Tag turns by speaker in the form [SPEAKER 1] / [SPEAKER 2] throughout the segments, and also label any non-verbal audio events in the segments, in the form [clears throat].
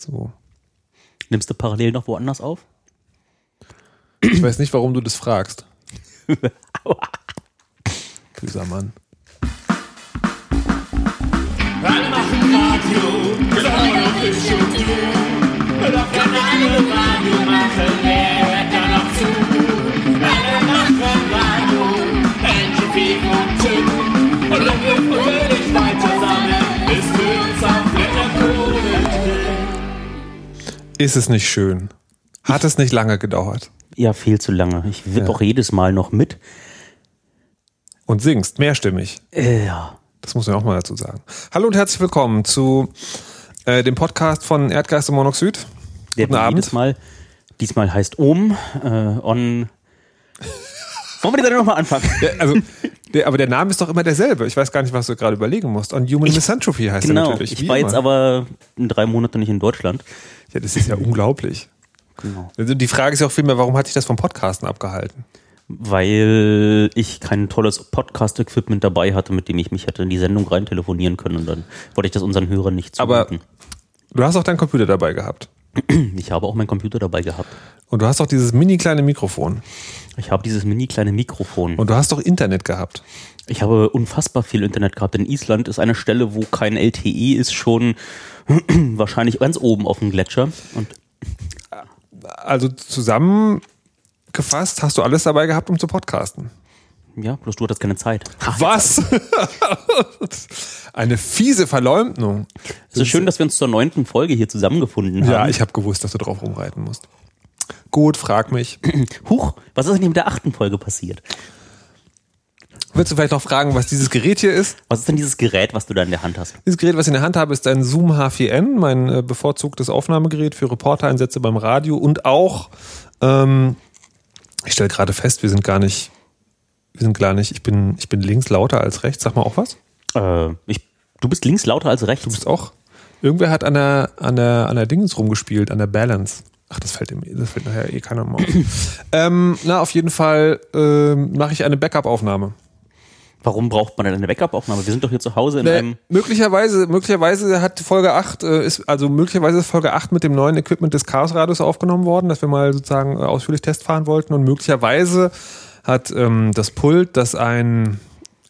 [SPEAKER 1] So.
[SPEAKER 2] Nimmst du parallel noch woanders auf?
[SPEAKER 1] Ich weiß nicht, warum du das fragst. [laughs] Böser Mann.
[SPEAKER 3] Alle machen Radio, Sonne und Fisch und du. Doch kann alle Radio machen, wer hört da noch zu? Alle machen Radio, Angie, Piep und Tim.
[SPEAKER 1] Ist es nicht schön? Hat es nicht lange gedauert?
[SPEAKER 2] Ja, viel zu lange. Ich wippe
[SPEAKER 1] Ja.
[SPEAKER 2] auch jedes Mal noch mit.
[SPEAKER 1] Und singst mehrstimmig.
[SPEAKER 2] Äh, ja.
[SPEAKER 1] Das muss man auch mal dazu sagen. Hallo und herzlich willkommen zu äh, dem Podcast von Erdgeist und Monoxid.
[SPEAKER 2] Der
[SPEAKER 1] Guten Abend.
[SPEAKER 2] jedes Mal. Diesmal heißt Ohm. Äh, on. Wollen wir die dann nochmal anfangen?
[SPEAKER 1] Der, also, der, aber der Name ist doch immer derselbe. Ich weiß gar nicht, was du gerade überlegen musst. On Human Misanthropy heißt er
[SPEAKER 2] Genau.
[SPEAKER 1] natürlich.
[SPEAKER 2] Ich
[SPEAKER 1] wie
[SPEAKER 2] war jetzt aber in drei Monaten nicht in Deutschland.
[SPEAKER 1] Ja, das ist ja unglaublich.
[SPEAKER 2] Genau.
[SPEAKER 1] Also die Frage ist ja auch vielmehr, warum hat dich das vom Podcasten abgehalten?
[SPEAKER 2] Weil ich kein tolles Podcast-Equipment dabei hatte, mit dem ich mich hätte in die Sendung rein telefonieren können. Und dann wollte ich das unseren Hörern nicht
[SPEAKER 1] Aber-
[SPEAKER 2] zumuten.
[SPEAKER 1] Du hast auch deinen Computer dabei gehabt.
[SPEAKER 2] Ich habe auch meinen Computer dabei gehabt.
[SPEAKER 1] Und du hast auch dieses mini kleine Mikrofon.
[SPEAKER 2] Ich habe dieses mini kleine Mikrofon.
[SPEAKER 1] Und du hast doch Internet gehabt.
[SPEAKER 2] Ich habe unfassbar viel Internet gehabt. In Island ist eine Stelle, wo kein LTE ist, schon [clears throat] wahrscheinlich ganz oben auf dem Gletscher. Und
[SPEAKER 1] Also zusammengefasst hast du alles dabei gehabt, um zu podcasten.
[SPEAKER 2] ja, bloß du hattest keine Zeit. Ha,
[SPEAKER 1] Was? [laughs] Eine fiese Verleumdung.
[SPEAKER 2] Es ist schön, dass wir uns zur neunten Folge hier zusammengefunden haben.
[SPEAKER 1] Ja, ich habe gewusst, dass du drauf rumreiten musst. Gut, frag mich. [clears throat]
[SPEAKER 2] Huch, was ist denn mit der achten Folge passiert?
[SPEAKER 1] Willst du vielleicht noch fragen, was dieses Gerät hier ist?
[SPEAKER 2] Was ist denn dieses Gerät, was du da in der Hand hast?
[SPEAKER 1] Dieses Gerät, was ich in der Hand habe, ist ein Zoom H4n, mein äh, bevorzugtes Aufnahmegerät für Reportereinsätze beim Radio und auch, ähm, ich stelle gerade fest, wir sind gar nicht, wir sind gar nicht, ich bin, ich bin links lauter als rechts. Sag mal auch was.
[SPEAKER 2] Äh, ich, du bist links lauter als rechts.
[SPEAKER 1] Du bist auch. Irgendwer hat an der, an der, an der Dingens rumgespielt, an der Balance. Ach, das fällt, dem, das fällt nachher eh keiner mehr auf. [coughs] ähm, na, auf jeden Fall ähm, mache ich eine Backup-Aufnahme.
[SPEAKER 2] Warum braucht man denn eine Backup-Aufnahme? Wir sind doch hier zu Hause in
[SPEAKER 1] Nee,
[SPEAKER 2] einem.
[SPEAKER 1] möglicherweise, möglicherweise hat Folge 8, äh, ist, also möglicherweise ist Folge 8 mit dem neuen Equipment des Chaos Radios aufgenommen worden, dass wir mal sozusagen äh, ausführlich Test fahren wollten und möglicherweise hat ähm, das Pult, das ein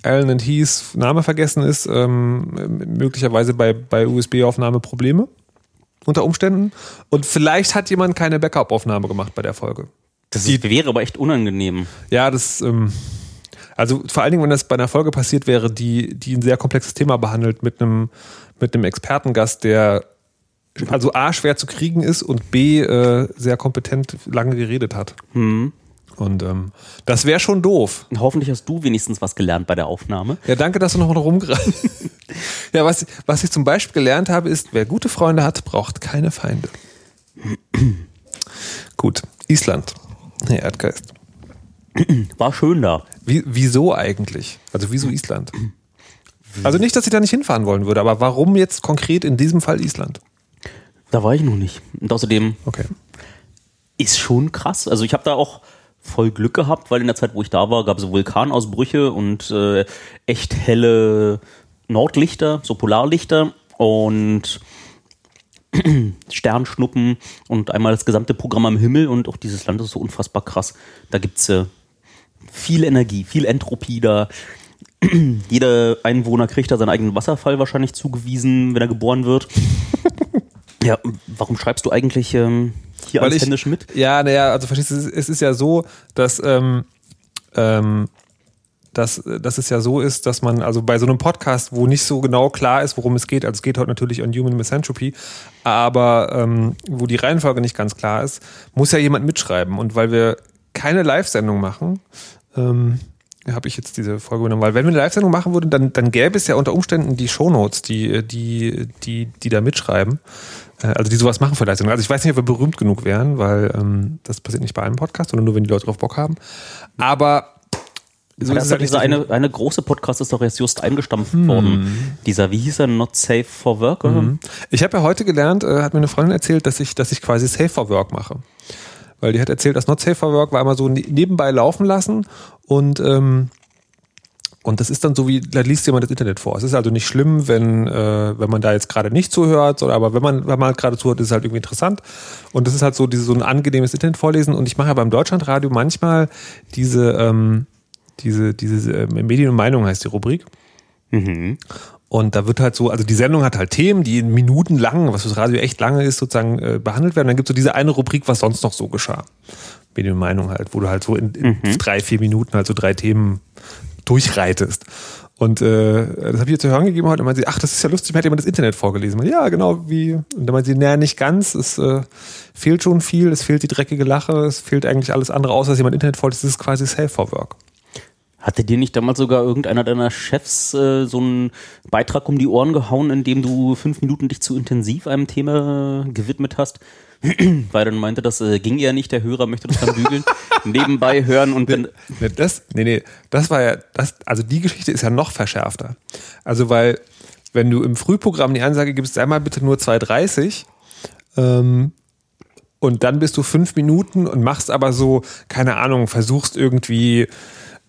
[SPEAKER 1] Alan and Heath Name vergessen ist, ähm, möglicherweise bei, bei USB-Aufnahme Probleme unter Umständen. Und vielleicht hat jemand keine Backup-Aufnahme gemacht bei der Folge.
[SPEAKER 2] Das wäre aber echt unangenehm.
[SPEAKER 1] Ja, das, ähm, also vor allen Dingen, wenn das bei einer Folge passiert wäre, die, die ein sehr komplexes Thema behandelt mit einem, mit einem Expertengast, der also A, schwer zu kriegen ist und B, äh, sehr kompetent lange geredet hat.
[SPEAKER 2] Hm.
[SPEAKER 1] Und ähm, das wäre schon doof.
[SPEAKER 2] Hoffentlich hast du wenigstens was gelernt bei der Aufnahme.
[SPEAKER 1] Ja, danke, dass du noch mal rumgreifst. [laughs] ja, was, was ich zum Beispiel gelernt habe, ist, wer gute Freunde hat, braucht keine Feinde. [clears throat] Gut, Island. Herr Erdgeist.
[SPEAKER 2] War schön da.
[SPEAKER 1] Wie, wieso eigentlich? Also wieso Island? Also nicht, dass ich da nicht hinfahren wollen würde, aber warum jetzt konkret in diesem Fall Island?
[SPEAKER 2] Da war ich noch nicht. Und außerdem
[SPEAKER 1] Okay.
[SPEAKER 2] ist schon krass. Also ich habe da auch voll Glück gehabt, weil in der Zeit, wo ich da war, gab es Vulkanausbrüche und äh, echt helle Nordlichter, so Polarlichter und [clears throat] Sternschnuppen und einmal das gesamte Programm am Himmel und auch dieses Land ist so unfassbar krass. Da gibt's äh, viel Energie, viel Entropie da. [clears throat] Jeder Einwohner kriegt da seinen eigenen Wasserfall wahrscheinlich zugewiesen, wenn er geboren wird. [laughs] ja, warum schreibst du eigentlich ähm, hier
[SPEAKER 1] Weil
[SPEAKER 2] alles
[SPEAKER 1] ich-
[SPEAKER 2] mit?
[SPEAKER 1] Ja, naja, also verstehst du, es ist- es ist ja so, dass, ähm, ähm, dass, dass es ja so ist, dass man, also bei so einem Podcast, wo nicht so genau klar ist, worum es geht, also es geht heute natürlich um Human Misanthropy, aber ähm, wo die Reihenfolge nicht ganz klar ist, muss ja jemand mitschreiben. Und weil wir keine Live-Sendung machen, ähm, habe ich jetzt diese Folge genommen, weil wenn wir eine Live-Sendung machen würden, dann, dann gäbe es ja unter Umständen die Shownotes, die, die, die, die da mitschreiben. Äh, Also die sowas machen für Live-Sendungen. Also ich weiß nicht, ob wir berühmt genug wären, weil ähm, das passiert nicht bei einem Podcast, sondern nur, wenn die Leute drauf Bock haben. Aber so
[SPEAKER 2] das
[SPEAKER 1] ist halt so-
[SPEAKER 2] eine, eine große Podcast ist doch jetzt just eingestampft
[SPEAKER 1] Hm.
[SPEAKER 2] worden. Dieser, wie hieß er, Not Safe for Work? oder?
[SPEAKER 1] Ich habe ja heute gelernt, äh, hat mir eine Freundin erzählt, dass ich, dass ich quasi Safe for Work mache. Weil die hat erzählt, dass Not Safe for Work war immer so ne- nebenbei laufen lassen und ähm, Und das ist dann so wie, da liest jemand das Internet vor. Es ist also nicht schlimm, wenn, äh, wenn man da jetzt gerade nicht zuhört, sondern aber wenn man, wenn man halt gerade zuhört, ist es halt irgendwie interessant. Und das ist halt so diese, so ein angenehmes Internet vorlesen. Und ich mache ja beim Deutschlandradio manchmal diese, ähm, diese, diese äh, Medien und Meinung heißt die Rubrik. Und da wird halt so, also die Sendung hat halt Themen, die in Minuten lang, was fürs Radio echt lange ist, sozusagen äh, behandelt werden. Dann gibt es so diese eine Rubrik, was sonst noch so geschah. Medien und Meinung halt, wo du halt so in, in drei, vier Minuten halt so drei Themen durchreitest. Und äh, das habe ich ihr zu hören gegeben heute und meinte sie, ach, das ist ja lustig, mir hat jemand das Internet vorgelesen. Meinte, ja, genau, wie. Und dann meinte sie, naja, nicht ganz, es äh, fehlt schon viel, es fehlt die dreckige Lache, es fehlt eigentlich alles andere, außer dass jemand Internet vorliest, das ist quasi Safe for Work.
[SPEAKER 2] Hatte dir nicht damals sogar irgendeiner deiner Chefs äh, so einen Beitrag um die Ohren gehauen, in dem du fünf Minuten dich zu intensiv einem Thema äh, gewidmet hast? [clears throat] Weil dann meinte, das äh, ging eher nicht, der Hörer möchte das dann bügeln, [laughs] nebenbei hören und dann.
[SPEAKER 1] Nee, das, nee, nee, das war ja, das, also die Geschichte ist ja noch verschärfter. Also, weil, wenn du im Frühprogramm die Ansage gibst, sei mal bitte nur 2,30, ähm, und dann bist du fünf Minuten und machst aber so, keine Ahnung, versuchst irgendwie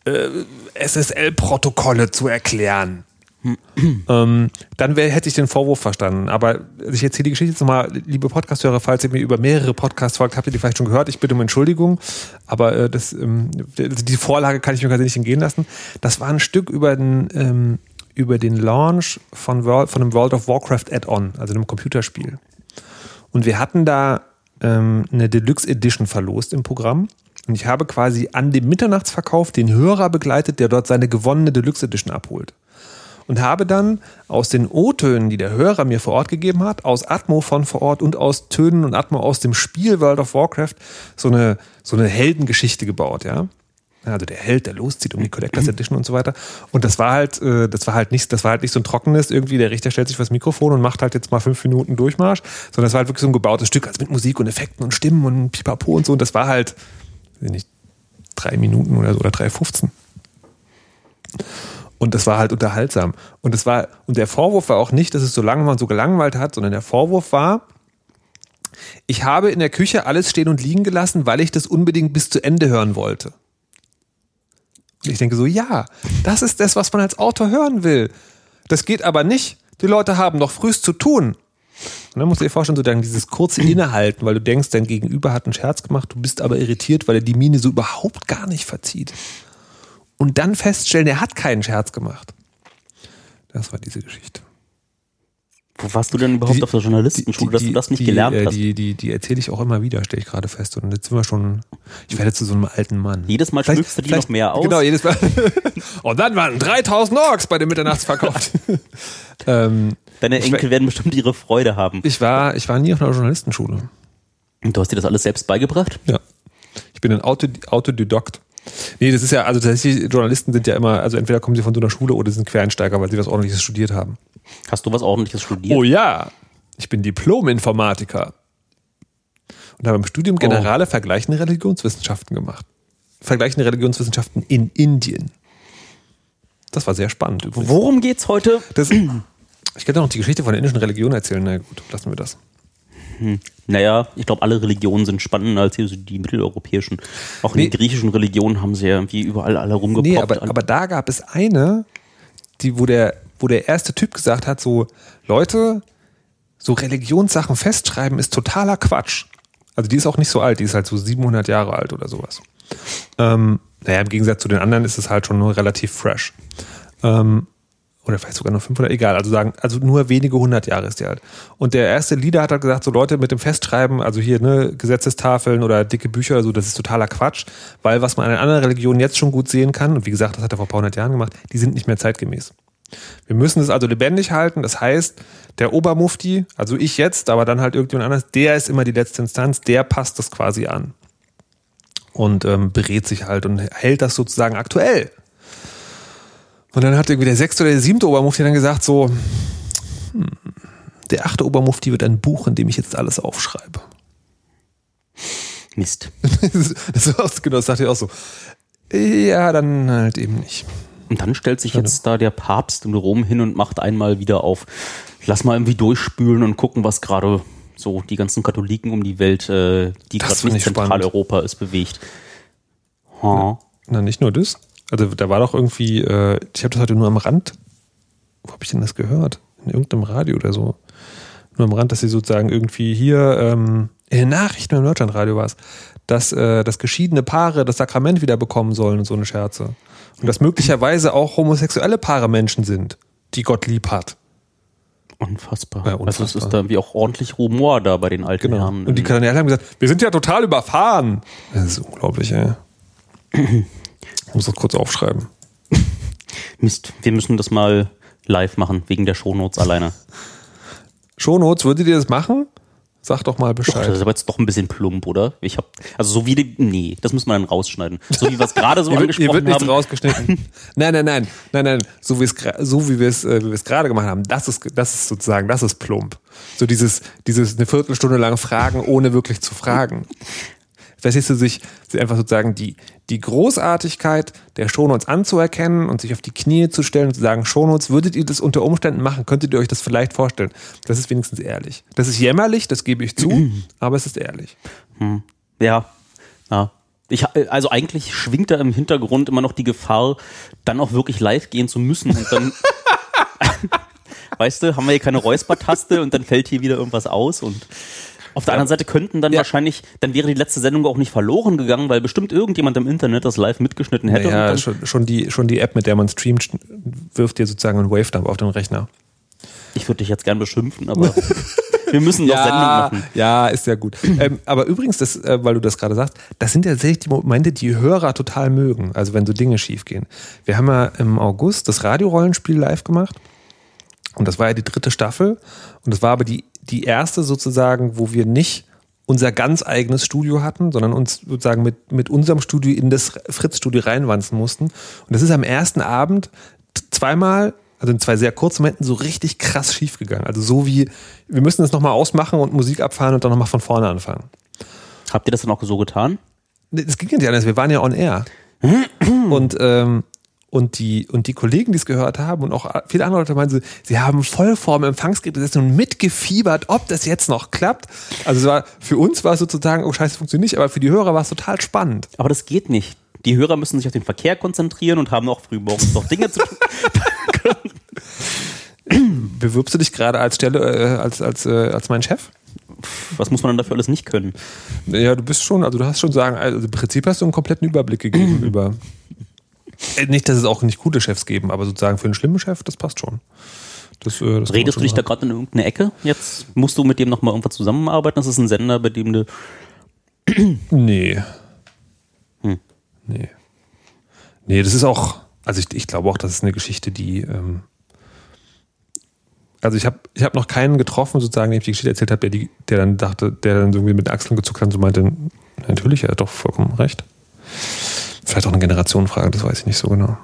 [SPEAKER 1] äh, SSL-Protokolle zu erklären. Ähm, dann wär, hätte ich den Vorwurf verstanden. Aber ich erzähle die Geschichte jetzt nochmal, liebe Podcast-Hörer, falls ihr mir über mehrere Podcasts folgt, habt ihr die vielleicht schon gehört. Ich bitte um Entschuldigung, aber äh, das, ähm, die Vorlage kann ich mir quasi nicht entgehen lassen. Das war ein Stück über den, ähm, über den Launch von, World, von einem World of Warcraft Add-on, also einem Computerspiel. Und wir hatten da ähm, eine Deluxe Edition verlost im Programm. Und ich habe quasi an dem Mitternachtsverkauf den Hörer begleitet, der dort seine gewonnene Deluxe Edition abholt. Und habe dann aus den O-Tönen, die der Hörer mir vor Ort gegeben hat, aus Atmo von vor Ort und aus Tönen und Atmo aus dem Spiel World of Warcraft so eine, so eine Heldengeschichte gebaut, ja. Also der Held, der loszieht um die Collectors Edition und so weiter. Und das war halt, äh, das war halt nicht, das war halt nicht so ein trockenes, irgendwie der Richter stellt sich vors Mikrofon und macht halt jetzt mal fünf Minuten Durchmarsch, sondern das war halt wirklich so ein gebautes Stück, also mit Musik und Effekten und Stimmen und Pipapo und so. Und das war halt, weiß ich nicht, drei Minuten oder so oder drei 15. Und das war halt unterhaltsam. Und das war, und der Vorwurf war auch nicht, dass es so lange man so gelangweilt hat, sondern der Vorwurf war, ich habe in der Küche alles stehen und liegen gelassen, weil ich das unbedingt bis zu Ende hören wollte. Und ich denke so, ja, das ist das, was man als Autor hören will. Das geht aber nicht. Die Leute haben noch frühst zu tun. Und dann musst du dir vorstellen, so dann dieses kurze [clears throat] Innehalten, weil du denkst, dein Gegenüber hat einen Scherz gemacht, du bist aber irritiert, weil er die Miene so überhaupt gar nicht verzieht. Und dann feststellen, er hat keinen Scherz gemacht. Das war diese Geschichte.
[SPEAKER 2] Wo warst du denn überhaupt
[SPEAKER 1] Die-
[SPEAKER 2] auf der Journalistenschule, dass du das nicht
[SPEAKER 1] die,
[SPEAKER 2] gelernt
[SPEAKER 1] äh,
[SPEAKER 2] hast?
[SPEAKER 1] Die, die, die erzähle ich auch immer wieder, stelle ich gerade fest. Und jetzt sind wir schon, ich werde zu so einem alten Mann.
[SPEAKER 2] Jedes Mal schmückst du die noch mehr aus.
[SPEAKER 1] Genau, jedes Mal. [laughs] Und dann waren 3000 Orks bei dem Mitternachtsverkauf. [laughs] ähm,
[SPEAKER 2] Deine Enkel
[SPEAKER 1] we-
[SPEAKER 2] werden bestimmt ihre Freude haben.
[SPEAKER 1] ich, war, ich war nie auf einer Journalistenschule.
[SPEAKER 2] Und du hast dir das alles selbst beigebracht?
[SPEAKER 1] Ja. Ich bin ein Auto, Autodidakt. Nee, das ist ja, also tatsächlich, Journalisten sind ja immer, also entweder kommen sie von so einer Schule oder sind Quereinsteiger, weil sie was ordentliches studiert haben.
[SPEAKER 2] Hast du was ordentliches studiert?
[SPEAKER 1] Oh ja, ich bin Diplom-Informatiker. Und habe im Studium Generale vergleichende Religionswissenschaften gemacht. Vergleichende Religionswissenschaften in Indien. Das war sehr spannend übrigens.
[SPEAKER 2] Worum geht's heute?
[SPEAKER 1] Das, ich könnte noch die Geschichte von der indischen Religion erzählen. Na gut, lassen wir das.
[SPEAKER 2] Naja, ich glaube, alle Religionen sind spannender als hier so die mitteleuropäischen. Auch in
[SPEAKER 1] Nee.
[SPEAKER 2] den griechischen Religionen haben sie ja irgendwie überall alle rumgepoppt.
[SPEAKER 1] Nee, aber, aber da gab es eine, die, wo der, wo der erste Typ gesagt hat, so, Leute, so Religionssachen festschreiben ist totaler Quatsch. Also die ist auch nicht so alt, die ist halt so 700 Jahre alt oder sowas. Ähm, naja, im Gegensatz zu den anderen ist es halt schon nur relativ fresh. Ähm, oder vielleicht sogar noch 500, egal, also sagen, also nur wenige hundert Jahre ist die alt. Und der erste Leader hat halt gesagt, so Leute mit dem Festschreiben, also hier, ne, Gesetzestafeln oder dicke Bücher oder so, das ist totaler Quatsch, weil was man an anderen Religionen jetzt schon gut sehen kann, und wie gesagt, das hat er vor ein paar hundert Jahren gemacht, die sind nicht mehr zeitgemäß. Wir müssen es also lebendig halten, das heißt, der Obermufti, also ich jetzt, aber dann halt irgendjemand anders, der ist immer die letzte Instanz, der passt das quasi an. Und ähm, berät sich halt und hält das sozusagen aktuell. Und dann hat irgendwie der sechste oder der siebte Obermufti dann gesagt so, hm, der achte Obermufti wird ein Buch, in dem ich jetzt alles aufschreibe.
[SPEAKER 2] Mist. [laughs]
[SPEAKER 1] das, war genau, das dachte ich auch so. Ja, dann halt eben nicht.
[SPEAKER 2] Und dann stellt sich jetzt da der Papst in Rom hin und macht einmal wieder auf, lass mal irgendwie durchspülen und gucken, was gerade so die ganzen Katholiken um die Welt, äh, die gerade nicht
[SPEAKER 1] spannend.
[SPEAKER 2] Zentraleuropa ist, bewegt. Ha.
[SPEAKER 1] Na, nicht nur das. Also da war doch irgendwie, äh, ich habe das heute nur am Rand, wo habe ich denn das gehört? In irgendeinem Radio oder so. Nur am Rand, dass sie sozusagen irgendwie hier, ähm, in den Nachrichten im Deutschlandradio war es, dass, äh, dass geschiedene Paare das Sakrament wieder bekommen sollen und so eine Scherze. Und dass möglicherweise auch homosexuelle Paare Menschen sind, die Gott lieb hat.
[SPEAKER 2] Unfassbar.
[SPEAKER 1] Ja,
[SPEAKER 2] Also es
[SPEAKER 1] unfassbar.
[SPEAKER 2] ist da wie auch ordentlich Rumor da bei den alten
[SPEAKER 1] Genau.
[SPEAKER 2] Herren.
[SPEAKER 1] Und die Kanadier haben gesagt, wir sind ja total überfahren. Das ist unglaublich, ey. [clears throat] Ich muss das kurz aufschreiben. [laughs]
[SPEAKER 2] Mist, wir müssen das mal live machen, wegen der Shownotes alleine.
[SPEAKER 1] Shownotes, würdet ihr das machen? Sag doch mal
[SPEAKER 2] Doch, das
[SPEAKER 1] Bescheid.
[SPEAKER 2] ist aber jetzt doch ein bisschen plump, oder? Ich hab, also so wie die, nee, das muss man dann rausschneiden. So wie wir es gerade so [laughs]
[SPEAKER 1] Hier wird, hier
[SPEAKER 2] angesprochen
[SPEAKER 1] wird nichts
[SPEAKER 2] haben.
[SPEAKER 1] rausgeschnitten. [laughs] nein, nein, nein, nein, nein. So wie es so wie wir es äh, wie wir es gerade gemacht haben, das ist das ist sozusagen, das ist plump. So dieses dieses eine Viertelstunde lang fragen, ohne wirklich zu fragen. Verstehst du sich einfach sozusagen die die Großartigkeit der Shownotes anzuerkennen und sich auf die Knie zu stellen und zu sagen, Shownotes, würdet ihr das unter Umständen machen? Könntet ihr euch das vielleicht vorstellen? Das ist wenigstens ehrlich. Das ist jämmerlich, das gebe ich zu, [clears throat] aber es ist ehrlich.
[SPEAKER 2] Ja, ja. Ich, also eigentlich schwingt da im Hintergrund immer noch die Gefahr, dann auch wirklich live gehen zu müssen und dann, [laughs] [laughs] weißt du, haben wir hier keine Räuspertaste und dann fällt hier wieder irgendwas aus und auf der anderen Seite könnten dann
[SPEAKER 1] Ja.
[SPEAKER 2] wahrscheinlich, dann wäre die letzte Sendung auch nicht verloren gegangen, weil bestimmt irgendjemand im Internet das live mitgeschnitten hätte.
[SPEAKER 1] Ja,
[SPEAKER 2] dann,
[SPEAKER 1] schon, schon, die, schon die App, mit der man streamt, wirft dir sozusagen einen Wavedump auf den Rechner.
[SPEAKER 2] ich würde dich jetzt gern beschimpfen, aber [laughs] wir müssen noch Sendung machen.
[SPEAKER 1] ja, ist ja gut. ähm, aber übrigens, das, äh, weil du das gerade sagst, das sind ja tatsächlich die Momente, die Hörer total mögen. Also wenn so Dinge schiefgehen. Wir haben ja im August das Radiorollenspiel live gemacht. Und das war ja die dritte Staffel. Und das war aber die, die erste sozusagen, wo wir nicht unser ganz eigenes Studio hatten, sondern uns sozusagen mit, mit unserem Studio in das Fritz-Studio reinwanzen mussten. Und das ist am ersten Abend zweimal, also in zwei sehr kurzen Momenten, so richtig krass schief gegangen. Also so wie, wir müssen das nochmal ausmachen und Musik abfahren und dann nochmal von vorne anfangen.
[SPEAKER 2] Habt ihr das dann auch so getan?
[SPEAKER 1] Das ging ja nicht anders, wir waren ja on air. Und, ähm, und, die, und die Kollegen, die es gehört haben und auch viele andere Leute meinten, so, sie haben voll vor dem Empfangsgerät gesessen und mitgefiebert, ob das jetzt noch klappt. Also es war, für uns war es sozusagen, oh scheiße, funktioniert nicht, aber für die Hörer war es total spannend.
[SPEAKER 2] Aber das geht nicht. Die Hörer müssen sich auf den Verkehr konzentrieren und haben auch frühmorgens noch Dinge zu tun. [laughs]
[SPEAKER 1] Bewirbst du dich gerade als Stelle, äh, als, als, äh, als mein Chef?
[SPEAKER 2] Was muss man dann dafür alles nicht können?
[SPEAKER 1] Ja, du bist schon, also du hast schon sagen, also im Prinzip hast du einen kompletten Überblick gegeben [clears throat] über. Äh, Nicht, dass es auch nicht gute Chefs geben, aber sozusagen für einen schlimmen Chef, das passt schon. Das, äh, das
[SPEAKER 2] Redest du dich da gerade in irgendeine Ecke? Jetzt musst du mit dem nochmal irgendwas zusammenarbeiten. Das ist ein Sender, bei dem du. [clears throat]
[SPEAKER 1] Nee.
[SPEAKER 2] Hm.
[SPEAKER 1] Nee. Nee, das ist auch, also ich, ich glaube auch, das ist eine Geschichte, die, ähm, also ich habe ich hab noch keinen getroffen, sozusagen, dem ich die Geschichte erzählt habe, der, die- der dann dachte, der dann irgendwie mit den Achseln gezuckt hat und so meinte, natürlich, er hat doch vollkommen recht. Vielleicht auch eine Generationenfrage, das weiß ich nicht so genau.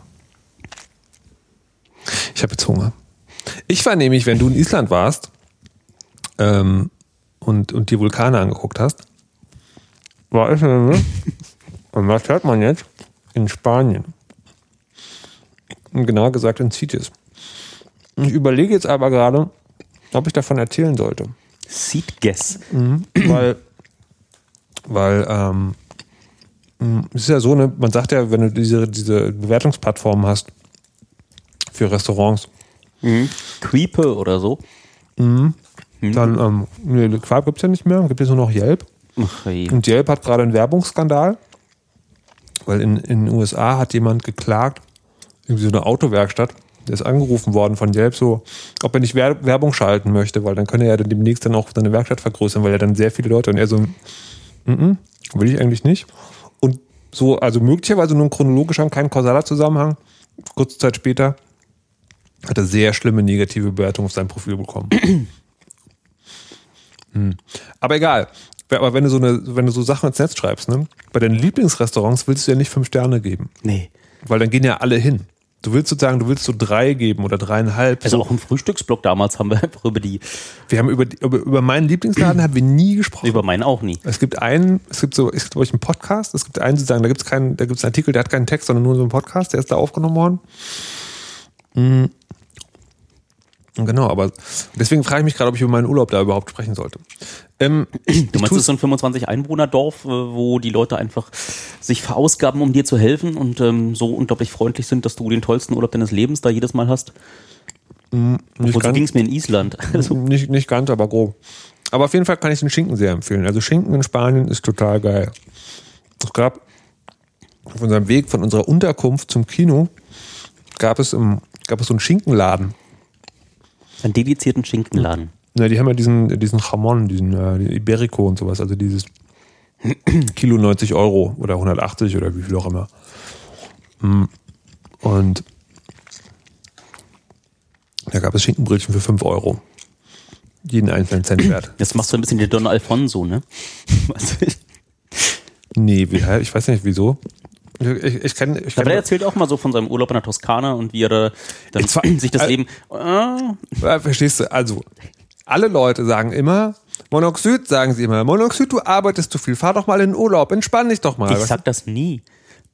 [SPEAKER 1] Ich habe jetzt Hunger. Ich war nämlich, wenn du in Island warst ähm, und, und die Vulkane angeguckt hast, war ich nämlich, und was hört man jetzt? In Spanien. Und genauer gesagt in Cities. Ich überlege jetzt aber gerade, ob ich davon erzählen sollte.
[SPEAKER 2] Seed Guess. [clears throat]
[SPEAKER 1] weil, weil ähm, es ist ja so, ne, man sagt ja, wenn du diese, diese Bewertungsplattformen hast für Restaurants,
[SPEAKER 2] Creepe oder so.
[SPEAKER 1] dann, ähm, nee, Quark gibt es ja nicht mehr, gibt es nur noch Yelp.
[SPEAKER 2] Hey.
[SPEAKER 1] Und Yelp hat gerade einen Werbungsskandal, weil in, in den USA hat jemand geklagt, irgendwie so eine Autowerkstatt, der ist angerufen worden von Yelp, so, ob er nicht Wer- Werbung schalten möchte, weil dann könnte er ja dann demnächst dann auch seine Werkstatt vergrößern, weil er dann sehr viele Leute und er so, mm -mm, will ich eigentlich nicht. So, also möglicherweise nur chronologisch haben keinen kausaler Zusammenhang. Kurze Zeit später hat er sehr schlimme negative Bewertungen auf sein Profil bekommen. [clears throat] Aber egal. Aber wenn du so eine, wenn du so Sachen ins Netz schreibst, ne, bei deinen Lieblingsrestaurants willst du ja nicht fünf Sterne geben.
[SPEAKER 2] Nee.
[SPEAKER 1] Weil dann gehen ja alle hin. Du willst sozusagen, du willst so drei geben oder dreieinhalb.
[SPEAKER 2] Also
[SPEAKER 1] so.
[SPEAKER 2] auch im Frühstücksblock damals haben wir [laughs] einfach über die,
[SPEAKER 1] Wir haben über, über, über meinen Lieblingsladen haben wir nie gesprochen.
[SPEAKER 2] über meinen auch nie.
[SPEAKER 1] Es gibt einen, es gibt so, es gibt glaube ich einen Podcast, es gibt einen sozusagen, da gibt es keinen, da gibt es einen Artikel, der hat keinen Text, sondern nur so einen Podcast, der ist da aufgenommen worden. Genau, aber deswegen frage ich mich gerade, ob ich über meinen Urlaub da überhaupt sprechen sollte. Ähm, [clears throat]
[SPEAKER 2] Du meinst, das ist so ein 25-Einwohner-Dorf, äh, wo die Leute einfach sich verausgaben, um dir zu helfen und ähm, so unglaublich freundlich sind, dass du den tollsten Urlaub deines Lebens da jedes Mal hast?
[SPEAKER 1] nicht,
[SPEAKER 2] Und so ging es mir in Island. [laughs] Also,
[SPEAKER 1] nicht, nicht ganz, aber grob. Aber auf jeden Fall kann ich den Schinken sehr empfehlen. Also Schinken in Spanien ist total geil. Es gab auf unserem Weg von unserer Unterkunft zum Kino gab es, im, gab es so einen Schinkenladen.
[SPEAKER 2] Einen dedizierten Schinkenladen.
[SPEAKER 1] Ja, die haben ja diesen, diesen Jamon, diesen äh, Iberico und sowas, also dieses [clears throat] Kilo 90 Euro oder 180 oder wie viel auch immer. Mm. Und da gab es Schinkenbrötchen für 5 Euro. Jeden einzelnen Cent wert.
[SPEAKER 2] Jetzt machst du ein bisschen den Don Alfonso, ne? [laughs]
[SPEAKER 1] Nee, wie, ich weiß nicht wieso. Ich, ich, ich kenne. Ich
[SPEAKER 2] Aber der
[SPEAKER 1] kenn,
[SPEAKER 2] erzählt auch mal so von seinem Urlaub in der Toskana und wie er da dann sich das
[SPEAKER 1] Al-
[SPEAKER 2] Leben. Äh,
[SPEAKER 1] verstehst du? Also, alle Leute sagen immer, Monoxid sagen sie immer, Monoxid, du arbeitest zu viel, fahr doch mal in den Urlaub, entspann dich doch mal.
[SPEAKER 2] ich sag das nie.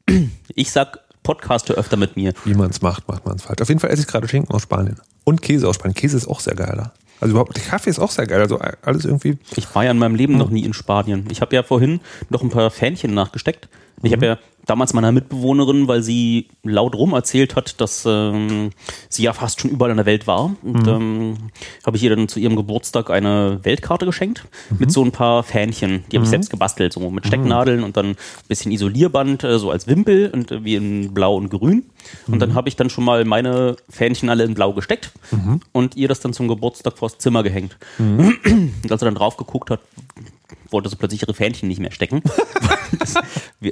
[SPEAKER 2] [clears throat] Ich sag Podcaste öfter mit mir.
[SPEAKER 1] Wie man es macht, macht man es falsch. Auf jeden Fall esse ich gerade Schinken aus Spanien. Und Käse aus Spanien. Käse ist auch sehr geil da. Also überhaupt, der Kaffee ist auch sehr geil. Also alles irgendwie.
[SPEAKER 2] Ich war ja in meinem Leben noch nie in Spanien. Ich habe ja vorhin noch ein paar Fähnchen nachgesteckt. Ich habe ja damals meiner Mitbewohnerin, weil sie laut rum erzählt hat, dass ähm, sie ja fast schon überall in der Welt war. Und ähm, habe ich ihr dann zu ihrem Geburtstag eine Weltkarte geschenkt mit so ein paar Fähnchen. Die habe ich selbst gebastelt, so mit Stecknadeln und dann ein bisschen Isolierband, äh, so als Wimpel und äh, wie in Blau und Grün. Und dann habe ich dann schon mal meine Fähnchen alle in Blau gesteckt und ihr das dann zum Geburtstag vors Zimmer gehängt. Und als er dann drauf geguckt hat, wollte sie plötzlich ihre Fähnchen nicht mehr stecken. [laughs] das wär,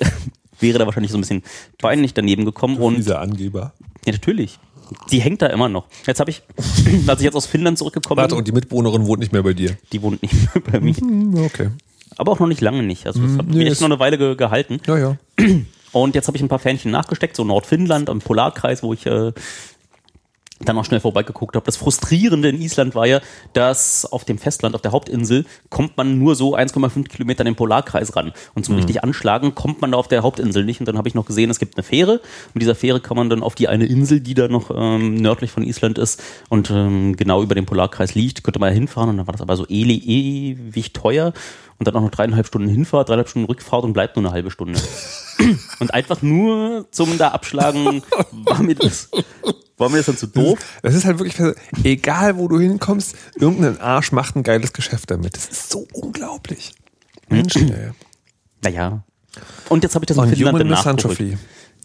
[SPEAKER 2] wäre da wahrscheinlich so ein bisschen peinlich daneben gekommen. Und
[SPEAKER 1] Dieser Angeber.
[SPEAKER 2] ja, natürlich. Die hängt da immer noch. Jetzt habe ich, [clears throat] als ich jetzt aus Finnland zurückgekommen
[SPEAKER 1] Warte,
[SPEAKER 2] bin,
[SPEAKER 1] und die Mitbewohnerin wohnt nicht mehr bei dir.
[SPEAKER 2] die wohnt nicht mehr bei mir.
[SPEAKER 1] Hm, Okay.
[SPEAKER 2] Aber auch noch nicht lange nicht. Also es hat
[SPEAKER 1] nee,
[SPEAKER 2] mich echt noch eine Weile ge gehalten.
[SPEAKER 1] Ja, ja.
[SPEAKER 2] Und jetzt habe ich ein paar Fähnchen nachgesteckt, so Nordfinnland am Polarkreis, wo ich äh, dann auch schnell vorbeigeguckt habe. Das Frustrierende in Island war ja, dass auf dem Festland, auf der Hauptinsel, kommt man nur so 1,5 Kilometer an den Polarkreis ran. Und zum richtig anschlagen kommt man da auf der Hauptinsel nicht. Und dann habe ich noch gesehen, es gibt eine Fähre. Mit dieser Fähre kann man dann auf die eine Insel, die da noch ähm, nördlich von Island ist und ähm, genau über dem Polarkreis liegt, könnte man ja hinfahren. Und dann war das aber so ewig teuer. Und dann auch noch dreieinhalb Stunden Hinfahrt, dreieinhalb Stunden Rückfahrt und bleibt nur eine halbe Stunde. [laughs] Und einfach nur zum da abschlagen war mir das, war mir das dann zu doof.
[SPEAKER 1] Das ist halt wirklich, egal wo du hinkommst, irgendein Arsch macht ein geiles Geschäft damit. Das ist so unglaublich. Menschen, [clears throat] ey.
[SPEAKER 2] Naja. Und jetzt habe ich das in Finnland dann.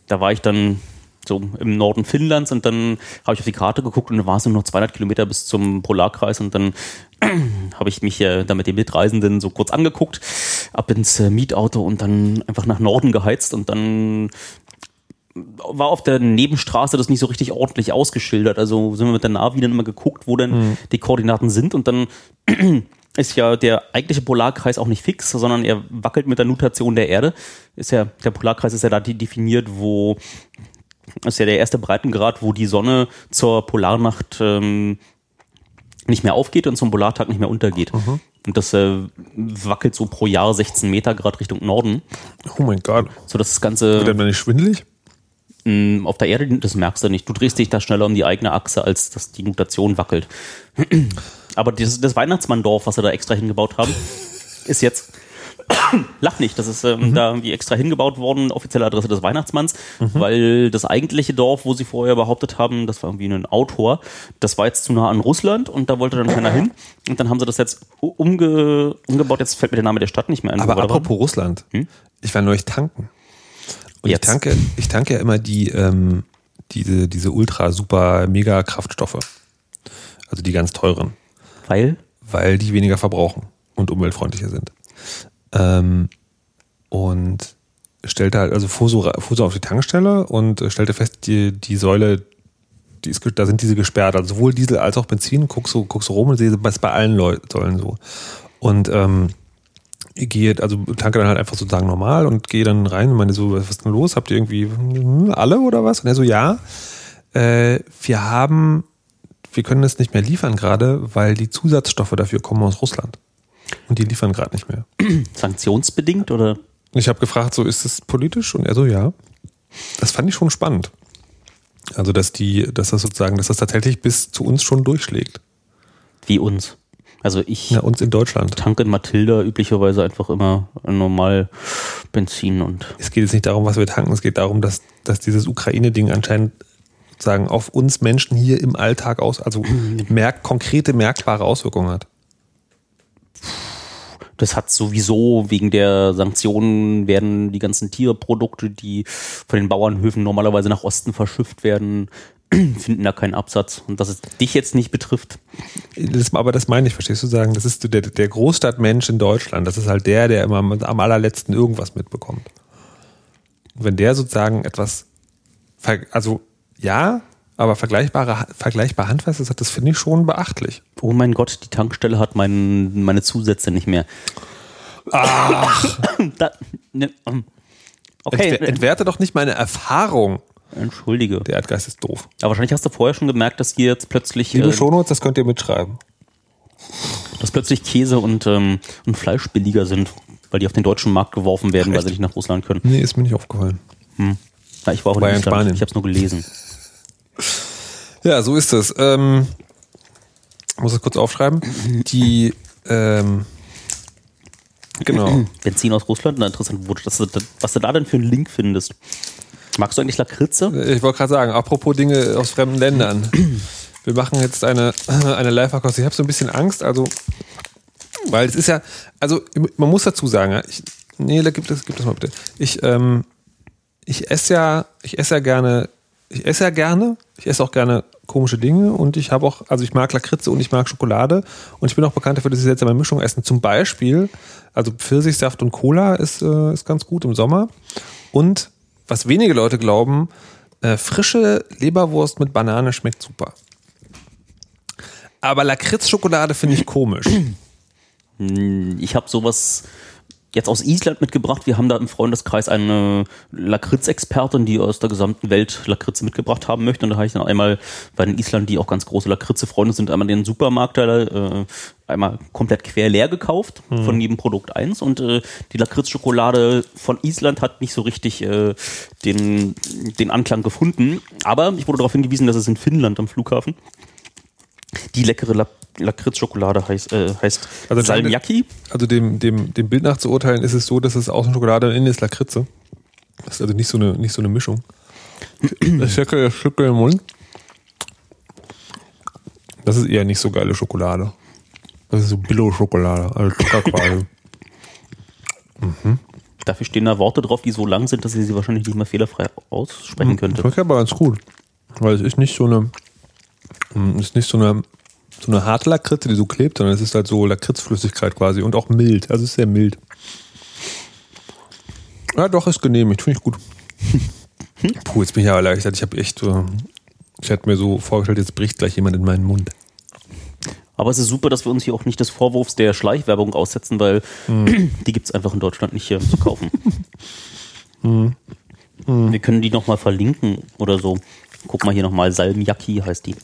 [SPEAKER 2] Da war ich dann so im Norden Finnlands und dann habe ich auf die Karte geguckt und da war es nur noch 200 Kilometer bis zum Polarkreis und dann [clears throat] habe ich mich äh, da mit den Mitreisenden so kurz angeguckt, ab ins äh, Mietauto und dann einfach nach Norden geheizt und dann war auf der Nebenstraße das nicht so richtig ordentlich ausgeschildert. Also sind wir mit der Navi dann immer geguckt, wo denn die Koordinaten sind und dann [clears throat] ist ja der eigentliche Polarkreis auch nicht fix, sondern er wackelt mit der Nutation der Erde. Ist ja, der Polarkreis ist ja da de- definiert, wo ist ja der erste Breitengrad, wo die Sonne zur Polarnacht ähm, nicht mehr aufgeht und zum Polartag nicht mehr untergeht. Und das äh, wackelt so pro Jahr 16 Meter Grad Richtung Norden,
[SPEAKER 1] Oh mein Gott.
[SPEAKER 2] so dass das Ganze
[SPEAKER 1] Wird einem nicht schwindelig?
[SPEAKER 2] mh, auf der Erde, das merkst du nicht. Du drehst dich da schneller um die eigene Achse, als dass die Nutation wackelt. [clears throat] Aber das, das Weihnachtsmanndorf, was sie da extra hingebaut haben, ist jetzt. [coughs] Lach nicht, das ist ähm, da irgendwie extra hingebaut worden, offizielle Adresse des Weihnachtsmanns, weil das eigentliche Dorf, wo sie vorher behauptet haben, das war irgendwie ein Autor, das war jetzt zu nah an Russland und da wollte dann keiner [coughs] hin. Und dann haben sie das jetzt umge umgebaut, jetzt fällt mir der Name der Stadt nicht mehr ein.
[SPEAKER 1] Aber apropos Russland. Ich war neulich tanken. Und ich
[SPEAKER 2] Jetzt.
[SPEAKER 1] tanke, ich tanke ja immer die, ähm, diese, diese ultra super mega Kraftstoffe. Also die ganz teuren.
[SPEAKER 2] Weil?
[SPEAKER 1] weil die weniger verbrauchen und umweltfreundlicher sind. Ähm, und stellte halt, also fuhr so, fuhr so auf die Tankstelle und äh, stellte fest, die, die Säule, die ist, da sind diese gesperrt, also sowohl Diesel als auch Benzin, guckst so, guckst so rum und sehe, das bei allen Leu Säulen so. Und ähm, gehe, also tanke dann halt einfach sozusagen normal und gehe dann rein und meine so, was ist denn los? Habt ihr irgendwie hm, alle oder was? Und er so, ja, äh, wir haben, wir können das nicht mehr liefern gerade, weil die Zusatzstoffe dafür kommen aus Russland. Und die liefern gerade nicht mehr. [clears throat]
[SPEAKER 2] Sanktionsbedingt oder?
[SPEAKER 1] Ich habe gefragt, so ist es politisch? Und er so, ja. Das fand ich schon spannend. Also, dass die, dass das sozusagen, dass das tatsächlich bis zu uns schon durchschlägt.
[SPEAKER 2] Wie uns. Also ich
[SPEAKER 1] Ja, uns in Deutschland.
[SPEAKER 2] tanke in Matilda üblicherweise einfach immer normal Benzin und
[SPEAKER 1] Es geht jetzt nicht darum, was wir tanken, es geht darum, dass, dass dieses Ukraine-Ding anscheinend sozusagen auf uns Menschen hier im Alltag aus, also merk, konkrete, merkbare Auswirkungen hat.
[SPEAKER 2] Das hat sowieso wegen der Sanktionen werden die ganzen Tierprodukte, die von den Bauernhöfen normalerweise nach Osten verschifft werden, [clears throat] finden da keinen Absatz. Und dass es dich jetzt nicht betrifft,
[SPEAKER 1] Das, aber das meine ich, verstehst du sagen? Das ist der, der Großstadtmensch in Deutschland. Das ist halt der, der immer am allerletzten irgendwas mitbekommt. Wenn der sozusagen etwas, also ja, aber vergleichbare, vergleichbar hat, das finde ich schon beachtlich.
[SPEAKER 2] oh mein Gott, die Tankstelle hat mein, meine Zusätze nicht mehr.
[SPEAKER 1] Ach, [coughs]
[SPEAKER 2] Da, ne, ähm, okay,
[SPEAKER 1] entwer, entwerte doch nicht meine Erfahrung.
[SPEAKER 2] entschuldige.
[SPEAKER 1] Der Erdgeist ist doof.
[SPEAKER 2] Aber wahrscheinlich hast du vorher schon gemerkt, dass hier jetzt plötzlich,
[SPEAKER 1] Liebe
[SPEAKER 2] äh,
[SPEAKER 1] Shownotes, das könnt ihr mitschreiben.
[SPEAKER 2] dass plötzlich Käse und, ähm, und Fleisch billiger sind, weil die auf den deutschen Markt geworfen werden, weil
[SPEAKER 1] echt?
[SPEAKER 2] sie nicht nach Russland können.
[SPEAKER 1] Nee, ist mir nicht aufgefallen.
[SPEAKER 2] Ja, ich war auch in.
[SPEAKER 1] Spanien.
[SPEAKER 2] Ich habe es nur gelesen.
[SPEAKER 1] Ja, so ist es. Ähm, muss es kurz aufschreiben. Die, ähm, genau. [clears throat]
[SPEAKER 2] Benzin aus Russland, na interessant, das, was du da denn für einen Link findest. Magst du eigentlich Lakritze?
[SPEAKER 1] Ich wollte gerade sagen, apropos Dinge aus fremden Ländern. [clears throat] Wir machen jetzt eine, [clears throat] eine Live-Verkost. Ich habe so ein bisschen Angst, also, weil es ist ja, also man muss dazu sagen, ich, nee, da gibt es, gibt es mal bitte. Ich, ähm, ich esse ja, ich esse ja gerne, ich esse ja gerne, ich esse auch gerne komische Dinge und ich habe auch, also ich mag Lakritze und ich mag Schokolade und ich bin auch bekannt dafür, dass ich seltsame Mischung essen. Zum Beispiel, also Pfirsichsaft und Cola ist, äh, ist ganz gut im Sommer und was wenige Leute glauben, äh, frische Leberwurst mit Banane schmeckt super. Aber Lakritzschokolade finde ich komisch.
[SPEAKER 2] Ich habe sowas jetzt aus Island mitgebracht. Wir haben da im Freundeskreis eine Lakritz-Expertin, die aus der gesamten Welt Lakritze mitgebracht haben möchte. Und da habe ich dann einmal bei den Island, die auch ganz große Lakritze-Freunde sind, einmal den Supermarkt äh, einmal komplett quer leer gekauft, von jedem Produkt eins. Und äh, die Lakritz-Schokolade von Island hat nicht so richtig äh, den, den Anklang gefunden. Aber ich wurde darauf hingewiesen, dass es in Finnland am Flughafen die leckere La Lakritz-Schokolade heißt, äh, heißt
[SPEAKER 1] Also
[SPEAKER 2] Salmiakki.
[SPEAKER 1] Also dem, dem, dem Bild nach zu urteilen, ist es so, dass es außen Schokolade und innen ist Lakritze. Das ist also nicht so eine, nicht so eine Mischung. Das Schöckel, das Schöckel im Mund. Das ist eher nicht so geile Schokolade. Das ist so Billo-Schokolade, also Zucker quasi. [laughs]
[SPEAKER 2] Dafür stehen da Worte drauf, die so lang sind, dass ich sie wahrscheinlich nicht mehr fehlerfrei aussprechen könnte.
[SPEAKER 1] Schmeckt aber ganz gut. Weil es ist nicht so eine, ist nicht so eine, so eine harte Lakritze, die so klebt, sondern es ist halt so Lakritzflüssigkeit quasi und auch mild. Also es ist sehr mild. Ja, doch, ist genehmigt. Finde ich gut. [laughs] Puh, jetzt bin ich ja erleichtert. Ich habe echt, äh, ich hätte mir so vorgestellt, jetzt bricht gleich jemand in meinen Mund.
[SPEAKER 2] Aber es ist super, dass wir uns hier auch nicht des Vorwurfs der Schleichwerbung aussetzen, weil [clears throat] die gibt es einfach in Deutschland nicht hier zu kaufen. [laughs] Wir können die nochmal verlinken oder so. Guck mal hier nochmal, Salmiakki heißt die.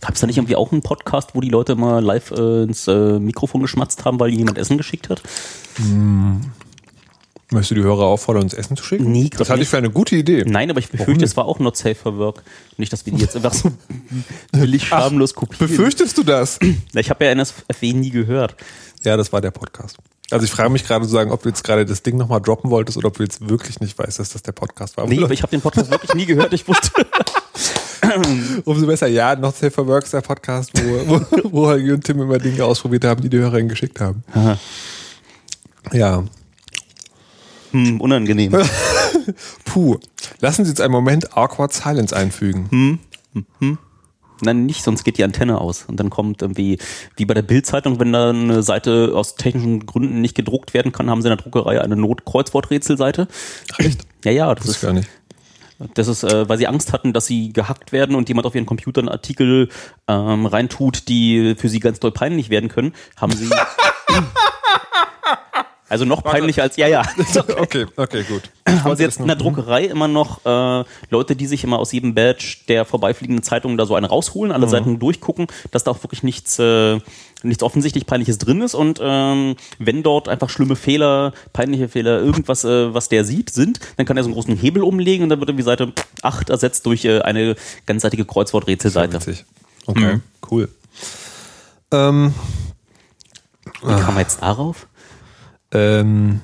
[SPEAKER 2] Gab es da nicht irgendwie auch einen Podcast, wo die Leute mal live äh, ins äh, Mikrofon geschmatzt haben, weil ihnen jemand Essen geschickt hat?
[SPEAKER 1] Möchtest du die Hörer auffordern, uns Essen zu schicken?
[SPEAKER 2] Nee,
[SPEAKER 1] das halte ich für eine gute Idee.
[SPEAKER 2] Nein, aber ich befürchte, es war auch not safe for work. Nicht, dass wir die jetzt einfach so [laughs] billig schamlos kopieren.
[SPEAKER 1] Befürchtest du das?
[SPEAKER 2] Ich habe ja NSFW nie gehört.
[SPEAKER 1] Ja, das war der Podcast. Also ich frage mich gerade zu sagen, ob du jetzt gerade das Ding nochmal droppen wolltest oder ob du jetzt wirklich nicht weißt, dass das der Podcast war.
[SPEAKER 2] Nee, aber ich habe den Podcast wirklich nie gehört. Ich wusste. [laughs]
[SPEAKER 1] Umso besser, ja, Not Safe for Work ist der Podcast, wo, wo, wo Holgi und Tim immer Dinge ausprobiert haben, die die Hörerinnen geschickt haben.
[SPEAKER 2] Aha.
[SPEAKER 1] Ja,
[SPEAKER 2] Hm, unangenehm. [laughs]
[SPEAKER 1] puh. Lassen Sie jetzt einen Moment Awkward Silence einfügen.
[SPEAKER 2] Nein, nicht, sonst geht die Antenne aus. Und dann kommt irgendwie, wie bei der Bild-Zeitung, wenn da eine Seite aus technischen Gründen nicht gedruckt werden kann, haben sie in der Druckerei eine Notkreuzworträtselseite.
[SPEAKER 1] Echt?
[SPEAKER 2] Ja, ja, das
[SPEAKER 1] Das ist gar nicht.
[SPEAKER 2] das ist, äh, weil sie Angst hatten, dass sie gehackt werden und jemand auf ihren Computer einen Artikel ähm, reintut, die für sie ganz doll peinlich werden können, haben sie [laughs] [laughs] Also noch peinlicher als, ja, ja. [laughs]
[SPEAKER 1] okay, okay, gut. [laughs]
[SPEAKER 2] Haben Sie jetzt in der Druckerei immer noch äh, Leute, die sich immer aus jedem Badge der vorbeifliegenden Zeitung da so eine rausholen, alle Seiten durchgucken, dass da auch wirklich nichts, äh, nichts offensichtlich Peinliches drin ist und ähm, wenn dort einfach schlimme Fehler, peinliche Fehler, irgendwas, äh, was der sieht, sind, dann kann er so einen großen Hebel umlegen und dann wird irgendwie Seite 8 ersetzt durch äh, eine ganzseitige Kreuzworträtselseite.
[SPEAKER 1] Okay, cool. Ähm,
[SPEAKER 2] Wie kam man jetzt darauf?
[SPEAKER 1] Ähm,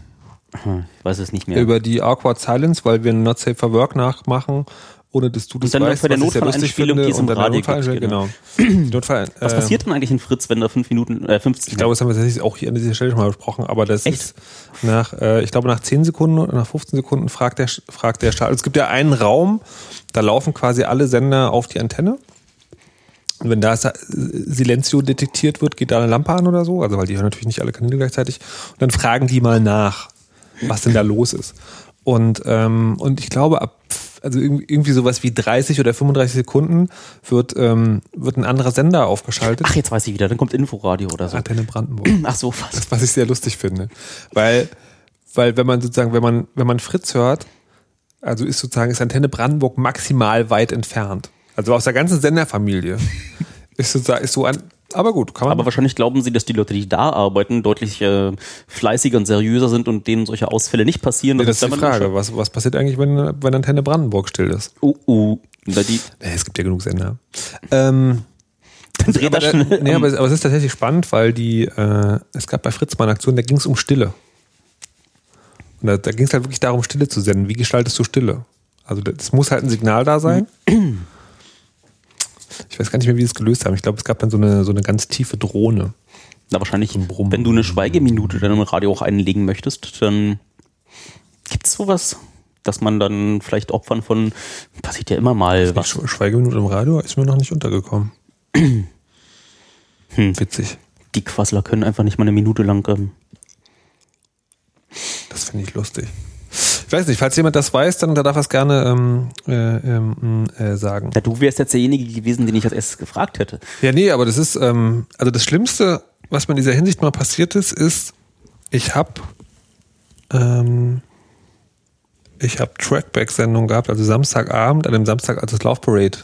[SPEAKER 2] Hm, Ich weiß es nicht mehr.
[SPEAKER 1] über die Awkward Silence, weil wir ein Not Safe for Work nachmachen, ohne dass du das
[SPEAKER 2] dann noch
[SPEAKER 1] weißt,
[SPEAKER 2] für der Notfalleinspielung,
[SPEAKER 1] finde,
[SPEAKER 2] die es im
[SPEAKER 1] und dann
[SPEAKER 2] Radio
[SPEAKER 1] Notfall,
[SPEAKER 2] gibt,
[SPEAKER 1] genau. Die [clears throat] Notfall,
[SPEAKER 2] was
[SPEAKER 1] äh,
[SPEAKER 2] passiert denn eigentlich in Fritz, wenn da fünf Minuten, äh, 15
[SPEAKER 1] Ich glaube, das haben wir tatsächlich auch hier an dieser Stelle schon mal besprochen, aber das
[SPEAKER 2] Echt?
[SPEAKER 1] ist nach, äh, ich glaube, nach 10 Sekunden oder nach 15 Sekunden fragt der, fragt der Start. Es gibt ja einen Raum, da laufen quasi alle Sender auf die Antenne. Und wenn da Silencio detektiert wird, geht da eine Lampe an oder so. Also, weil die hören natürlich nicht alle Kanäle gleichzeitig. Und dann fragen die mal nach, was denn da los ist. Und, ähm, und ich glaube, ab, also irgendwie, sowas wie 30 oder 35 Sekunden wird, ähm, wird ein anderer Sender aufgeschaltet.
[SPEAKER 2] Ach, jetzt weiß ich wieder, dann kommt Inforadio oder so.
[SPEAKER 1] Antenne Brandenburg. [clears throat]
[SPEAKER 2] Ach so, was?
[SPEAKER 1] Das, was ich sehr lustig finde. Weil, weil wenn man sozusagen, wenn man, wenn man Fritz hört, also ist sozusagen, ist Antenne Brandenburg maximal weit entfernt. Also aus der ganzen Senderfamilie. Ist ist so ein, aber gut, kann man.
[SPEAKER 2] Aber wahrscheinlich glauben sie, dass die Leute, die da arbeiten, deutlich äh, fleißiger und seriöser sind und denen solche Ausfälle nicht passieren.
[SPEAKER 1] nee, das ist die Frage. Was, was passiert eigentlich, wenn, wenn Antenne Brandenburg still ist?
[SPEAKER 2] Uh, uh. Die,
[SPEAKER 1] Nee, es gibt ja genug Sender. Ähm,
[SPEAKER 2] dann dreht
[SPEAKER 1] aber,
[SPEAKER 2] das schnell.
[SPEAKER 1] nee, aber, es- aber es ist tatsächlich spannend, weil die, äh, es gab bei Fritz mal eine Aktion, da ging es um Stille. Und da, da ging es halt wirklich darum, Stille zu senden. Wie gestaltest du Stille? Also es muss halt ein Signal da sein. [clears throat] Ich weiß gar nicht mehr, wie sie es gelöst haben. Ich glaube, es gab dann so eine, so eine ganz tiefe Drohne.
[SPEAKER 2] Na, wahrscheinlich, wenn du eine Schweigeminute dann im Radio auch einlegen möchtest, dann gibt's sowas, dass man dann vielleicht Opfern von, passiert ja immer mal was.
[SPEAKER 1] Sch- Schweigeminute im Radio ist mir noch nicht untergekommen.
[SPEAKER 2] Hm.
[SPEAKER 1] Witzig.
[SPEAKER 2] Die Quassler können einfach nicht mal eine Minute lang. Ähm,
[SPEAKER 1] Das finde ich lustig. Ich weiß nicht, falls jemand das weiß, dann darf er es gerne ähm, äh, ähm, äh, sagen.
[SPEAKER 2] na, du wärst jetzt derjenige gewesen, den ich als erstes gefragt hätte.
[SPEAKER 1] Ja, nee, aber das ist, ähm, also das Schlimmste, was mir in dieser Hinsicht mal passiert ist, ist, ich habe ähm, ich habe Trackback-Sendungen gehabt, also Samstagabend, an dem Samstag, als das Love Parade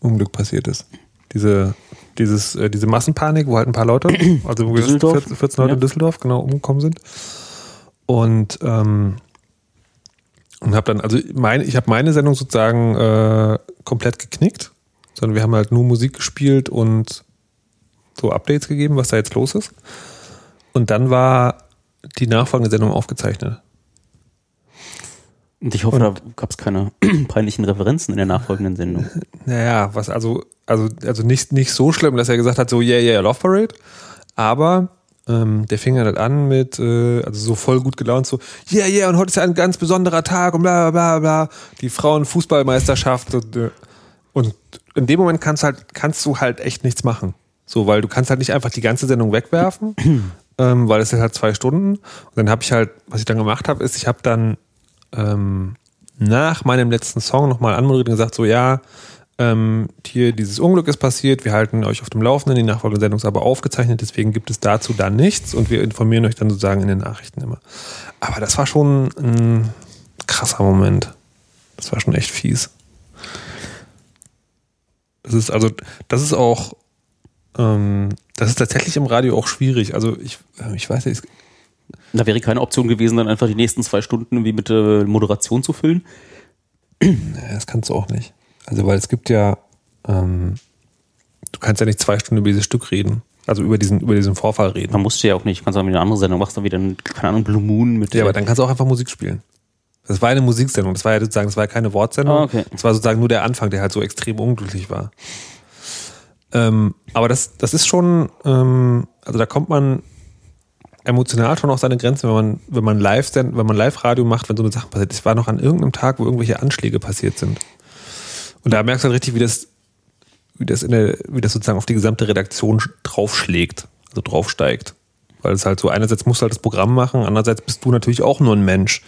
[SPEAKER 1] Unglück passiert ist. Diese, dieses, äh, diese Massenpanik, wo halt ein paar Leute, [clears throat] also wo
[SPEAKER 2] Düsseldorf?
[SPEAKER 1] 14, 14 Leute
[SPEAKER 2] Ja.
[SPEAKER 1] in Düsseldorf genau umgekommen sind. Und ähm, und habe dann, also meine, ich habe meine Sendung sozusagen äh, komplett geknickt, sondern wir haben halt nur Musik gespielt und so Updates gegeben, was da jetzt los ist. Und dann war die nachfolgende Sendung aufgezeichnet.
[SPEAKER 2] Und ich hoffe, da gab's keine [clears throat] peinlichen Referenzen in der nachfolgenden Sendung.
[SPEAKER 1] Naja, was also, also, also nicht, nicht so schlimm, dass er gesagt hat, so, yeah, yeah, Love Parade. Aber ähm, der fing halt an mit, äh, also so voll gut gelaunt, so, yeah, yeah, und heute ist ja ein ganz besonderer Tag und bla, bla, bla, bla. Die Frauenfußballmeisterschaft und, äh, und in dem Moment kannst halt, kannst du halt echt nichts machen. So, weil du kannst halt nicht einfach die ganze Sendung wegwerfen, [clears throat] ähm, weil es sind halt zwei Stunden. Und dann habe ich halt, was ich dann gemacht habe, ist, ich habe dann ähm, nach meinem letzten Song nochmal anmoderiert und gesagt, so ja, ähm, hier dieses Unglück ist passiert, wir halten euch auf dem Laufenden, die nachfolgende Sendung ist aber aufgezeichnet, deswegen gibt es dazu dann nichts und wir informieren euch dann sozusagen in den Nachrichten immer. Aber das war schon ein krasser Moment. Das war schon echt fies. Das ist also, das ist auch, ähm, das ist tatsächlich im Radio auch schwierig. Also ich, äh, ich weiß nicht,
[SPEAKER 2] Da wäre keine Option gewesen, dann einfach die nächsten zwei Stunden irgendwie mit äh, Moderation zu füllen.
[SPEAKER 1] Das kannst du auch nicht. Also, weil es gibt ja, ähm, du kannst ja nicht zwei Stunden über dieses Stück reden. Also über diesen, über diesen Vorfall reden.
[SPEAKER 2] Man musste ja auch nicht, kannst auch wieder eine andere Sendung, machst dann wieder, ein, keine Ahnung, Blue Moon mit.
[SPEAKER 1] Ja, aber dann kannst du auch einfach Musik spielen. Das war eine Musiksendung. Das war ja sozusagen, das war ja keine Wortsendung.
[SPEAKER 2] Ah, okay.
[SPEAKER 1] Das war sozusagen nur der Anfang, der halt so extrem unglücklich war. Ähm, aber das, das ist schon, ähm, also da kommt man emotional schon auf seine Grenzen, wenn man, wenn man live, wenn man Live-Radio macht, wenn so eine Sache passiert. Ich war noch an irgendeinem Tag, wo irgendwelche Anschläge passiert sind. Und da merkst du halt richtig, wie das, wie das in der, wie das sozusagen auf die gesamte Redaktion sch- draufschlägt, also draufsteigt. Weil es halt so, einerseits musst du halt das Programm machen, andererseits bist du natürlich auch nur ein Mensch,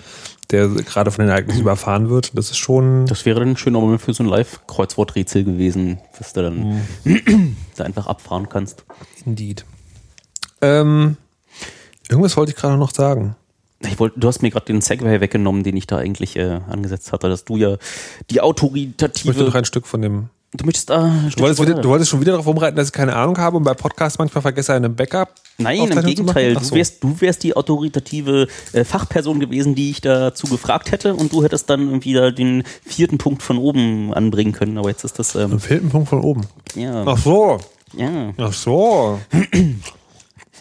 [SPEAKER 1] der gerade von den Ereignissen überfahren wird. Das ist schon,
[SPEAKER 2] Das wäre dann ein schöner Moment für so ein Live-Kreuzworträtsel gewesen, dass du dann [clears throat] da einfach abfahren kannst.
[SPEAKER 1] indeed. Ähm, irgendwas wollte ich gerade noch sagen.
[SPEAKER 2] Ich wollt, du hast mir gerade den Segway weggenommen, den ich da eigentlich äh, angesetzt hatte, dass du ja die autoritative.
[SPEAKER 1] Ich möchte noch ein Stück von dem.
[SPEAKER 2] du möchtest da. ein
[SPEAKER 1] Du wolltest, wieder, du wolltest schon wieder darauf rumreiten, dass ich keine Ahnung habe und bei Podcasts manchmal vergesse, einen Backup.
[SPEAKER 2] Nein, im? Gegenteil. Du wärst, du wärst die autoritative äh, Fachperson gewesen, die ich dazu gefragt hätte und du hättest dann irgendwie da den vierten Punkt von oben anbringen können. Aber jetzt ist das, ähm,
[SPEAKER 1] fehlt ein Punkt von oben.
[SPEAKER 2] ja,
[SPEAKER 1] Ach so.
[SPEAKER 2] ja.
[SPEAKER 1] Ach so.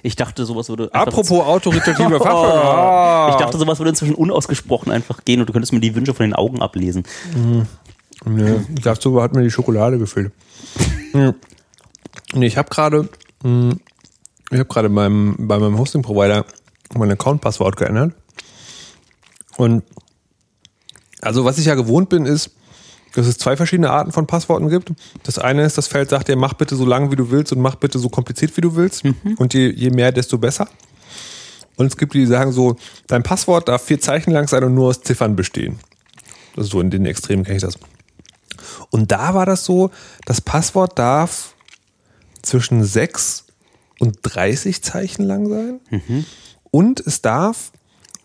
[SPEAKER 2] Ich dachte, sowas würde.
[SPEAKER 1] Apropos autoritative [laughs] Fachperson.
[SPEAKER 2] Ich dachte, sowas würde inzwischen unausgesprochen einfach gehen und du könntest mir die Wünsche von den Augen ablesen.
[SPEAKER 1] Nee, dazu hat mir die Schokolade gefehlt. Hm. nee, ich habe gerade, hm, ich habe gerade beim, bei meinem Hosting-Provider mein Account-Passwort geändert. Und also was ich ja gewohnt bin, ist, dass es zwei verschiedene Arten von Passworten gibt. Das eine ist, das Feld sagt dir, mach bitte so lang wie du willst und mach bitte so kompliziert wie du willst. Und je, je mehr, desto besser. Und es gibt die, die sagen so, dein Passwort darf vier Zeichen lang sein und nur aus Ziffern bestehen. So in den Extremen kenne ich das. Und da war das so, das Passwort darf zwischen 6 und 30 Zeichen lang sein. Und es darf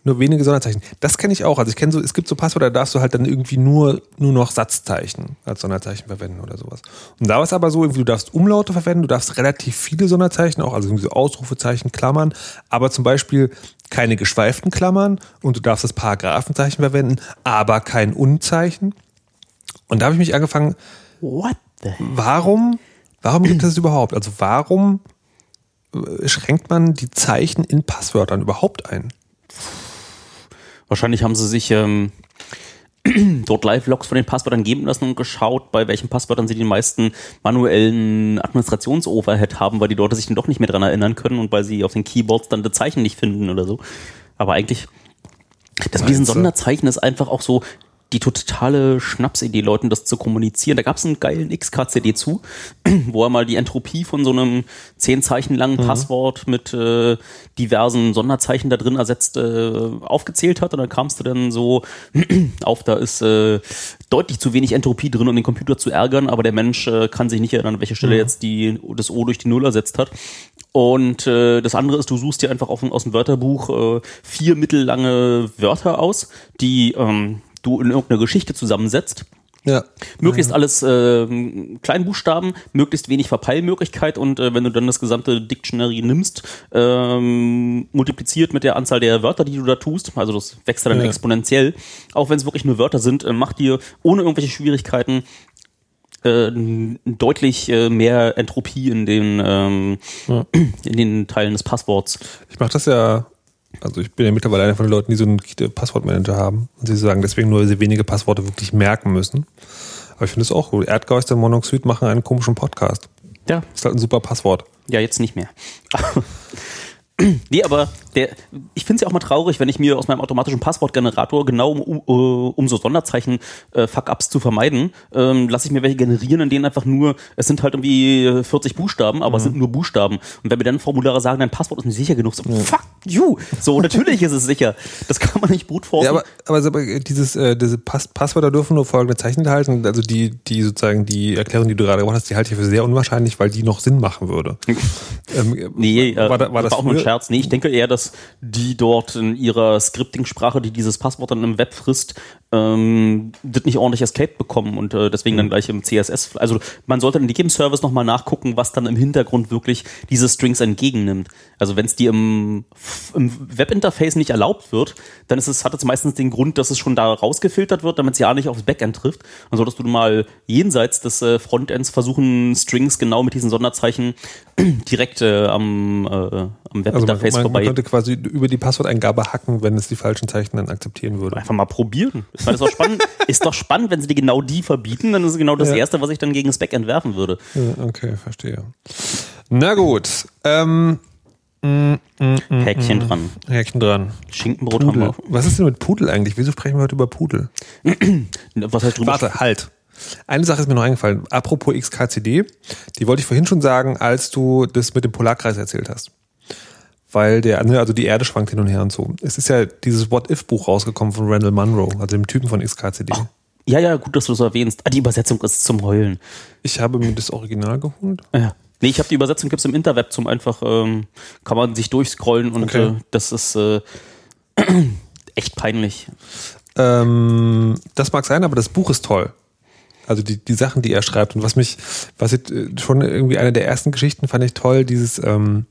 [SPEAKER 1] nur wenige Sonderzeichen. Das kenne ich auch. Also ich kenne so, es gibt so Passwörter, da darfst du halt dann irgendwie nur, nur noch Satzzeichen als Sonderzeichen verwenden oder sowas. Und da war es aber so, irgendwie, du darfst Umlaute verwenden, du darfst relativ viele Sonderzeichen auch, also irgendwie so Ausrufezeichen, Klammern, aber zum Beispiel keine geschweiften Klammern und du darfst das Paragraphenzeichen verwenden, aber kein Unzeichen. Und da habe ich mich angefangen,
[SPEAKER 2] What the hell?
[SPEAKER 1] warum, warum gibt es das überhaupt? Also warum äh, schränkt man die Zeichen in Passwörtern überhaupt ein?
[SPEAKER 2] Wahrscheinlich haben sie sich ähm, [clears throat] dort Live-Logs von den Passwörtern geben lassen und geschaut, bei welchen Passwörtern sie den meisten manuellen Administrations-Overhead haben, weil die Leute sich dann doch nicht mehr dran erinnern können und weil sie auf den Keyboards dann die Zeichen nicht finden oder so. Aber eigentlich, das mit diesen? Sonderzeichen ist einfach auch so die totale Schnapsidee, Leuten das zu kommunizieren. Da gab es einen geilen XKCD zu, wo er mal die Entropie von so einem zehn Zeichen langen Passwort mit äh, diversen Sonderzeichen da drin ersetzt äh, aufgezählt hat. Und dann kamst du dann so [clears throat] auf, da ist äh, deutlich zu wenig Entropie drin, um den Computer zu ärgern, aber der Mensch äh, kann sich nicht erinnern, an welcher Stelle jetzt die, das O durch die Null ersetzt hat. Und äh, das andere ist, du suchst dir einfach auf, aus dem Wörterbuch äh, vier mittellange Wörter aus, die ähm, du in irgendeine Geschichte zusammensetzt.
[SPEAKER 1] Ja.
[SPEAKER 2] Möglichst alles äh, Kleinbuchstaben, möglichst wenig Verpeilmöglichkeit und äh, wenn du dann das gesamte Dictionary nimmst, ähm, multipliziert mit der Anzahl der Wörter, die du da tust, also das wächst dann
[SPEAKER 1] Ja.
[SPEAKER 2] exponentiell, auch wenn es wirklich nur Wörter sind, äh, macht dir ohne irgendwelche Schwierigkeiten äh, deutlich äh, mehr Entropie in den, ähm, in den Teilen des Passworts.
[SPEAKER 1] Ich mache das ja, also ich bin ja mittlerweile einer von den Leuten, die so einen Passwortmanager haben und sie sagen deswegen nur sehr wenige Passworte wirklich merken müssen. Aber ich finde es auch gut. Erdgeist und Monoxid machen einen komischen Podcast.
[SPEAKER 2] Ja,
[SPEAKER 1] Ist halt ein super Passwort.
[SPEAKER 2] Ja, jetzt nicht mehr. Nee, aber der, ich finde es ja auch mal traurig, wenn ich mir aus meinem automatischen Passwortgenerator genau um, äh, um so Sonderzeichen äh, Fuck-Ups zu vermeiden, ähm, lasse ich mir welche generieren, in denen einfach nur, es sind halt irgendwie äh, 40 Buchstaben, aber es sind nur Buchstaben. Und wenn mir dann Formulare sagen, dein Passwort ist nicht sicher genug, so fuck you. So, natürlich ist es sicher. Das kann man nicht brute forcen.
[SPEAKER 1] Ja, aber, aber, aber dieses, äh, diese Pass Passwörter dürfen nur folgende Zeichen enthalten. Also die, die sozusagen die Erklärung, die du gerade gemacht hast, die halte ich für sehr unwahrscheinlich, weil die noch Sinn machen würde. [laughs] ähm,
[SPEAKER 2] Nee, äh,
[SPEAKER 1] war, da, war das
[SPEAKER 2] auch nur ein
[SPEAKER 1] früher-
[SPEAKER 2] Scherz. Nee, ich denke eher, dass die dort in ihrer Scripting-Sprache, die dieses Passwort dann im Web frisst, ähm, das nicht ordentlich escaped bekommen und äh, deswegen
[SPEAKER 1] Mhm.
[SPEAKER 2] dann gleich im CSS. Also man sollte in dem Service nochmal nachgucken, was dann im Hintergrund wirklich diese Strings entgegennimmt. Also wenn es dir im, im Webinterface nicht erlaubt wird, dann ist es, hat es meistens den Grund, dass es schon da rausgefiltert wird, damit es ja nicht aufs Backend trifft. Dann solltest du mal jenseits des äh, Frontends versuchen, Strings genau mit diesen Sonderzeichen [clears throat] direkt äh, am, äh, am
[SPEAKER 1] Also man,
[SPEAKER 2] Webinterface
[SPEAKER 1] man, man
[SPEAKER 2] vorbei.
[SPEAKER 1] könnte quasi über die Passworteingabe hacken, wenn es die falschen Zeichen dann akzeptieren würde.
[SPEAKER 2] Einfach mal probieren. Ich meine, ist doch spannend, [laughs] ist doch spannend, wenn sie dir genau die verbieten, dann ist es genau das
[SPEAKER 1] Ja.
[SPEAKER 2] Erste, was ich dann gegen das Backend werfen würde.
[SPEAKER 1] Ja, okay, verstehe. Na gut. Ähm,
[SPEAKER 2] Häkchen dran.
[SPEAKER 1] Häkchen dran.
[SPEAKER 2] Schinkenbrot haben
[SPEAKER 1] Pudel.
[SPEAKER 2] wir.
[SPEAKER 1] Was ist denn mit Pudel eigentlich? Wieso sprechen wir heute über Pudel?
[SPEAKER 2] Was heißt drüber?
[SPEAKER 1] Warte, halt. Eine Sache ist mir noch eingefallen. Apropos XKCD, die wollte ich vorhin schon sagen, als du das mit dem Polarkreis erzählt hast. Weil der, ne, also die Erde schwankt hin und her und so. Es ist ja dieses What-If-Buch rausgekommen von Randall Munro, also dem Typen von XKCD.
[SPEAKER 2] Ja, ja, gut, dass du das erwähnst. Ah, die Übersetzung ist zum Heulen.
[SPEAKER 1] Ich habe mir das Original geholt.
[SPEAKER 2] Ja. Nee, ich habe die Übersetzung gibt's im Interweb zum einfach, ähm, kann man sich durchscrollen und
[SPEAKER 1] Okay.
[SPEAKER 2] äh, das ist, äh, [clears throat] Echt peinlich.
[SPEAKER 1] Ähm, das mag sein, aber das Buch ist toll. Also die, die Sachen, die er schreibt. Und was mich, was ich äh, schon irgendwie eine der ersten Geschichten fand ich toll, dieses, ähm,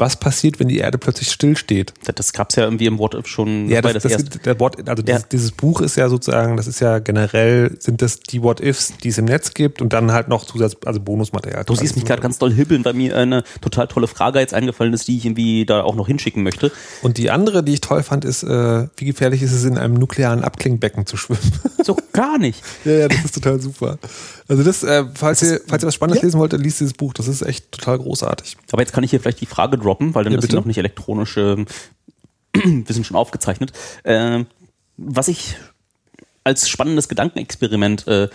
[SPEAKER 1] was passiert, wenn die Erde plötzlich stillsteht.
[SPEAKER 2] Das, das gab's ja irgendwie im What If schon.
[SPEAKER 1] Ja,
[SPEAKER 2] war
[SPEAKER 1] das, das,
[SPEAKER 2] erste.
[SPEAKER 1] der What, also
[SPEAKER 2] Ja.
[SPEAKER 1] dieses, dieses Buch ist ja sozusagen, das ist ja generell, sind das die What-Ifs, die es im Netz gibt und dann halt noch Zusatz, also Bonusmaterial.
[SPEAKER 2] Du siehst mich gerade ganz doll hibbeln, weil mir eine total tolle Frage jetzt eingefallen ist, die ich irgendwie da auch noch hinschicken möchte.
[SPEAKER 1] Und die andere, die ich toll fand, ist, äh, wie gefährlich ist es, in einem nuklearen Abklingbecken zu schwimmen? [laughs]
[SPEAKER 2] So gar nicht.
[SPEAKER 1] ja, ja, das ist total super. Also das, äh, falls, ihr, falls ihr was Spannendes
[SPEAKER 2] ja.
[SPEAKER 1] lesen wollt, liest dieses Buch. Das ist echt total großartig.
[SPEAKER 2] Aber jetzt kann ich hier vielleicht die Frage droppen, weil dann
[SPEAKER 1] Ja,
[SPEAKER 2] ist
[SPEAKER 1] bitte.
[SPEAKER 2] noch nicht elektronisch, ähm, [clears throat] wir sind schon aufgezeichnet. Ähm, was ich als spannendes Gedankenexperiment äh,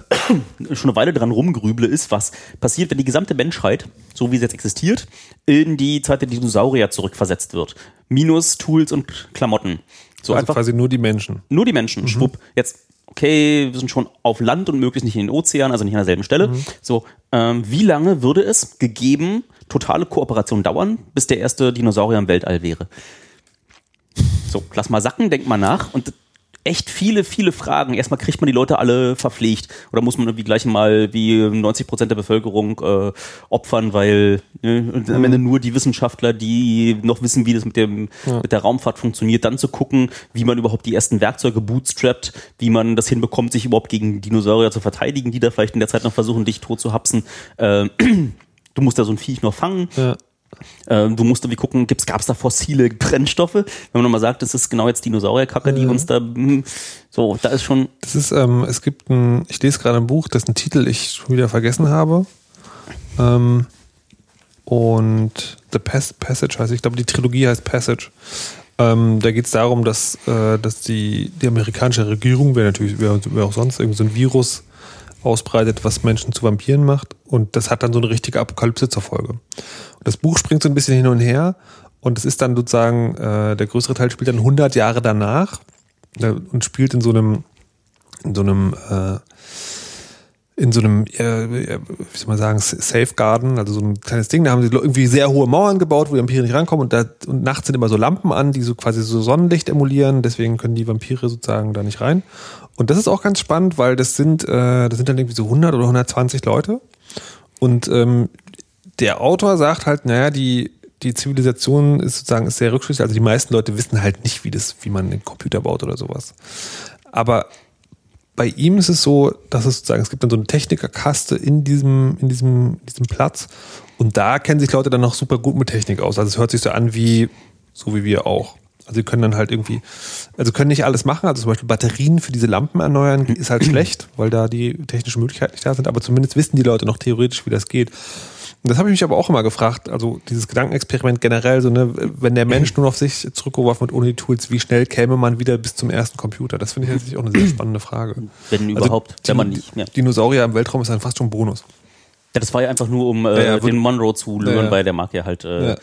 [SPEAKER 2] [clears throat] schon eine Weile dran rumgrüble, ist, was passiert, wenn die gesamte Menschheit, so wie sie jetzt existiert, in die Zeit der Dinosaurier zurückversetzt wird. Minus Tools und Klamotten. So
[SPEAKER 1] Also
[SPEAKER 2] einfach
[SPEAKER 1] quasi nur die Menschen.
[SPEAKER 2] nur die Menschen. Schwupp. Jetzt, okay, wir sind schon auf Land und möglichst nicht in den Ozean, also nicht an derselben Stelle. So, ähm, wie lange würde es gegeben totale Kooperation dauern, bis der erste Dinosaurier im Weltall wäre? So, lass mal sacken, denk mal nach und echt viele, viele Fragen. Erstmal kriegt man die Leute alle verpflegt oder muss man irgendwie gleich mal wie 90 Prozent der Bevölkerung äh, opfern, weil ne, am Ende nur die Wissenschaftler, die noch wissen, wie das mit dem mit der Raumfahrt funktioniert, dann zu gucken, wie man überhaupt die ersten Werkzeuge bootstrappt, wie man das hinbekommt, sich überhaupt gegen Dinosaurier zu verteidigen, die da vielleicht in der Zeit noch versuchen, dich tot zu hapsen. Äh, [clears throat] du musst da so ein Viech noch fangen.
[SPEAKER 1] Ja.
[SPEAKER 2] Ähm, du musst irgendwie gucken, gibt's, gab's da fossile Brennstoffe? Wenn man nochmal sagt, das ist genau jetzt Dinosaurierkacke, die uns da, hm, so, da ist schon,
[SPEAKER 1] Das ist, ähm, es gibt ein, ich lese gerade ein Buch, dessen Titel ich schon wieder vergessen habe. Ähm, und The Pas Passage heißt, ich glaube, die Trilogie heißt Passage. Ähm, da geht es darum, dass, äh, dass die, die amerikanische Regierung, wer natürlich, wer, wer auch sonst, irgendwie so ein Virus ausbreitet, was Menschen zu Vampiren macht. Und das hat dann so eine richtige Apokalypse zur Folge. Und das Buch springt so ein bisschen hin und her. Und es ist dann sozusagen, äh, der größere Teil spielt dann 100 Jahre danach äh, und spielt in so einem, in so einem, äh, in so einem, äh, äh, wie soll man sagen, Safegarden, also so ein kleines Ding, da haben sie irgendwie sehr hohe Mauern gebaut, wo die Vampire nicht rankommen und, da, und nachts sind immer so Lampen an, die so quasi so Sonnenlicht emulieren, deswegen können die Vampire sozusagen da nicht rein. Und das ist auch ganz spannend, weil das sind, äh, das sind dann irgendwie so 100 oder 120 Leute und ähm, der Autor sagt halt, naja, die, die Zivilisation ist sozusagen ist sehr rückschlüssig. Also die meisten Leute wissen halt nicht, wie das, wie man einen Computer baut oder sowas. Aber bei ihm ist es so, dass es sozusagen, es gibt dann so eine Technikerkaste in diesem, in diesem, diesem Platz. Und da kennen sich Leute dann noch super gut mit Technik aus. Also es hört sich so an wie, so wie wir auch. Also sie können dann halt irgendwie, also können nicht alles machen. Also zum Beispiel Batterien für diese Lampen erneuern ist halt [clears throat] schlecht, weil da die technischen Möglichkeiten nicht da sind. Aber zumindest wissen die Leute noch theoretisch, wie das geht. Das habe ich mich aber auch immer gefragt, also dieses Gedankenexperiment generell, so ne, wenn der Mensch nur auf sich zurückgeworfen wird ohne die Tools, wie schnell käme man wieder bis zum ersten Computer? Das finde ich natürlich auch eine sehr spannende Frage.
[SPEAKER 2] wenn überhaupt, wenn man nicht, ja.
[SPEAKER 1] Dinosaurier im Weltraum ist dann fast schon Bonus.
[SPEAKER 2] Ja, das war ja einfach nur, um äh,
[SPEAKER 1] Ja, ja,
[SPEAKER 2] den Monroe zu
[SPEAKER 1] ja.
[SPEAKER 2] weil der mag ja halt äh,
[SPEAKER 1] Ja.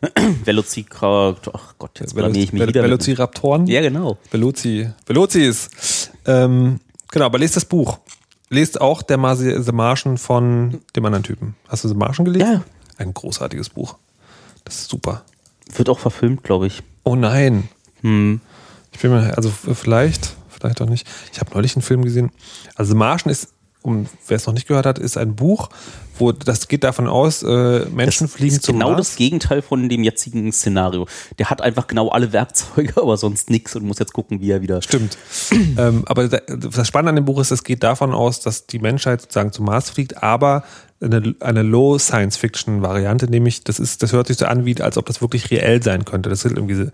[SPEAKER 1] [clears throat]
[SPEAKER 2] Velociraptor. Ach Gott, jetzt blamier ich mich
[SPEAKER 1] Vel-
[SPEAKER 2] wieder.
[SPEAKER 1] Velociraptoren?
[SPEAKER 2] Ja, genau.
[SPEAKER 1] Veloci. Velozis. Ähm, genau, aber lest das Buch. Lest auch der Marsi The Martian von dem anderen Typen. Hast du The Martian gelesen?
[SPEAKER 2] Ja.
[SPEAKER 1] Ein großartiges Buch. Das ist super.
[SPEAKER 2] Wird auch verfilmt, glaube ich.
[SPEAKER 1] Oh nein.
[SPEAKER 2] Hm.
[SPEAKER 1] Ich bin mir, also vielleicht, vielleicht auch nicht. Ich habe neulich einen Film gesehen. Also The Martian ist, um wer es noch nicht gehört hat, ist ein Buch, wo das geht davon aus, äh, Menschen
[SPEAKER 2] Das
[SPEAKER 1] fliegen
[SPEAKER 2] ist
[SPEAKER 1] zum
[SPEAKER 2] genau
[SPEAKER 1] Mars.
[SPEAKER 2] das Gegenteil von dem jetzigen Szenario. Der hat einfach genau alle Werkzeuge, [laughs] aber sonst nichts und muss jetzt gucken, wie er wieder.
[SPEAKER 1] Stimmt. ähm, aber da- das Spannende an dem Buch ist, es geht davon aus, dass die Menschheit sozusagen zum Mars fliegt, aber eine, eine Low Science Fiction Variante, nämlich das ist, das hört sich so an, wie als ob das wirklich reell sein könnte. Das sind irgendwie so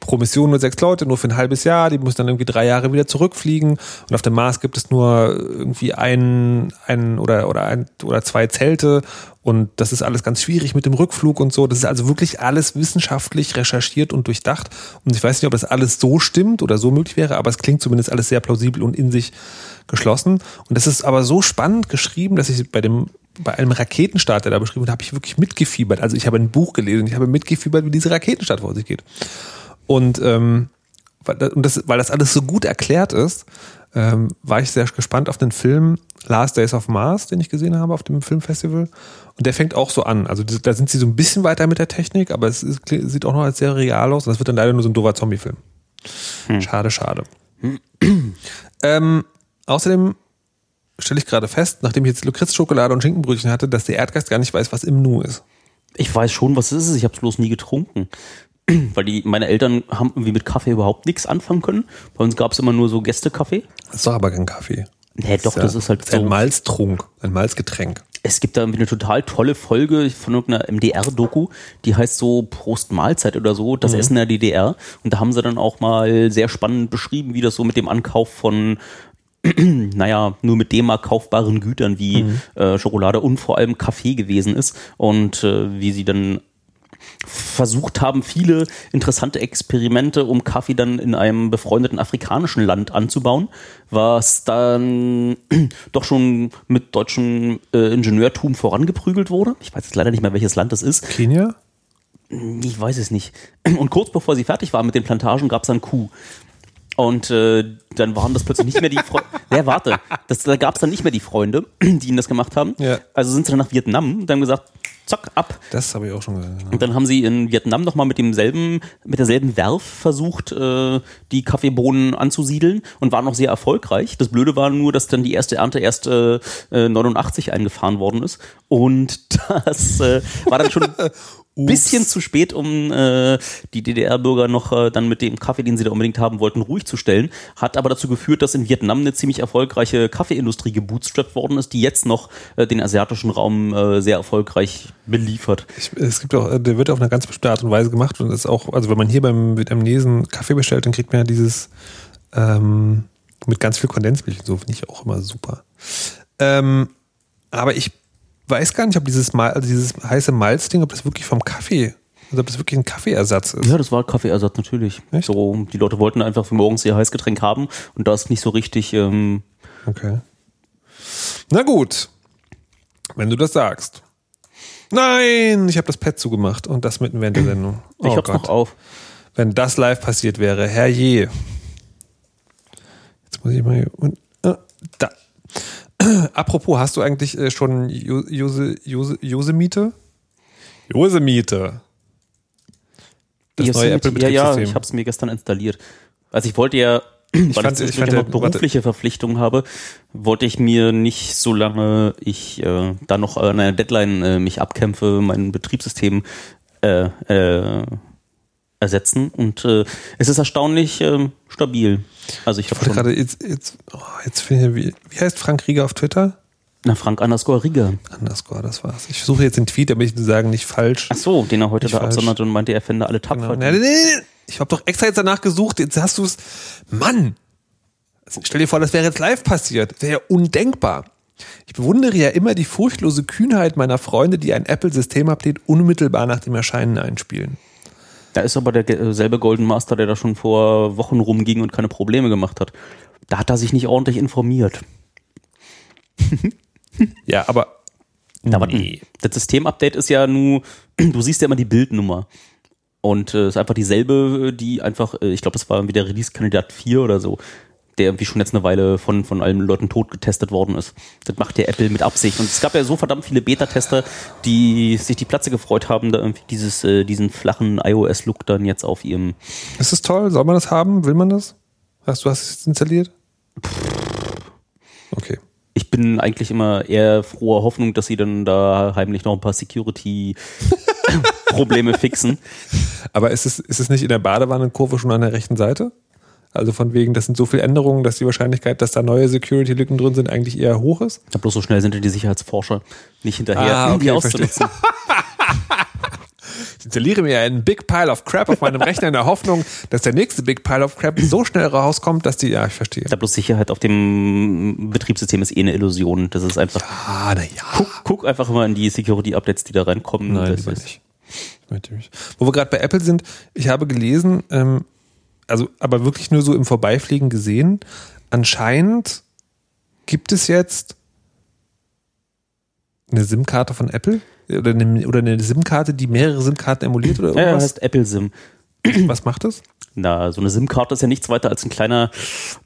[SPEAKER 1] pro nur sechs Leute, nur für ein halbes Jahr, die müssen dann irgendwie drei Jahre wieder zurückfliegen und auf dem Mars gibt es nur irgendwie ein, ein oder oder ein oder zwei Zelte und das ist alles ganz schwierig mit dem Rückflug und so. Das ist also wirklich alles wissenschaftlich recherchiert und durchdacht. Und ich weiß nicht, ob das alles so stimmt oder so möglich wäre, aber es klingt zumindest alles sehr plausibel und in sich geschlossen. Und das ist aber so spannend geschrieben, dass ich bei dem bei einem Raketenstart, der da beschrieben wird, habe ich wirklich mitgefiebert. Also ich habe ein Buch gelesen, ich habe mitgefiebert, wie diese Raketenstart vor sich geht. Und ähm, weil das, und das, weil das alles so gut erklärt ist, ähm, war ich sehr gespannt auf den Film Last Days of Mars, den ich gesehen habe auf dem Filmfestival. Und der fängt auch so an. Also da sind sie so ein bisschen weiter mit der Technik, aber es ist, sieht auch noch als sehr real aus. Und das wird dann leider nur so ein doofer Zombie-Film. Schade, schade. [clears throat] ähm, außerdem stelle ich gerade fest, nachdem ich jetzt Lakritz-Schokolade und Schinkenbrötchen hatte, dass der Erdgeist gar nicht weiß, was im Nu ist.
[SPEAKER 2] Ich weiß schon, was es ist. Ich habe es bloß nie getrunken. [clears throat] Weil die, meine Eltern haben irgendwie mit Kaffee überhaupt nichts anfangen können. Bei uns gab es immer nur so Gästekaffee.
[SPEAKER 1] Das ist doch aber kein Kaffee.
[SPEAKER 2] Nee, doch,
[SPEAKER 1] ja-
[SPEAKER 2] das ist halt
[SPEAKER 1] das ist ein
[SPEAKER 2] so.
[SPEAKER 1] Malztrunk, ein Malzgetränk.
[SPEAKER 2] Es gibt da irgendwie eine total tolle Folge von irgendeiner MDR-Doku, die heißt so Prost Mahlzeit oder so, das Essen der DDR. Und da haben sie dann auch mal sehr spannend beschrieben, wie das so mit dem Ankauf von [clears throat] naja, nur mit D-Mark kaufbaren Gütern wie äh, Schokolade und vor allem Kaffee gewesen ist und äh, wie sie dann versucht haben, viele interessante Experimente, um Kaffee dann in einem befreundeten afrikanischen Land anzubauen, was dann [clears throat] doch schon mit deutschem äh, Ingenieurtum vorangeprügelt wurde. Ich weiß jetzt leider nicht mehr, welches Land das ist.
[SPEAKER 1] Kenia?
[SPEAKER 2] Ich weiß es nicht. [clears throat] Und kurz bevor sie fertig waren mit den Plantagen, gab es dann Kuh. Und äh, dann waren das plötzlich nicht mehr die Freunde. [laughs] Ja, warte. Das, da gab es dann nicht mehr die Freunde, [clears throat] die ihnen das gemacht haben.
[SPEAKER 1] Ja.
[SPEAKER 2] Also sind sie dann nach Vietnam und haben gesagt, zack, ab.
[SPEAKER 1] Das habe ich auch schon gesehen.
[SPEAKER 2] Und dann haben sie in Vietnam nochmal mit demselben, mit derselben Werf versucht, äh, die Kaffeebohnen anzusiedeln und waren noch sehr erfolgreich. Das Blöde war nur, dass dann die erste Ernte erst äh, äh, 89 eingefahren worden ist. Und [laughs] das äh, war dann schon [laughs] ein bisschen zu spät, um äh, die DDR-Bürger noch äh, dann mit dem Kaffee, den sie da unbedingt haben wollten, ruhig zu stellen. Hat aber dazu geführt, dass in Vietnam eine ziemlich erfolgreiche Kaffeeindustrie gebootstrapped worden ist, die jetzt noch äh, den asiatischen Raum äh, sehr erfolgreich beliefert.
[SPEAKER 1] Ich, es gibt auch, der wird auf eine ganz bestimmte Art und Weise gemacht und ist auch, also wenn man hier beim Vietnamesen Kaffee bestellt, dann kriegt man ja dieses ähm, mit ganz viel Kondensmilch und so, finde ich auch immer super. Ähm, aber ich weiß gar nicht, ob dieses, Mal, also dieses heiße Malzding, ob das wirklich vom Kaffee, also ob das wirklich ein Kaffeeersatz ist.
[SPEAKER 2] Ja, das war Kaffeeersatz natürlich.
[SPEAKER 1] Echt?
[SPEAKER 2] So, die Leute wollten einfach für morgens ihr Heißgetränk haben und da ist nicht so richtig. Ähm,
[SPEAKER 1] Okay. Na gut, wenn du das sagst. Nein, ich habe das Pad zugemacht und das mitten während der Sendung.
[SPEAKER 2] ich
[SPEAKER 1] Oh
[SPEAKER 2] hab's noch
[SPEAKER 1] Gott.
[SPEAKER 2] auf.
[SPEAKER 1] Wenn das live passiert wäre, herrje. Jetzt muss ich mal hier. Und, äh, da. [clears throat] Apropos, hast du eigentlich äh, schon Jo- Jose, Jose, Yosemite? Yosemite. Das neue
[SPEAKER 2] Yosemite-
[SPEAKER 1] Apple
[SPEAKER 2] ja, ja,
[SPEAKER 1] Betriebssystem.
[SPEAKER 2] ich habe es mir gestern installiert. Also ich wollte ja, weil ich,
[SPEAKER 1] fand- ich
[SPEAKER 2] zwischendurch
[SPEAKER 1] fand
[SPEAKER 2] berufliche Verpflichtungen habe, wollte ich mir nicht, solange ich äh, da noch an einer Deadline äh, mich abkämpfe, mein Betriebssystem äh, äh, ersetzen. Und äh, es ist erstaunlich ähm, stabil. Also ich
[SPEAKER 1] Ich wollte gerade jetzt, jetzt, oh, jetzt finde ich, wie, wie heißt Frank Rieger auf Twitter?
[SPEAKER 2] na, Frank underscore Rieger.
[SPEAKER 1] Underscore, das war's. Ich suche jetzt den Tweet, damit ich sagen, nicht falsch.
[SPEAKER 2] Ach so, den er heute
[SPEAKER 1] Nicht
[SPEAKER 2] da
[SPEAKER 1] falsch.
[SPEAKER 2] absonderte und meinte, er fände alle
[SPEAKER 1] Genau.
[SPEAKER 2] tapfer.
[SPEAKER 1] Nee, nee, nee. Ich habe doch extra jetzt danach gesucht, jetzt hast du es. Mann! Also stell dir vor, das wäre jetzt live passiert. Wäre ja undenkbar. Ich bewundere ja immer die furchtlose Kühnheit meiner Freunde, die ein Apple-System-Update unmittelbar nach dem Erscheinen einspielen.
[SPEAKER 2] Da ist aber derselbe Golden Master, der da schon vor Wochen rumging und keine Probleme gemacht hat. Da hat er sich nicht ordentlich informiert. [laughs]
[SPEAKER 1] Ja, aber
[SPEAKER 2] Aber das Systemupdate ist ja nur, [clears throat] du siehst ja immer die Bildnummer. Und es ist einfach dieselbe, die einfach, äh, ich glaube, es war irgendwie der Release-Kandidat 4 oder so, der irgendwie schon jetzt eine Weile von, von allen Leuten tot getestet worden ist. Das macht der Apple mit Absicht. Und es gab ja so verdammt viele Beta-Tester, die sich die Platze gefreut haben, da irgendwie dieses, äh, diesen flachen iOS-Look dann jetzt auf ihrem
[SPEAKER 1] ist es toll? Soll man das haben? Will man das? Hast du hast es jetzt installiert? Okay.
[SPEAKER 2] ich bin eigentlich immer eher froher Hoffnung, dass sie dann da heimlich noch ein paar Security-Probleme [laughs] fixen.
[SPEAKER 1] Aber ist es, ist es nicht in der Badewannenkurve schon an der rechten Seite? Also von wegen, das sind so viele Änderungen, dass die Wahrscheinlichkeit, dass da neue Security-Lücken drin sind, eigentlich eher hoch ist?
[SPEAKER 2] Ja, bloß so schnell sind ja die Sicherheitsforscher nicht hinterher,
[SPEAKER 1] Ah,
[SPEAKER 2] um die
[SPEAKER 1] okay,
[SPEAKER 2] auszunutzen. [laughs]
[SPEAKER 1] Ich installiere mir einen Big Pile of Crap auf meinem Rechner in der Hoffnung, dass der nächste Big Pile of Crap so schnell rauskommt, dass die, ja, ich verstehe.
[SPEAKER 2] Ja, bloß Sicherheit auf dem Betriebssystem ist eh eine Illusion. Das ist einfach.
[SPEAKER 1] Ah, na ja.
[SPEAKER 2] Guck, guck einfach mal in die Security-Updates, die da reinkommen.
[SPEAKER 1] Nein,
[SPEAKER 2] das ist,
[SPEAKER 1] nicht. Wo wir gerade bei Apple sind, ich habe gelesen, ähm, also aber wirklich nur so im Vorbeifliegen gesehen, anscheinend gibt es jetzt eine SIM-Karte von Apple oder eine, oder eine SIM-Karte, die mehrere SIM-Karten emuliert oder
[SPEAKER 2] Ja, ja,
[SPEAKER 1] irgendwas.
[SPEAKER 2] heißt Apple SIM. [clears throat]
[SPEAKER 1] Was macht das?
[SPEAKER 2] Na, so eine SIM-Karte ist ja nichts weiter als ein kleiner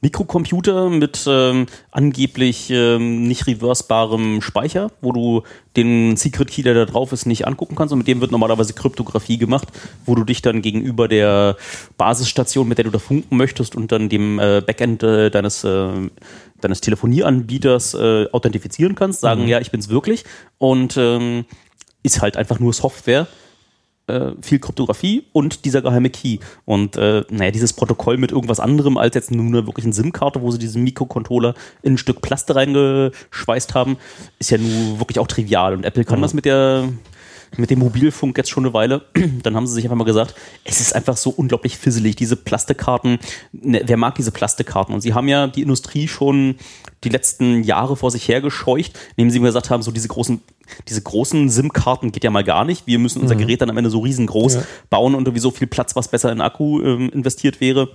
[SPEAKER 2] Mikrocomputer mit ähm, angeblich ähm, nicht reversebarem Speicher, wo du den Secret Key, der da drauf ist, nicht angucken kannst. Und mit dem wird normalerweise Kryptographie gemacht, wo du dich dann gegenüber der Basisstation, mit der du da funken möchtest, und dann dem äh, Backend äh, deines äh, deines Telefonieanbieters äh, authentifizieren kannst, sagen, ja, ich bin's wirklich. Und ähm, ist halt einfach nur Software, äh, viel Kryptographie und dieser geheime Key. Und äh, naja, dieses Protokoll mit irgendwas anderem als jetzt nur eine wirklichen SIM-Karte, wo sie diesen Mikrocontroller in ein Stück Plaste reingeschweißt haben, ist ja nur wirklich auch trivial. Und Apple kann das mit der mit dem Mobilfunk jetzt schon eine Weile. [clears throat] Dann haben sie sich einfach mal gesagt, es ist einfach so unglaublich fisselig, diese Plastikkarten. Ne, wer mag diese Plastikkarten? Und sie haben ja die Industrie schon die letzten Jahre vor sich hergescheucht, indem sie gesagt haben, so diese großen, diese großen SIM-Karten geht ja mal gar nicht. Wir müssen unser Gerät dann am Ende so riesengroß
[SPEAKER 1] Ja.
[SPEAKER 2] bauen und irgendwie so viel Platz, was besser in Akku ähm, investiert wäre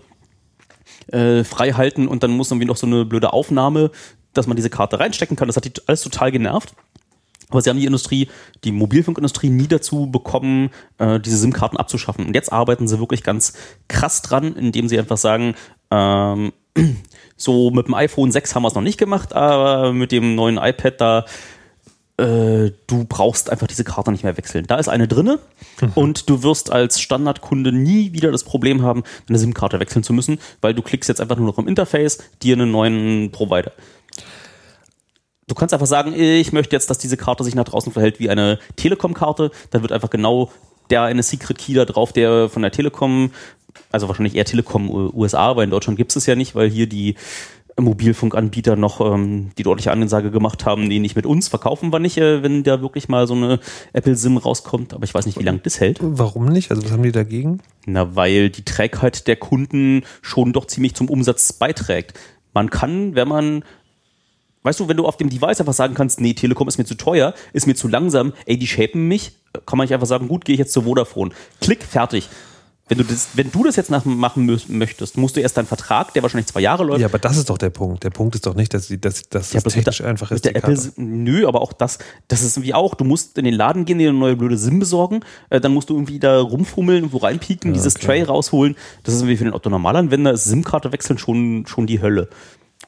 [SPEAKER 2] äh, frei halten und dann muss irgendwie noch so eine blöde Aufnahme, dass man diese Karte reinstecken kann. Das hat die alles total genervt. Aber sie haben die Industrie, die Mobilfunkindustrie nie dazu bekommen, äh, diese SIM-Karten abzuschaffen. Und jetzt arbeiten sie wirklich ganz krass dran, indem sie einfach sagen, ähm, [clears throat] so mit dem iPhone 6 haben wir es noch nicht gemacht, aber mit dem neuen iPad da äh, du brauchst einfach diese Karte nicht mehr wechseln. Da ist eine drinne und du wirst als Standardkunde nie wieder das Problem haben, deine SIM-Karte wechseln zu müssen, weil du klickst jetzt einfach nur noch im Interface, dir einen neuen Provider. Du kannst einfach sagen, ich möchte jetzt, dass diese Karte sich nach draußen verhält wie eine Telekom-Karte. Dann wird einfach genau der eine Secret Key da drauf, der von der Telekom, also wahrscheinlich eher Telekom USA, weil in Deutschland gibt es es ja nicht, weil hier die Mobilfunkanbieter noch ähm, die deutliche Ansage gemacht haben, nee, nicht mit uns, verkaufen wir nicht, äh, wenn da wirklich mal so eine Apple-SIM rauskommt. Aber ich weiß nicht, wie lange das hält.
[SPEAKER 1] Warum nicht? Also was haben die dagegen?
[SPEAKER 2] Na, weil die Trägheit der Kunden schon doch ziemlich zum Umsatz beiträgt. Man kann, wenn man, weißt du, wenn du auf dem Device einfach sagen kannst, nee, Telekom ist mir zu teuer, ist mir zu langsam, ey, die shapen mich, kann man nicht einfach sagen, gut, gehe ich jetzt zu Vodafone. Klick, fertig. Wenn du das, wenn du das jetzt machen mö- möchtest, musst du erst deinen Vertrag, der wahrscheinlich zwei Jahre läuft,
[SPEAKER 1] Ja, aber das ist doch der Punkt. Der Punkt ist doch nicht, dass, dass, dass
[SPEAKER 2] Ja,
[SPEAKER 1] das technisch
[SPEAKER 2] der-
[SPEAKER 1] einfach ist.
[SPEAKER 2] Der Apple, nö, aber auch das, das ist wie auch, du musst in den Laden gehen, dir eine neue blöde SIM besorgen, äh, dann musst du irgendwie da rumfummeln, wo reinpieken, dieses
[SPEAKER 1] okay.
[SPEAKER 2] Tray rausholen. Das ist irgendwie für den Otto-Normalanwender, ist SIM-Karte wechseln schon, schon die Hölle.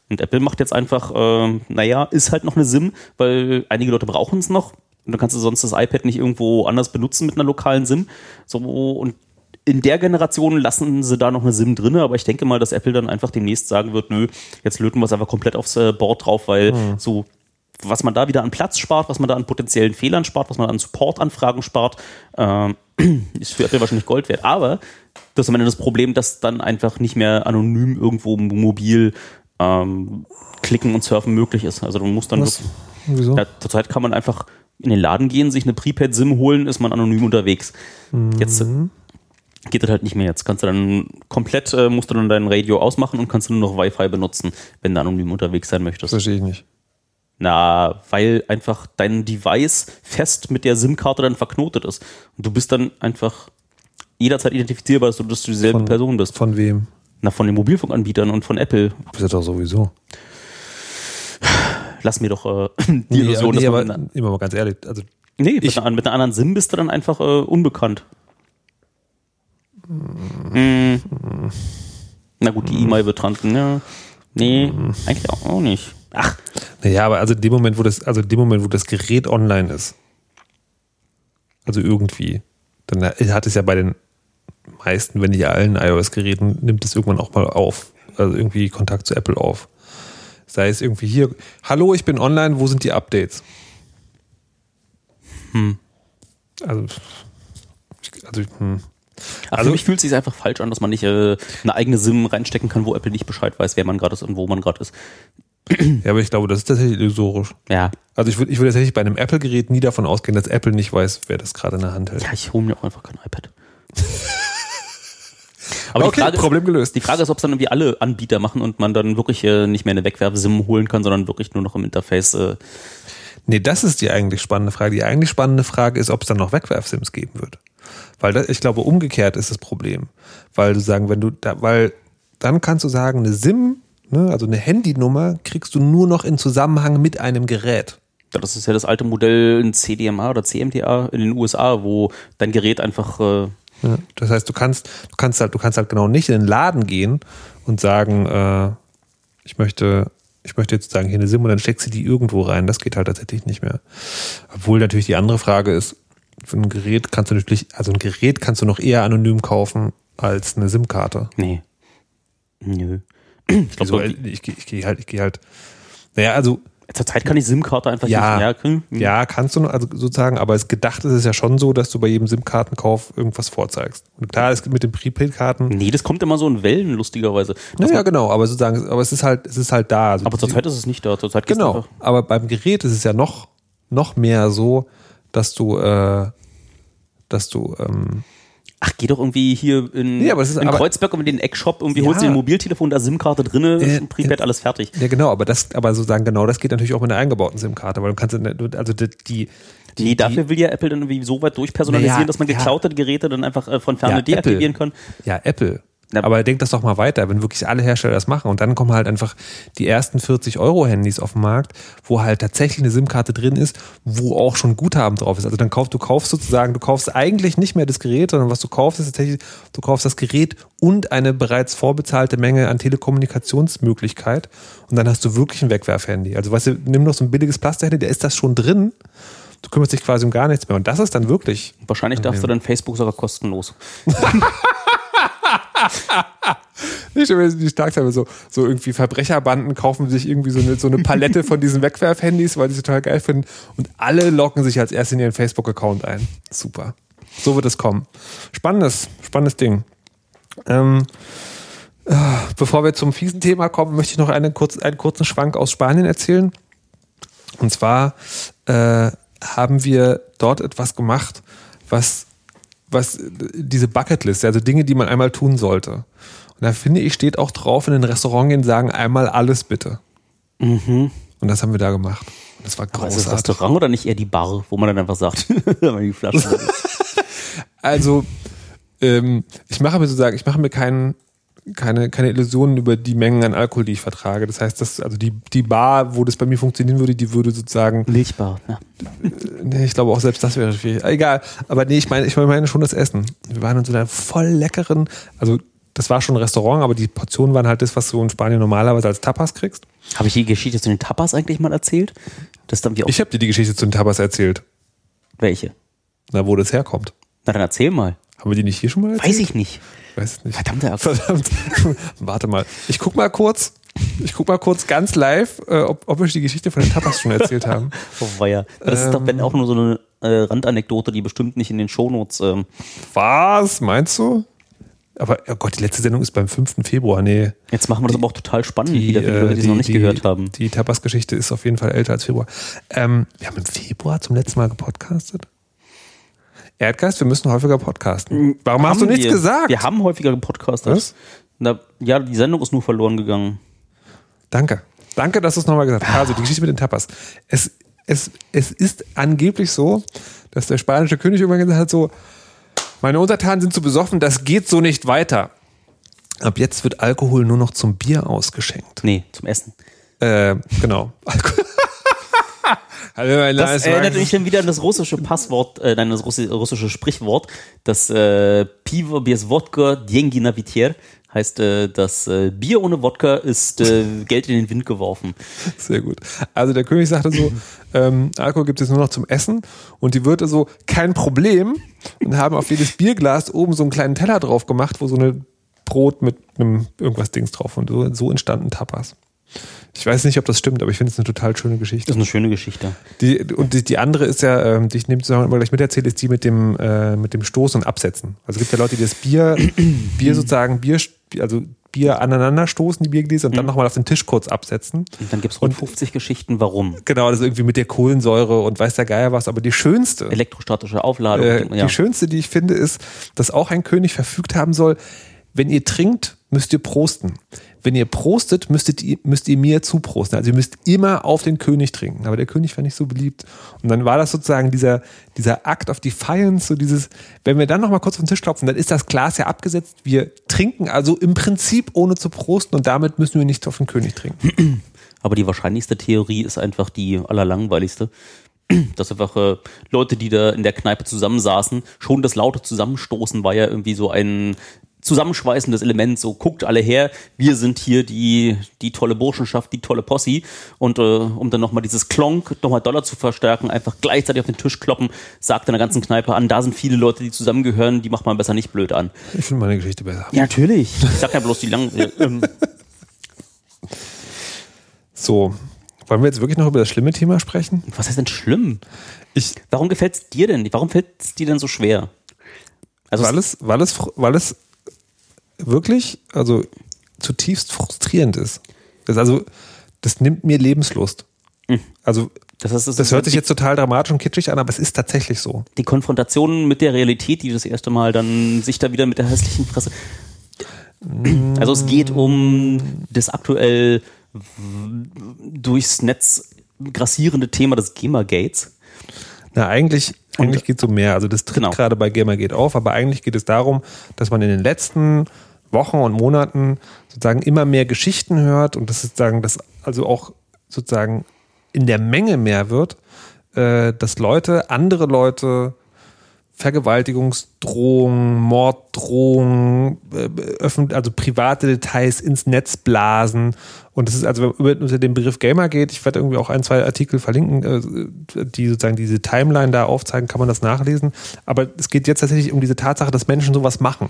[SPEAKER 2] Und Apple macht jetzt einfach, äh, naja, ist halt noch eine SIM, weil einige Leute brauchen es noch. Und dann kannst du sonst das iPad nicht irgendwo anders benutzen mit einer lokalen SIM. So, und in der Generation lassen sie da noch eine SIM drinne, aber ich denke mal, dass Apple dann einfach demnächst sagen wird, nö, jetzt löten wir es einfach komplett aufs äh, Board drauf, weil so was man da wieder an Platz spart, was man da an potenziellen Fehlern spart, was man an Supportanfragen spart, ähm, [clears throat] ist für Apple wahrscheinlich Gold wert. Aber das ist am Ende das Problem, dass dann einfach nicht mehr anonym irgendwo mobil ähm, klicken und surfen möglich ist. Also du musst dann
[SPEAKER 1] Was? Wieso?
[SPEAKER 2] ja, zurzeit kann man einfach in den Laden gehen, sich eine Prepaid-SIM holen, ist man anonym unterwegs. Jetzt äh, geht das halt nicht mehr. Jetzt kannst du dann komplett, äh, musst du dann dein Radio ausmachen und kannst du nur noch Wi-Fi benutzen, wenn du anonym unterwegs sein möchtest.
[SPEAKER 1] Verstehe ich nicht.
[SPEAKER 2] Na, weil einfach dein Device fest mit der SIM-Karte dann verknotet ist. Und du bist dann einfach jederzeit identifizierbar, dass du, dass du dieselbe
[SPEAKER 1] Von-
[SPEAKER 2] Person bist.
[SPEAKER 1] Von wem?
[SPEAKER 2] Na, von den Mobilfunkanbietern und von Apple.
[SPEAKER 1] Das ist doch sowieso.
[SPEAKER 2] Lass mir doch äh, [laughs] die Illusion,
[SPEAKER 1] nee,
[SPEAKER 2] dass
[SPEAKER 1] aber immer mal ganz ehrlich, also
[SPEAKER 2] Nee, mit,
[SPEAKER 1] ich-
[SPEAKER 2] einer, mit einer anderen SIM bist du dann einfach äh, unbekannt. Mm. Na gut, die E-Mail wird dran. Ja. Nee, eigentlich auch, auch nicht. Ach,
[SPEAKER 1] Naja, aber also in dem Moment, wo das, also in dem Moment, wo das Gerät online ist, also irgendwie, dann hat es ja bei den meisten, wenn nicht allen iOS-Geräten, nimmt es irgendwann auch mal auf. Also irgendwie Kontakt zu Apple auf. Sei es irgendwie hier, hallo, ich bin online, wo sind die Updates? Hm. Also, ich- also hm. Also-
[SPEAKER 2] für mich fühlt es sich einfach falsch an, dass man nicht äh, eine eigene SIM reinstecken kann, wo Apple nicht Bescheid weiß, wer man gerade ist und wo man gerade ist. [clears throat]
[SPEAKER 1] ja, aber ich glaube, das ist tatsächlich illusorisch.
[SPEAKER 2] Ja,
[SPEAKER 1] Also ich würde ich würde tatsächlich bei einem Apple-Gerät nie davon ausgehen, dass Apple nicht weiß, wer das gerade in der Hand hält.
[SPEAKER 2] ja ich hole mir auch einfach kein iPad. [laughs] Aber
[SPEAKER 1] okay,
[SPEAKER 2] die Frage,
[SPEAKER 1] Problem
[SPEAKER 2] ist,
[SPEAKER 1] gelöst.
[SPEAKER 2] die Frage ist, ob es dann irgendwie alle Anbieter machen und man dann wirklich äh, nicht mehr eine Wegwerf-SIM holen kann, sondern wirklich nur noch im Interface. Äh,
[SPEAKER 1] Nee, das ist die eigentlich spannende Frage. Die eigentlich spannende Frage ist, ob es dann noch Wegwerf-Sims geben wird. Weil das, ich glaube, umgekehrt ist das Problem. Weil du sagen, wenn du da, weil dann kannst du sagen, eine SIM, ne, also eine Handynummer, kriegst du nur noch in Zusammenhang mit einem Gerät.
[SPEAKER 2] das ist ja das alte Modell in CDMA oder CMTA in den USA, wo dein Gerät einfach äh,
[SPEAKER 1] Ja, das heißt, du kannst, du kannst halt, du kannst halt genau nicht in den Laden gehen und sagen, äh, ich möchte, ich möchte jetzt sagen, hier eine SIM und dann steckst du die irgendwo rein. Das geht halt tatsächlich nicht mehr. Obwohl natürlich die andere Frage ist, für ein Gerät kannst du natürlich, also ein Gerät kannst du noch eher anonym kaufen als eine SIM-Karte.
[SPEAKER 2] Nee. Nö. [clears throat] Ich
[SPEAKER 1] Wieso?
[SPEAKER 2] glaube,
[SPEAKER 1] ich, gehe- ich gehe halt, ich gehe halt. Naja, also
[SPEAKER 2] zurzeit kann ich SIM-Karte einfach
[SPEAKER 1] Ja.
[SPEAKER 2] nicht merken.
[SPEAKER 1] ja, kannst du also sozusagen, aber es gedacht ist es ja schon so, dass du bei jedem SIM-Kartenkauf irgendwas vorzeigst. Und klar, es gibt mit den Prepaid-Karten.
[SPEAKER 2] Nee, das kommt immer so in Wellen, lustigerweise. Das
[SPEAKER 1] Naja, genau, aber sozusagen, aber es ist halt, es ist halt da. Also
[SPEAKER 2] aber zurzeit ist es nicht da. Zurzeit
[SPEAKER 1] Genau, aber beim Gerät ist es ja noch, noch mehr so, dass du, äh, dass du, ähm,
[SPEAKER 2] Ach, geh doch irgendwie hier in,
[SPEAKER 1] das ist-
[SPEAKER 2] in Kreuzberg und in den Eckshop irgendwie
[SPEAKER 1] Ja.
[SPEAKER 2] holst dir ein Mobiltelefon, da SIM-Karte drinne,
[SPEAKER 1] Äh,
[SPEAKER 2] ist ein Prepaid, alles fertig.
[SPEAKER 1] ja genau, aber das, aber sozusagen genau, das geht natürlich auch mit einer eingebauten SIM-Karte, weil du kannst, also die, die
[SPEAKER 2] Nee, dafür will ja Apple dann irgendwie so weit durchpersonalisieren,
[SPEAKER 1] Naja,
[SPEAKER 2] dass man
[SPEAKER 1] ja.
[SPEAKER 2] geklaute Geräte dann einfach äh, von ferne
[SPEAKER 1] Ja,
[SPEAKER 2] deaktivieren kann.
[SPEAKER 1] Ja, Apple.
[SPEAKER 2] Na-
[SPEAKER 1] Aber denk das doch mal weiter, wenn wirklich alle Hersteller das machen und dann kommen halt einfach die ersten 40 Euro Handys auf den Markt, wo halt tatsächlich eine SIM-Karte drin ist, wo auch schon Guthaben drauf ist. Also dann kaufst du kaufst sozusagen, du kaufst eigentlich nicht mehr das Gerät, sondern was du kaufst ist tatsächlich, du kaufst das Gerät und eine bereits vorbezahlte Menge an Telekommunikationsmöglichkeit und dann hast du wirklich ein Wegwerfhandy. Also weißt du, nimm noch so ein billiges Plastikhandy, da ist das schon drin. Du kümmerst dich quasi um gar nichts mehr und das ist dann wirklich
[SPEAKER 2] Wahrscheinlich darfst du dann Facebook sogar kostenlos. [laughs] [laughs]
[SPEAKER 1] Ich stelle mir die stark sein, so, so irgendwie Verbrecherbanden kaufen sich irgendwie so eine, so eine Palette von diesen Wegwerfhandys, weil die sie total geil finden und alle locken sich als erstes in ihren Facebook-Account ein. Super. So wird es kommen. Spannendes, spannendes Ding. Ähm, äh, bevor wir zum fiesen Thema kommen, möchte ich noch einen, kurz, einen kurzen Schwank aus Spanien erzählen. Und zwar äh, haben wir dort etwas gemacht, was, was diese Bucketlist, also Dinge, die man einmal tun sollte. Und da finde ich, steht auch drauf, in ein Restaurant gehen, sagen einmal alles bitte. Und das haben wir da gemacht. Und das war
[SPEAKER 2] Aber ist das
[SPEAKER 1] großartig.
[SPEAKER 2] Restaurant oder nicht eher die Bar, wo man dann einfach sagt, [laughs] wenn man die Flaschen [laughs]
[SPEAKER 1] Also, ähm, ich mache mir sozusagen, ich mache mir keinen keine, keine Illusionen über die Mengen an Alkohol, die ich vertrage. Das heißt, dass, also die, die Bar, wo das bei mir funktionieren würde, die würde sozusagen
[SPEAKER 2] Milchbar. Ja.
[SPEAKER 1] Nee, ich glaube auch selbst das wäre schwierig. Egal. Aber nee, ich meine, ich meine schon das Essen. Wir waren in so einer voll leckeren, also das war schon ein Restaurant, aber die Portionen waren halt das, was du in Spanien normalerweise als Tapas kriegst.
[SPEAKER 2] Habe ich die Geschichte zu den Tapas eigentlich mal erzählt? Das dann auch
[SPEAKER 1] Ich habe dir die Geschichte zu den Tapas erzählt.
[SPEAKER 2] welche?
[SPEAKER 1] Na, wo das herkommt.
[SPEAKER 2] Na dann erzähl mal.
[SPEAKER 1] Haben wir die nicht hier schon mal erzählt?
[SPEAKER 2] Weiß ich nicht.
[SPEAKER 1] Ich weiß es nicht.
[SPEAKER 2] Verdammte Axt.
[SPEAKER 1] Verdammt. [laughs] Warte mal. Ich guck mal kurz. Ich guck mal kurz ganz live, äh, ob, ob wir die Geschichte von den Tapas schon erzählt haben. [laughs]
[SPEAKER 2] Oh, weia. Das ist doch
[SPEAKER 1] Ähm.
[SPEAKER 2] wenn auch nur so eine äh, Randanekdote, die bestimmt nicht in den Shownotes. Ähm,
[SPEAKER 1] Was? Meinst du? Aber, oh Gott, die letzte Sendung ist beim 5. Februar. Nee.
[SPEAKER 2] jetzt machen wir das aber auch total spannend wieder für die
[SPEAKER 1] äh,
[SPEAKER 2] Leute, die es noch nicht gehört haben.
[SPEAKER 1] Die Tapas-Geschichte ist auf jeden Fall älter als Februar. Ähm, wir haben im Februar zum letzten Mal gepodcastet. Erdgeist, wir müssen häufiger podcasten. Warum hast du
[SPEAKER 2] Haben
[SPEAKER 1] nichts
[SPEAKER 2] wir,
[SPEAKER 1] gesagt?
[SPEAKER 2] Wir haben häufiger gepodcastet.
[SPEAKER 1] Was?
[SPEAKER 2] Na, ja, die Sendung ist nur verloren gegangen.
[SPEAKER 1] Danke. Danke, dass du es nochmal gesagt hast. Also die Geschichte mit den Tapas. Es, es, es ist angeblich so, dass der spanische König irgendwann gesagt hat, so, meine Untertanen sind zu besoffen, das geht so nicht weiter. Ab jetzt wird Alkohol nur noch zum Bier ausgeschenkt.
[SPEAKER 2] Nee, zum Essen.
[SPEAKER 1] Äh, genau. Alkohol Hallo, mein Name
[SPEAKER 2] Das
[SPEAKER 1] ist
[SPEAKER 2] erinnert
[SPEAKER 1] Max.
[SPEAKER 2] mich dann wieder an das russische Passwort, äh, nein, das russi- russische Sprichwort, das äh, Pivo без Wodka деньги на ветер heißt, äh, das äh, Bier ohne Wodka ist äh, Geld in den Wind geworfen.
[SPEAKER 1] Sehr gut. Also der König sagte so, ähm, Alkohol gibt es nur noch zum Essen und die Wirte so, kein Problem und haben auf jedes Bierglas oben so einen kleinen Teller drauf gemacht, wo so eine Brot mit einem irgendwas Dings drauf und so, so entstanden Tapas. Ich weiß nicht, ob das stimmt, aber ich finde es eine total schöne Geschichte.
[SPEAKER 2] Das ist eine schöne Geschichte.
[SPEAKER 1] Die, und die, die andere ist ja, ähm, die ich nehme zusammen immer gleich miterzähle, ist die mit dem, äh, mit dem Stoßen und Absetzen. Also es gibt ja Leute, die das Bier, [clears throat] Bier sozusagen, Bier, also Bier aneinander stoßen, die Biergläser, und dann nochmal auf den Tisch kurz absetzen.
[SPEAKER 2] Und dann gibt es rund 50 Geschichten, warum.
[SPEAKER 1] Genau, das ist irgendwie mit der Kohlensäure und weiß der Geier was. Aber die schönste,
[SPEAKER 2] Elektrostatische Aufladung.
[SPEAKER 1] äh,
[SPEAKER 2] ja.
[SPEAKER 1] die schönste, die ich finde, ist, dass auch ein König verfügt haben soll, wenn ihr trinkt, müsst ihr prosten. Wenn ihr prostet, müsstet ihr, müsst ihr mir zuprosten. Also ihr müsst immer auf den König trinken. Aber der König war nicht so beliebt. Und dann war das sozusagen dieser, dieser Act of Defiance, so dieses, wenn wir dann nochmal kurz auf den Tisch klopfen, dann ist das Glas ja abgesetzt. Wir trinken also im Prinzip ohne zu prosten und damit müssen wir nicht auf den König trinken. [clears throat]
[SPEAKER 2] Aber die wahrscheinlichste Theorie ist einfach die allerlangweiligste. [clears throat] dass einfach äh, Leute, die da in der Kneipe zusammensaßen, schon das laute Zusammenstoßen war ja irgendwie so ein zusammenschweißendes Element, so guckt alle her, wir sind hier die, die tolle Burschenschaft, die tolle Posse und äh, um dann nochmal dieses Klonk, nochmal Dollar zu verstärken, einfach gleichzeitig auf den Tisch kloppen, sagt in der ganzen Kneipe an, da sind viele Leute, die zusammengehören, die macht man besser nicht blöd an.
[SPEAKER 1] Ich finde meine Geschichte besser.
[SPEAKER 2] Ja, natürlich. Ich sag ja bloß die lang. äh, [laughs] ähm,
[SPEAKER 1] So, wollen wir jetzt wirklich noch über das schlimme Thema sprechen?
[SPEAKER 2] was heißt denn schlimm?
[SPEAKER 1] Ich,
[SPEAKER 2] Warum gefällt's dir denn? Warum fällt es dir denn so schwer? Also
[SPEAKER 1] weil es, weil es, weil es wirklich, also zutiefst frustrierend ist. Das also, das nimmt mir Lebenslust. Also,
[SPEAKER 2] das, ist, das,
[SPEAKER 1] das hört sich jetzt total dramatisch und kitschig an, aber es ist tatsächlich so.
[SPEAKER 2] die Konfrontation mit der Realität, die das erste Mal dann sich da wieder mit der hässlichen Fresse. Also es geht um das aktuell durchs Netz grassierende Thema des GEMA-Gates.
[SPEAKER 1] Na, eigentlich, eigentlich geht es um mehr. Also das tritt
[SPEAKER 2] Genau.
[SPEAKER 1] gerade bei Gamergate auf, aber eigentlich geht es darum, dass man in den letzten Wochen und Monaten sozusagen immer mehr Geschichten hört und das sozusagen das also auch sozusagen in der Menge mehr wird, äh, dass Leute, andere Leute Vergewaltigungsdrohungen, Morddrohungen, äh, also private Details ins Netz blasen. Und das ist also wenn man unter dem Begriff Gamer geht. Ich werde irgendwie auch ein, zwei Artikel verlinken, äh, die sozusagen diese Timeline da aufzeigen, kann man das nachlesen. Aber es geht jetzt tatsächlich um diese Tatsache, dass Menschen sowas machen.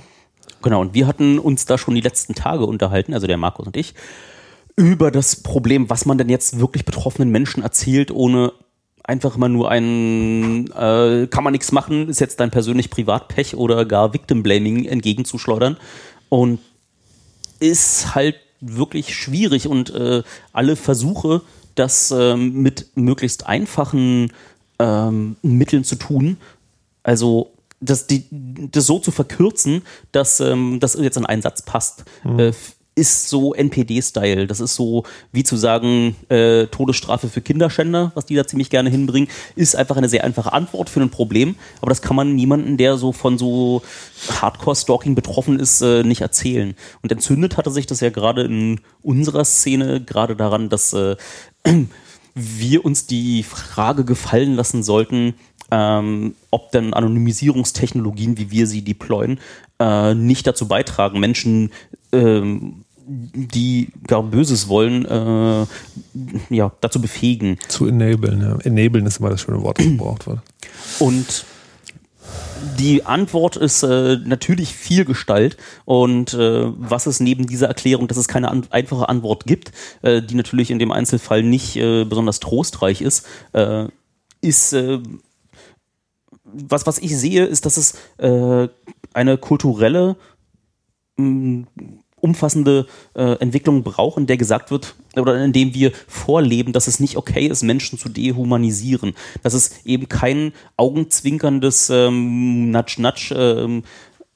[SPEAKER 2] Genau, und wir hatten uns da schon die letzten Tage unterhalten, also der Markus und ich, über das Problem, was man denn jetzt wirklich betroffenen Menschen erzählt, ohne einfach immer nur ein, äh, kann man nichts machen, ist jetzt dein persönlich Privatpech oder gar Victim Blaming entgegenzuschleudern. Und ist halt wirklich schwierig und äh, alle Versuche, das ähm, mit möglichst einfachen ähm, Mitteln zu tun, also das, die, das so zu verkürzen, dass ähm, das jetzt in einen Satz passt, äh, f- ist so NPD-Style. Das ist so wie zu sagen, äh, Todesstrafe für Kinderschänder, was die da ziemlich gerne hinbringen, ist einfach eine sehr einfache Antwort für ein Problem. Aber das kann man niemanden, der so von so Hardcore-Stalking betroffen ist, äh, nicht erzählen. Und entzündet hatte sich das ja gerade in unserer Szene gerade daran, dass äh, [clears throat] wir uns die Frage gefallen lassen sollten, ähm, ob denn Anonymisierungstechnologien, wie wir sie deployen, äh, nicht dazu beitragen, Menschen, ähm, die gar Böses wollen, äh, ja, dazu befähigen.
[SPEAKER 1] Zu enablen. Ja. Enablen ist immer das schöne Wort, das gebraucht wird.
[SPEAKER 2] Und die Antwort ist äh, natürlich viel Gestalt und äh, was es neben dieser Erklärung, dass es keine an einfache Antwort gibt, äh, die natürlich in dem Einzelfall nicht äh, besonders trostreich ist, äh, ist äh, was, was ich sehe, ist, dass es äh, eine kulturelle mh, umfassende äh, Entwicklung braucht, in der gesagt wird, oder in dem wir vorleben, dass es nicht okay ist, Menschen zu dehumanisieren. Dass es eben kein augenzwinkerndes ähm, Natsch-Natsch ähm,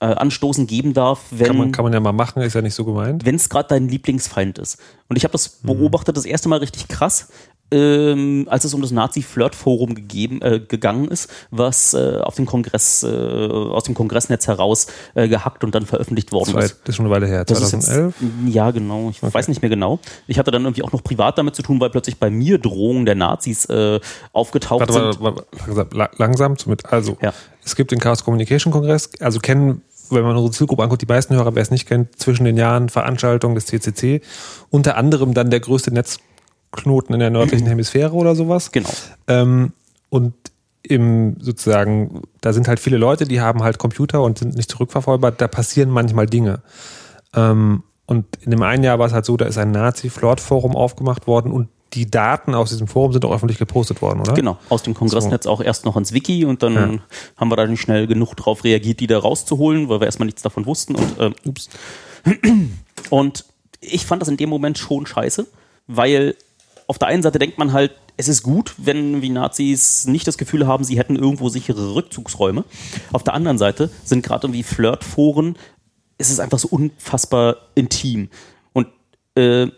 [SPEAKER 2] äh, Anstoßen geben darf, wenn
[SPEAKER 1] Kann man, kann man ja mal machen, ist ja nicht so gemeint.
[SPEAKER 2] wenn es gerade dein Lieblingsfeind ist. Und ich habe das beobachtet, das erste Mal richtig krass, ähm, als es um das Nazi-Flirt-Forum gegeben, äh, gegangen ist, was äh, auf dem Kongress, äh, aus dem Kongressnetz heraus äh, gehackt und dann veröffentlicht worden
[SPEAKER 1] Zwei,
[SPEAKER 2] ist.
[SPEAKER 1] das ist schon eine Weile her,
[SPEAKER 2] Das ist jetzt,
[SPEAKER 1] 2011.
[SPEAKER 2] ja, genau. Ich weiß nicht mehr genau. Ich hatte dann irgendwie auch noch privat damit zu tun, weil plötzlich bei mir Drohungen der Nazis äh, aufgetaucht
[SPEAKER 1] Warte,
[SPEAKER 2] sind.
[SPEAKER 1] warte, warte, langsam, la- langsam mit. Also,
[SPEAKER 2] Ja.
[SPEAKER 1] es gibt den Chaos Communication Kongress, also kennen, wenn man unsere Zielgruppe anguckt, die meisten Hörer, wer es nicht kennt, zwischen den Jahren Veranstaltungen des CCC, unter anderem dann der größte Netzknoten in der nördlichen [clears throat] Hemisphäre oder sowas.
[SPEAKER 2] Genau.
[SPEAKER 1] Ähm, und im sozusagen, da sind halt viele Leute, die haben halt Computer und sind nicht zurückverfolgbar, da passieren manchmal Dinge. Ähm, und in dem einen Jahr war es halt so, da ist ein Nazi-Flirt-Forum aufgemacht worden und die Daten aus diesem Forum sind auch öffentlich gepostet worden, oder?
[SPEAKER 2] Genau, aus dem Kongressnetz auch erst noch ins Wiki und dann
[SPEAKER 1] Ja.
[SPEAKER 2] haben wir da nicht schnell genug drauf reagiert, die da rauszuholen, weil wir erstmal nichts davon wussten. Und, ähm, ups. [clears throat] und ich fand das in dem Moment schon scheiße, weil auf der einen Seite denkt man halt, es ist gut, wenn wie Nazis nicht das Gefühl haben, sie hätten irgendwo sichere Rückzugsräume. Auf der anderen Seite sind gerade irgendwie Flirtforen, es ist einfach so unfassbar intim. Und äh,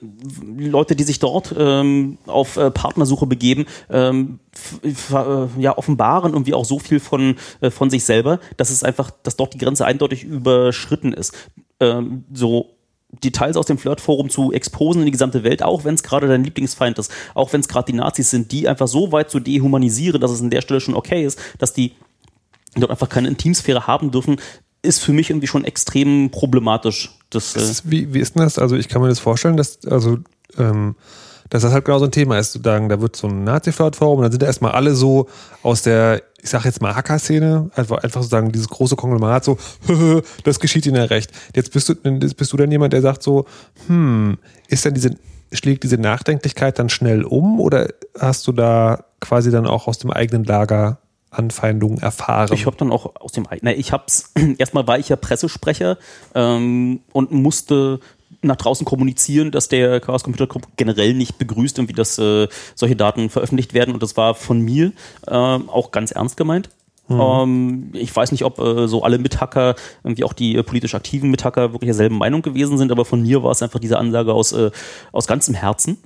[SPEAKER 2] Leute, die sich dort ähm, auf äh, Partnersuche begeben, ähm, äh, ja, offenbaren irgendwie auch so viel von, äh, von sich selber, dass es einfach, dass dort die Grenze eindeutig überschritten ist. Ähm, so Details aus dem Flirtforum zu exposen in die gesamte Welt, auch wenn es gerade dein Lieblingsfeind ist, auch wenn es gerade die Nazis sind, die einfach so weit zu dehumanisieren, dass es an der Stelle schon okay ist, dass die dort einfach keine Intimsphäre haben dürfen, ist für mich irgendwie schon extrem problematisch. Das,
[SPEAKER 1] Das
[SPEAKER 2] äh,
[SPEAKER 1] ist, wie, wie ist denn das? Also ich kann mir das vorstellen, dass, also, ähm, dass das halt genau so ein Thema ist. Sozusagen, da wird so ein Nazi-Flirt-Forum dann sind erstmal alle so aus der, ich sag jetzt mal Hacker-Szene, einfach, einfach sozusagen dieses große Konglomerat so, [laughs] [laughs] das geschieht ihnen ja recht. Jetzt bist du, bist du dann jemand, der sagt so, hm, ist denn diese, schlägt diese Nachdenklichkeit dann schnell um oder hast du da quasi dann auch aus dem eigenen Lager Anfeindungen erfahren?
[SPEAKER 2] Ich habe dann auch aus dem eigenen, ich hab's, [clears throat] erstmal war ich ja Pressesprecher ähm, und musste nach draußen kommunizieren, dass der Chaos Computer Club generell nicht begrüßt, irgendwie, dass äh, solche Daten veröffentlicht werden. Und das war von mir ähm, auch ganz ernst gemeint. Ähm, ich weiß nicht, ob äh, so alle Mithacker, irgendwie auch die äh, politisch aktiven Mithacker wirklich derselben Meinung gewesen sind, aber von mir war es einfach diese Ansage aus, äh, aus ganzem Herzen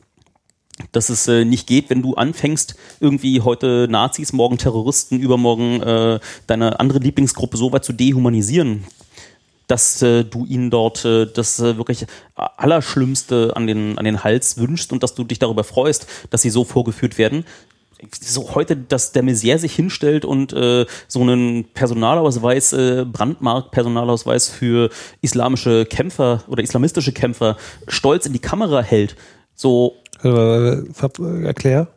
[SPEAKER 2] dass es äh, nicht geht, wenn du anfängst, irgendwie heute Nazis, morgen Terroristen, übermorgen äh, deine andere Lieblingsgruppe so weit zu dehumanisieren, dass äh, du ihnen dort äh, das äh, wirklich Allerschlimmste an den, an den Hals wünschst und dass du dich darüber freust, dass sie so vorgeführt werden. So heute, dass der Messier sich hinstellt und äh, so einen Personalausweis, äh, Brandmark-Personalausweis für islamische Kämpfer oder islamistische Kämpfer stolz in die Kamera hält, so
[SPEAKER 1] Äh, Erklär.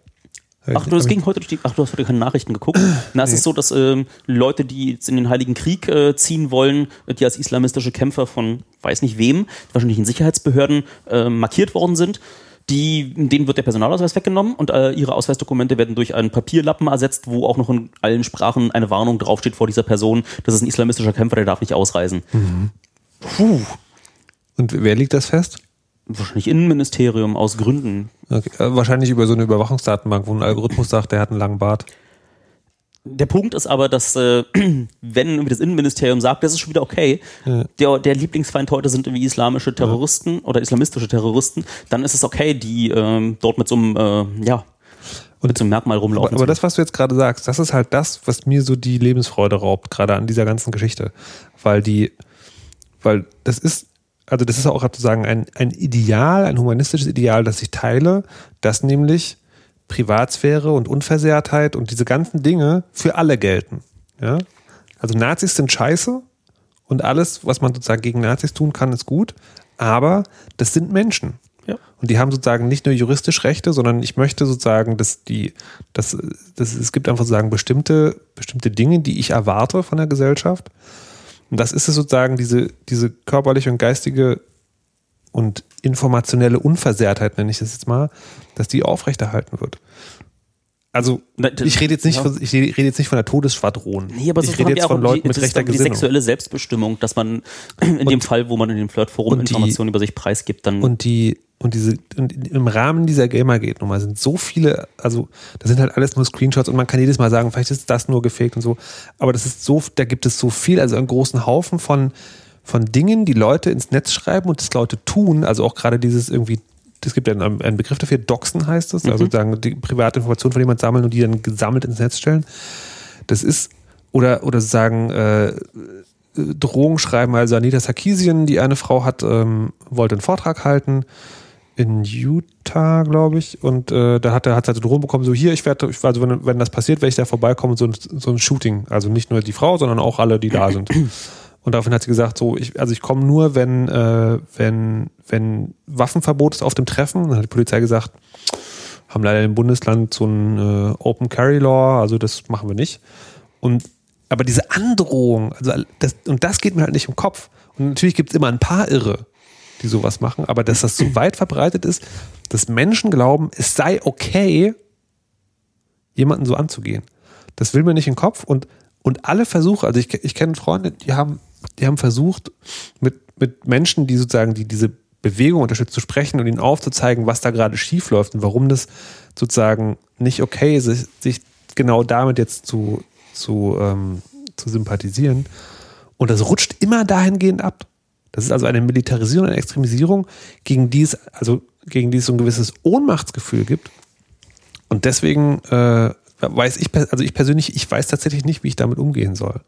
[SPEAKER 2] Ach, du, das ging heute durch die. Ach, du hast heute keine Nachrichten geguckt. Na, es ist so, dass ähm, Leute, die jetzt in den Heiligen Krieg äh, ziehen wollen, die als islamistische Kämpfer von weiß nicht wem, wahrscheinlich in Sicherheitsbehörden äh, markiert worden sind, die, denen wird der Personalausweis weggenommen und äh, ihre Ausweisdokumente werden durch einen Papierlappen ersetzt, wo auch noch in allen Sprachen eine Warnung draufsteht vor dieser Person. Das ist ein islamistischer Kämpfer, der darf nicht ausreisen. Puh.
[SPEAKER 1] Und wer liegt das fest?
[SPEAKER 2] Wahrscheinlich Innenministerium aus Gründen.
[SPEAKER 1] Okay. äh, Wahrscheinlich über so eine Überwachungsdatenbank, wo ein Algorithmus sagt, der hat einen langen Bart.
[SPEAKER 2] Der Punkt ist aber, dass äh, [clears throat] wenn irgendwie das Innenministerium sagt, das ist schon wieder okay, der, der Lieblingsfeind heute sind irgendwie islamische Terroristen oder islamistische Terroristen, dann ist es okay, die ähm, dort mit so einem, äh, ja, so einem Merkmal rumlaufen.
[SPEAKER 1] Aber, aber das, was du jetzt gerade sagst, das ist halt das, was mir so die Lebensfreude raubt, gerade an dieser ganzen Geschichte. Weil die, weil das ist, also das ist auch sozusagen ein, ein Ideal, ein humanistisches Ideal, das ich teile, dass nämlich Privatsphäre und Unversehrtheit und diese ganzen Dinge für alle gelten. Ja? Also Nazis sind scheiße und alles, was man sozusagen gegen Nazis tun kann, ist gut, aber das sind Menschen.
[SPEAKER 2] Ja.
[SPEAKER 1] Und die haben sozusagen nicht nur juristisch Rechte, sondern ich möchte sozusagen, dass die, dass, dass es gibt einfach sozusagen bestimmte, bestimmte Dinge, die ich erwarte von der Gesellschaft. Und das ist es sozusagen diese, diese körperliche und geistige und informationelle Unversehrtheit, nenne ich das jetzt mal, dass die aufrechterhalten wird. Also,
[SPEAKER 2] Na,
[SPEAKER 1] ich rede jetzt nicht
[SPEAKER 2] ja.
[SPEAKER 1] von, ich rede jetzt nicht von der Todesschwadron.
[SPEAKER 2] Nee, aber
[SPEAKER 1] ich rede jetzt von Leuten
[SPEAKER 2] die,
[SPEAKER 1] mit
[SPEAKER 2] das ist
[SPEAKER 1] rechter
[SPEAKER 2] dann die
[SPEAKER 1] Gesinnung.
[SPEAKER 2] sexuelle Selbstbestimmung, dass man [clears throat] in dem Fall, wo man in dem Flirtforum
[SPEAKER 1] und die-
[SPEAKER 2] Informationen über sich preisgibt, dann
[SPEAKER 1] Und die, und diese, und im Rahmen dieser Gamergate-Nummer sind so viele, also da sind halt alles nur Screenshots und man kann jedes Mal sagen, vielleicht ist das nur gefaked und so. Aber das ist so, da gibt es so viel, also einen großen Haufen von, von Dingen, die Leute ins Netz schreiben und das Leute tun, also auch gerade dieses irgendwie, es gibt ja einen, einen Begriff dafür, Doxen heißt es, also sagen, die private Informationen von jemand sammeln und die dann gesammelt ins Netz stellen. Das ist, oder, oder sagen, äh, Drohungen schreiben, also Anita Sarkeesian, die eine Frau hat, ähm, wollte einen Vortrag halten in Utah, glaube ich, und äh, da hat er hat halt so Drohungen bekommen, so hier, ich werde, also wenn, wenn das passiert, werde ich da vorbeikommen, so ein, so ein Shooting, also nicht nur die Frau, sondern auch alle, die da sind. [clears throat] Und daraufhin hat sie gesagt, so, ich, also ich komme nur, wenn, äh, wenn, wenn Waffenverbot ist auf dem Treffen. Dann hat die Polizei gesagt, haben leider im Bundesland so ein äh, Open Carry Law, also das machen wir nicht. Und aber diese Androhung, also das, und das geht mir halt nicht im Kopf. Und natürlich gibt es immer ein paar Irre, die sowas machen, aber dass das so [clears throat] weit verbreitet ist, dass Menschen glauben, es sei okay, jemanden so anzugehen. Das will mir nicht in den Kopf und, und alle Versuche, also ich, ich kenne Freunde, die haben, die haben versucht, mit, mit Menschen, die sozusagen die, diese Bewegung unterstützen, zu sprechen und ihnen aufzuzeigen, was da gerade schief läuft und warum das sozusagen nicht okay ist, sich, sich genau damit jetzt zu, zu, ähm, zu sympathisieren. Und das rutscht immer dahingehend ab. Das ist also eine Militarisierung, eine Extremisierung, gegen die es, also gegen die es so ein gewisses Ohnmachtsgefühl gibt. Und deswegen äh, weiß ich, also ich persönlich, ich weiß tatsächlich nicht, wie ich damit umgehen soll.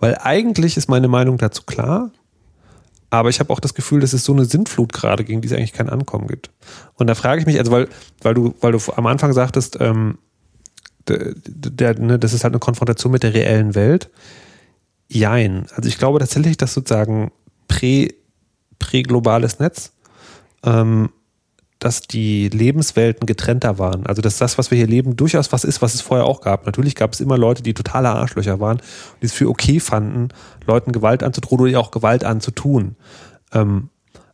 [SPEAKER 1] Weil eigentlich ist meine Meinung dazu klar, Aber ich habe auch das Gefühl, dass es so eine Sintflut gerade, gegen die es eigentlich kein Ankommen gibt. Und da frage ich mich, also weil, weil du, weil du am Anfang sagtest, ähm, der, der, ne, das ist halt eine Konfrontation mit der reellen Welt. Jein. Also ich glaube tatsächlich, dass sozusagen prä, prä-globales Netz, ähm, dass die Lebenswelten getrennter waren. Also dass das, was wir hier leben, durchaus was ist, was es vorher auch gab. Natürlich gab es immer Leute, die totale Arschlöcher waren und die es für okay fanden, Leuten Gewalt anzudrohen oder auch Gewalt anzutun. Ähm,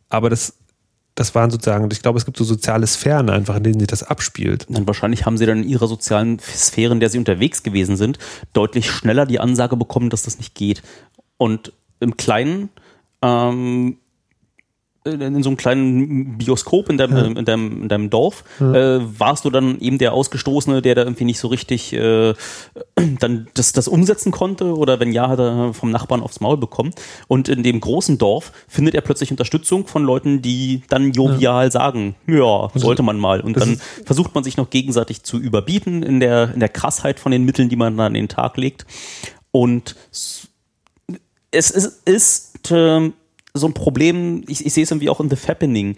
[SPEAKER 1] aber das, das waren sozusagen, ich glaube, es gibt so soziale Sphären einfach, in denen sich das abspielt.
[SPEAKER 2] Dann wahrscheinlich haben sie dann in ihrer sozialen Sphäre, in der sie unterwegs gewesen sind, deutlich schneller die Ansage bekommen, dass das nicht geht. Und im Kleinen, ähm, in so einem kleinen Bioskop in deinem, in deinem, in deinem Dorf, äh, warst du dann eben der Ausgestoßene, der da irgendwie nicht so richtig äh, [clears throat] dann das, das umsetzen konnte oder wenn ja, hat er vom Nachbarn aufs Maul bekommen. Und in dem großen Dorf findet er plötzlich Unterstützung von Leuten, die dann jovial sagen, ja, sollte man mal. Und dann versucht man sich noch gegenseitig zu überbieten in der, in der Krassheit von den Mitteln, die man dann an den Tag legt. Und es ist, ist ähm, so ein Problem, ich, ich sehe es irgendwie auch in The Fappening.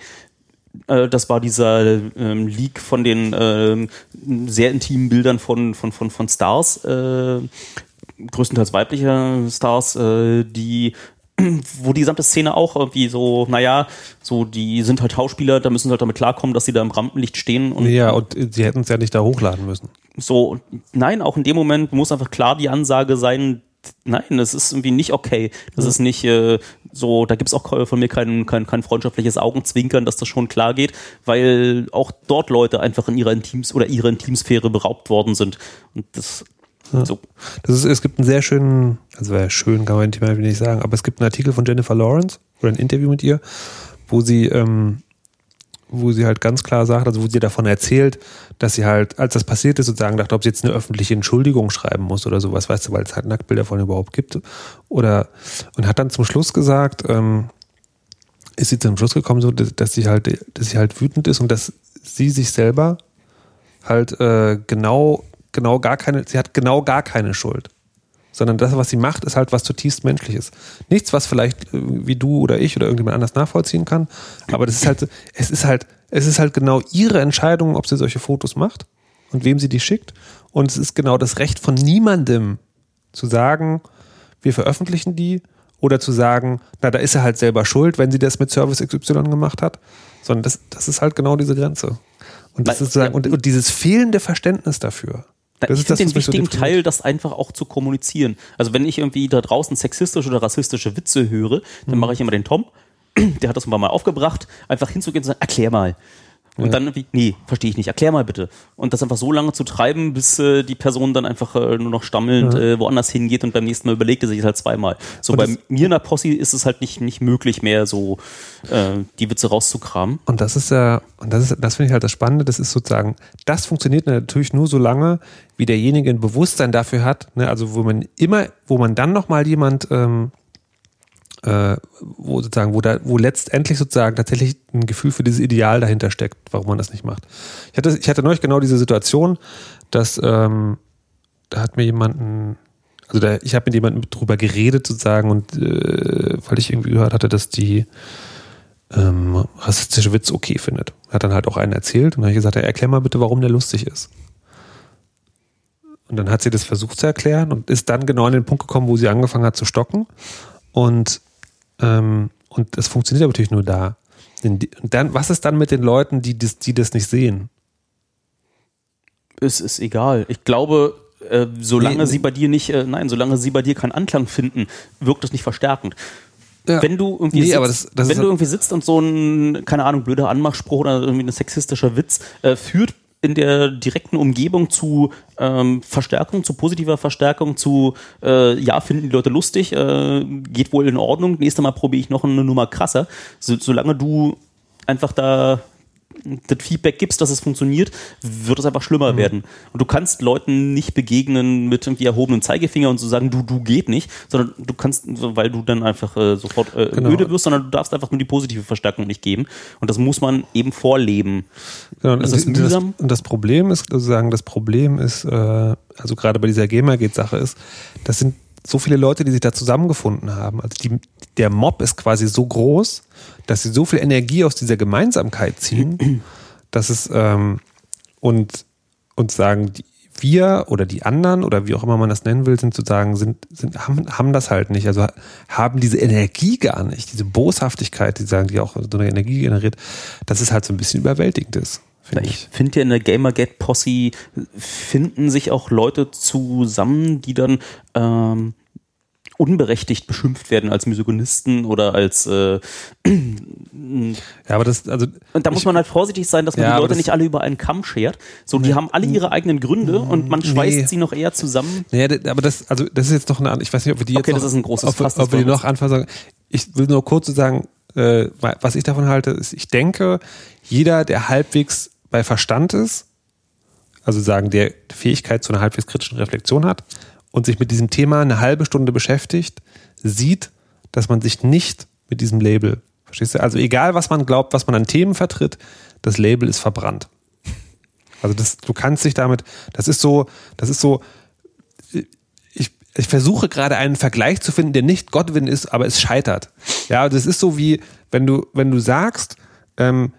[SPEAKER 2] Äh, das war dieser ähm, Leak von den ähm, sehr intimen Bildern von, von, von, von Stars, äh, größtenteils weiblicher Stars, äh, die [clears throat] wo die gesamte Szene auch irgendwie so, naja, so, die sind halt Schauspieler, da müssen sie halt damit klarkommen, dass sie da im Rampenlicht stehen und
[SPEAKER 1] Ja, und sie hätten es ja nicht da hochladen müssen.
[SPEAKER 2] so, nein, auch in dem Moment muss einfach klar die Ansage sein, nein, das ist irgendwie nicht okay. Das ist nicht äh, so, da gibt's auch von mir kein, kein, kein freundschaftliches Augenzwinkern, dass das schon klar geht, weil auch dort Leute einfach in ihrer Intims oder ihrer Intimsphäre beraubt worden sind. Und das so.
[SPEAKER 1] Das ist, es gibt einen sehr schönen, also wäre schön, kann man nicht sagen, aber es gibt einen Artikel von Jennifer Lawrence oder ein Interview mit ihr, wo sie, ähm, wo sie halt ganz klar sagt, also wo sie davon erzählt, dass sie halt, als das passiert ist, sozusagen dachte, ob sie jetzt eine öffentliche Entschuldigung schreiben muss oder sowas, weißt du, weil es halt Nacktbilder von überhaupt gibt. Oder und hat dann zum Schluss gesagt, ähm, ist sie zum Schluss gekommen, so, dass, dass sie halt, dass sie halt wütend ist und dass sie sich selber halt äh, genau, genau gar keine, sie hat genau gar keine Schuld. Sondern das, was sie macht, ist halt was zutiefst Menschliches. Nichts, was vielleicht äh, wie du oder ich oder irgendjemand anders nachvollziehen kann. Aber das ist halt, es ist halt, es ist halt genau ihre Entscheidung, ob sie solche Fotos macht und wem sie die schickt. Und es ist genau das Recht von niemandem zu sagen, wir veröffentlichen die oder zu sagen, na, da ist er halt selber schuld, wenn sie das mit Service XY gemacht hat. Sondern das, das ist halt genau diese Grenze. Und, das ist sozusagen, und, und dieses fehlende Verständnis dafür. Das
[SPEAKER 2] ich
[SPEAKER 1] ist
[SPEAKER 2] finde den
[SPEAKER 1] so
[SPEAKER 2] wichtigen
[SPEAKER 1] deprimiert.
[SPEAKER 2] Teil, das einfach auch zu kommunizieren. Also wenn ich irgendwie da draußen sexistische oder rassistische Witze höre, dann
[SPEAKER 1] Mhm.
[SPEAKER 2] mache ich immer den Tom, [clears throat] der hat das mal aufgebracht, einfach hinzugehen und zu sagen, erklär mal. Und dann irgendwie, nee, verstehe ich nicht, erklär mal bitte. Und das einfach so lange zu treiben, bis äh, die Person dann einfach äh, nur noch stammelnd äh, woanders hingeht und beim nächsten Mal überlegt er sich es halt zweimal. So
[SPEAKER 1] Und
[SPEAKER 2] bei mir in der Posse ist es halt nicht, nicht möglich mehr, so äh, die Witze rauszukramen.
[SPEAKER 1] Und das ist ja, und das ist, das finde ich halt das Spannende, das ist sozusagen, das funktioniert natürlich nur so lange, wie derjenige ein Bewusstsein dafür hat, ne, also wo man immer, wo man dann nochmal jemand, ähm, äh, wo sozusagen, wo da, wo letztendlich sozusagen tatsächlich ein Gefühl für dieses Ideal dahinter steckt, warum man das nicht macht. Ich hatte, ich hatte neulich genau diese Situation, dass ähm, da hat mir jemanden, also da, ich habe mit jemandem drüber geredet sozusagen und äh, weil ich irgendwie gehört hatte, dass die ähm, rassistische Witz okay findet. Hat dann halt auch einen erzählt und habe ich gesagt, ja, erklär mal bitte, warum der lustig ist. Und dann hat sie das versucht zu erklären und ist dann genau an den Punkt gekommen, wo sie angefangen hat zu stocken. Und, ähm, und das funktioniert aber natürlich nur da. Und dann, was ist dann mit den Leuten, die das, die das nicht sehen?
[SPEAKER 2] Es ist egal. Ich glaube, äh, solange
[SPEAKER 1] Nee,
[SPEAKER 2] sie bei dir nicht, äh, nein, solange sie bei dir keinen Anklang finden, wirkt das nicht verstärkend.
[SPEAKER 1] Ja.
[SPEAKER 2] Wenn du irgendwie
[SPEAKER 1] Nee,
[SPEAKER 2] sitzt,
[SPEAKER 1] das- das
[SPEAKER 2] wenn du irgendwie sitzt und so ein, keine Ahnung, blöder Anmachspruch oder irgendwie ein sexistischer Witz äh, führt in der direkten Umgebung zu ähm, Verstärkung, zu positiver Verstärkung, zu äh, ja, finden die Leute lustig, äh, geht wohl in Ordnung, nächstes Mal probiere ich noch eine Nummer krasser. So, solange du einfach da das Feedback gibst, dass es funktioniert, wird es einfach
[SPEAKER 1] Mhm.
[SPEAKER 2] schlimmer werden. Und du kannst Leuten nicht begegnen mit irgendwie erhobenem Zeigefinger und so sagen, du, du geht nicht, sondern du kannst, weil du dann einfach äh, sofort äh,
[SPEAKER 1] Genau.
[SPEAKER 2] öde wirst, sondern du darfst einfach nur die positive Verstärkung nicht geben. Und das muss man eben vorleben.
[SPEAKER 1] Genau, und
[SPEAKER 2] Das ist
[SPEAKER 1] das, und das Problem ist, sozusagen, das Problem ist, äh, also gerade bei dieser Gamergate-Sache ist, das sind so viele Leute, die sich da zusammengefunden haben. Also die, der Mob ist quasi so groß, dass sie so viel Energie aus dieser Gemeinsamkeit ziehen, [clears throat] dass es ähm, und, und sagen, die, wir oder die anderen oder wie auch immer man das nennen will, sind sozusagen, sind, sind, haben, haben das halt nicht. Also haben diese Energie gar nicht, diese Boshaftigkeit, die sagen, die auch so eine Energie generiert, dass es halt so ein bisschen überwältigend ist. Finde
[SPEAKER 2] Ich finde ja in der Gamergate-Posse finden sich auch Leute zusammen, die dann ähm, unberechtigt beschimpft werden als Misogynisten oder als äh,
[SPEAKER 1] Ja, aber das, also.
[SPEAKER 2] und da muss
[SPEAKER 1] ich-
[SPEAKER 2] man halt vorsichtig sein, dass man
[SPEAKER 1] Ja,
[SPEAKER 2] die Leute nicht alle über einen Kamm schert. So, die haben alle ihre eigenen Gründe und man schweißt
[SPEAKER 1] Nee.
[SPEAKER 2] sie noch eher zusammen.
[SPEAKER 1] D- aber das, also das ist jetzt noch eine andere, ich weiß nicht, ob wir die jetzt
[SPEAKER 2] Okay,
[SPEAKER 1] noch,
[SPEAKER 2] das ist ein großes
[SPEAKER 1] ob,
[SPEAKER 2] Fass,
[SPEAKER 1] ob wir die noch anfangen. Ich will nur kurz so sagen, äh, was ich davon halte, ist, ich denke, jeder, der halbwegs bei Verstand ist, also sagen, der Fähigkeit zu einer halbwegs kritischen Reflexion hat und sich mit diesem Thema eine halbe Stunde beschäftigt, sieht, dass man sich nicht mit diesem Label, verstehst du? Also egal, was man glaubt, was man an Themen vertritt, das Label ist verbrannt. Also das, du kannst dich damit, das ist so, das ist so, ich, ich versuche gerade einen Vergleich zu finden, der nicht Godwin ist, aber es scheitert. Ja, das ist so wie, wenn du, wenn du sagst, ähm,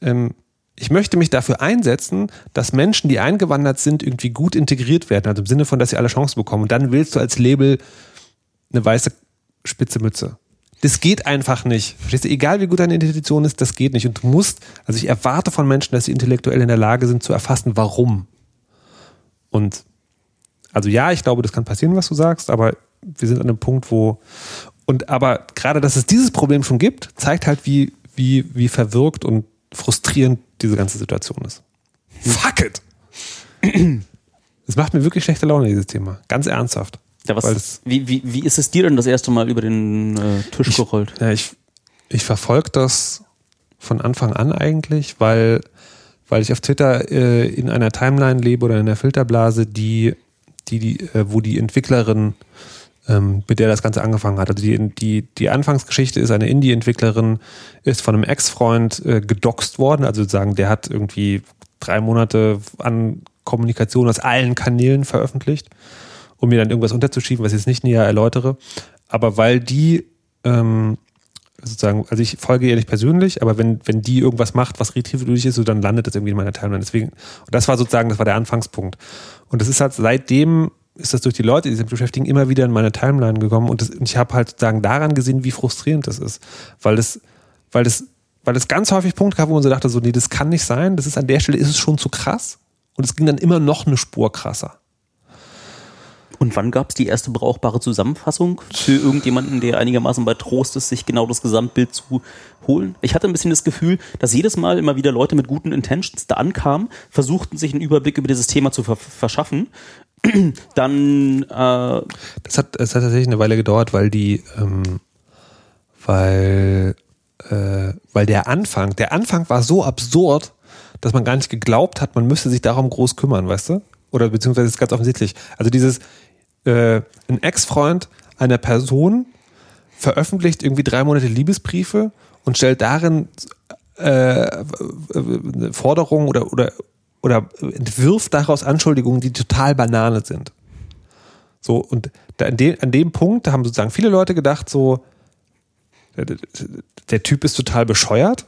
[SPEAKER 1] ähm, ich möchte mich dafür einsetzen, dass Menschen, die eingewandert sind, irgendwie gut integriert werden, also im Sinne von, dass sie alle Chancen bekommen. Und dann willst du als Label eine weiße spitze Mütze. Das geht einfach nicht. Verstehst du? Egal wie gut deine Institution ist, das geht nicht. Und du musst, also ich erwarte von Menschen, dass sie intellektuell in der Lage sind zu erfassen, warum. Und also ja, ich glaube, das kann passieren, was du sagst, aber wir sind an einem Punkt, wo und aber gerade, dass es dieses Problem schon gibt, zeigt halt, wie, wie, wie verwirkt und frustrierend diese ganze Situation ist. Fuck it! Es macht mir wirklich schlechte Laune, dieses Thema. Ganz ernsthaft.
[SPEAKER 2] Ja, was, wie, wie, wie ist es dir denn das erste Mal über den äh, Tisch gerollt?
[SPEAKER 1] Ja, ich, ich verfolge das von Anfang an eigentlich, weil, weil ich auf Twitter äh, in einer Timeline lebe oder in einer Filterblase, die, die, die äh, wo die Entwicklerin, ähm, mit der das Ganze angefangen hat. Also die, die, die Anfangsgeschichte ist, eine Indie-Entwicklerin ist von einem Ex-Freund äh, gedoxt worden, also sozusagen, der hat irgendwie drei Monate an Kommunikation aus allen Kanälen veröffentlicht um mir dann irgendwas unterzuschieben, was ich jetzt nicht näher erläutere. Aber weil die ähm, sozusagen, also ich folge ihr nicht persönlich, aber wenn, wenn die irgendwas macht, was richtig ist, so dann landet das irgendwie in meiner Timeline. Deswegen, und das war sozusagen, das war der Anfangspunkt. Und das ist halt seitdem ist das durch die Leute, die sich beschäftigen, immer wieder in meine Timeline gekommen. Und, das, und ich habe halt sozusagen daran gesehen, wie frustrierend das ist. Weil das, weil das, weil es ganz häufig Punkte gab, wo man so dachte, so, nee, das kann nicht sein. Das ist an der Stelle ist es schon zu krass. Und es ging dann immer noch eine Spur krasser.
[SPEAKER 2] Und wann gab es die erste brauchbare Zusammenfassung für irgendjemanden, der einigermaßen bei Trost ist, sich genau das Gesamtbild zu holen? Ich hatte ein bisschen das Gefühl, dass jedes Mal immer wieder Leute mit guten Intentions da ankamen, versuchten sich einen Überblick über dieses Thema zu ver verschaffen. [clears throat] Dann äh,
[SPEAKER 1] Das hat, das hat tatsächlich eine Weile gedauert, weil die, ähm, weil, äh, weil der Anfang, der Anfang war so absurd, dass man gar nicht geglaubt hat, man müsste sich darum groß kümmern, weißt du? Oder beziehungsweise ist ganz offensichtlich. Also dieses, äh, ein Ex-Freund einer Person veröffentlicht irgendwie drei Monate Liebesbriefe und stellt darin äh, eine Forderungen oder, oder, oder entwirft daraus Anschuldigungen, die total Banane sind. So, und an, dem, an dem Punkt, haben sozusagen viele Leute gedacht, so, der, der Typ ist total bescheuert.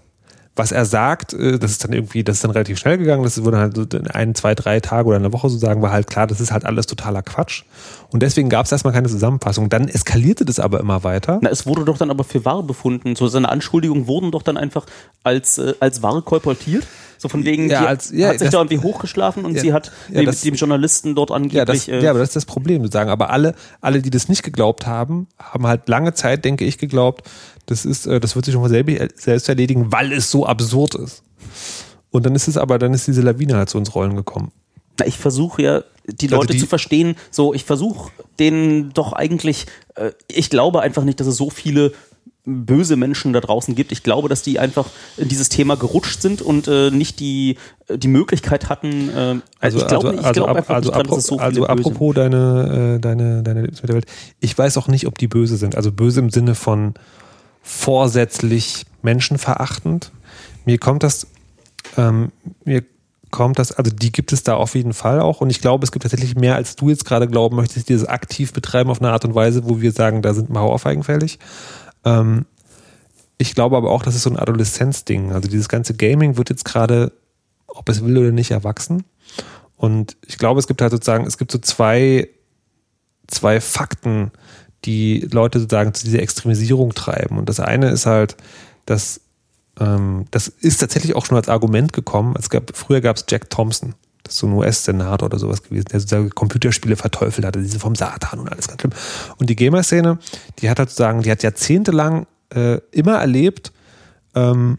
[SPEAKER 1] Was er sagt, äh, das ist dann irgendwie, das ist dann relativ schnell gegangen, das wurde halt in ein, zwei, drei Tage oder eine Woche sozusagen, war halt klar, das ist halt alles totaler Quatsch. Und deswegen gab es erstmal keine Zusammenfassung. Dann eskalierte das aber immer weiter.
[SPEAKER 2] Na, es wurde doch dann aber für wahr befunden. So seine Anschuldigungen wurden doch dann einfach als, äh, als Ware kolportiert. So von wegen,
[SPEAKER 1] Ja,
[SPEAKER 2] die
[SPEAKER 1] als- ja,
[SPEAKER 2] hat sich
[SPEAKER 1] das-
[SPEAKER 2] da irgendwie hochgeschlafen und
[SPEAKER 1] Ja,
[SPEAKER 2] sie hat
[SPEAKER 1] ja,
[SPEAKER 2] dem,
[SPEAKER 1] das-
[SPEAKER 2] dem Journalisten dort
[SPEAKER 1] Ja,
[SPEAKER 2] angeblich.
[SPEAKER 1] das,
[SPEAKER 2] äh,
[SPEAKER 1] ja, aber das ist das Problem sozusagen. Aber alle, alle, die das nicht geglaubt haben, haben halt lange Zeit, denke ich, geglaubt, das ist, äh, das wird sich schon mal selbst, erledigen, weil es so absurd ist. Und dann ist es aber, dann ist diese Lawine halt zu uns Rollen gekommen.
[SPEAKER 2] Na, ich versuche ja, die
[SPEAKER 1] Also
[SPEAKER 2] Leute
[SPEAKER 1] die-
[SPEAKER 2] zu verstehen. So, ich versuche denen doch eigentlich, äh, ich glaube einfach nicht, dass es so viele böse Menschen da draußen gibt. Ich glaube, dass die einfach in dieses Thema gerutscht sind und äh, nicht die, die Möglichkeit hatten. Äh, also, ich glaube ich glaub
[SPEAKER 1] ab-
[SPEAKER 2] einfach
[SPEAKER 1] also,
[SPEAKER 2] nicht dran, dass es so
[SPEAKER 1] also
[SPEAKER 2] böse
[SPEAKER 1] apropos deine, äh, deine, deine Lebensmittelwelt. Ich weiß auch nicht, ob die böse sind. Also böse im Sinne von vorsätzlich menschenverachtend. Mir kommt das, ähm, mir kommt das, also die gibt es da auf jeden Fall auch. Und ich glaube, es gibt tatsächlich mehr, als du jetzt gerade glauben möchtest, die das aktiv betreiben auf eine Art und Weise, wo wir sagen, da sind Mauerfeigen fällig. Ähm, ich glaube aber auch, das ist so ein Adoleszenzding. Also dieses ganze Gaming wird jetzt gerade, ob es will oder nicht, erwachsen. Und ich glaube, es gibt halt sozusagen, es gibt so zwei, zwei Fakten, die Leute sozusagen zu dieser Extremisierung treiben. Und das eine ist halt, dass ähm, das ist tatsächlich auch schon als Argument gekommen. Es gab, früher gab es Jack Thompson, das ist so ein US-Senator oder sowas gewesen, der sozusagen Computerspiele verteufelt hatte, diese vom Satan und alles ganz schlimm. Und die Gamer-Szene, die hat halt sozusagen, die hat jahrzehntelang äh, immer erlebt, ähm,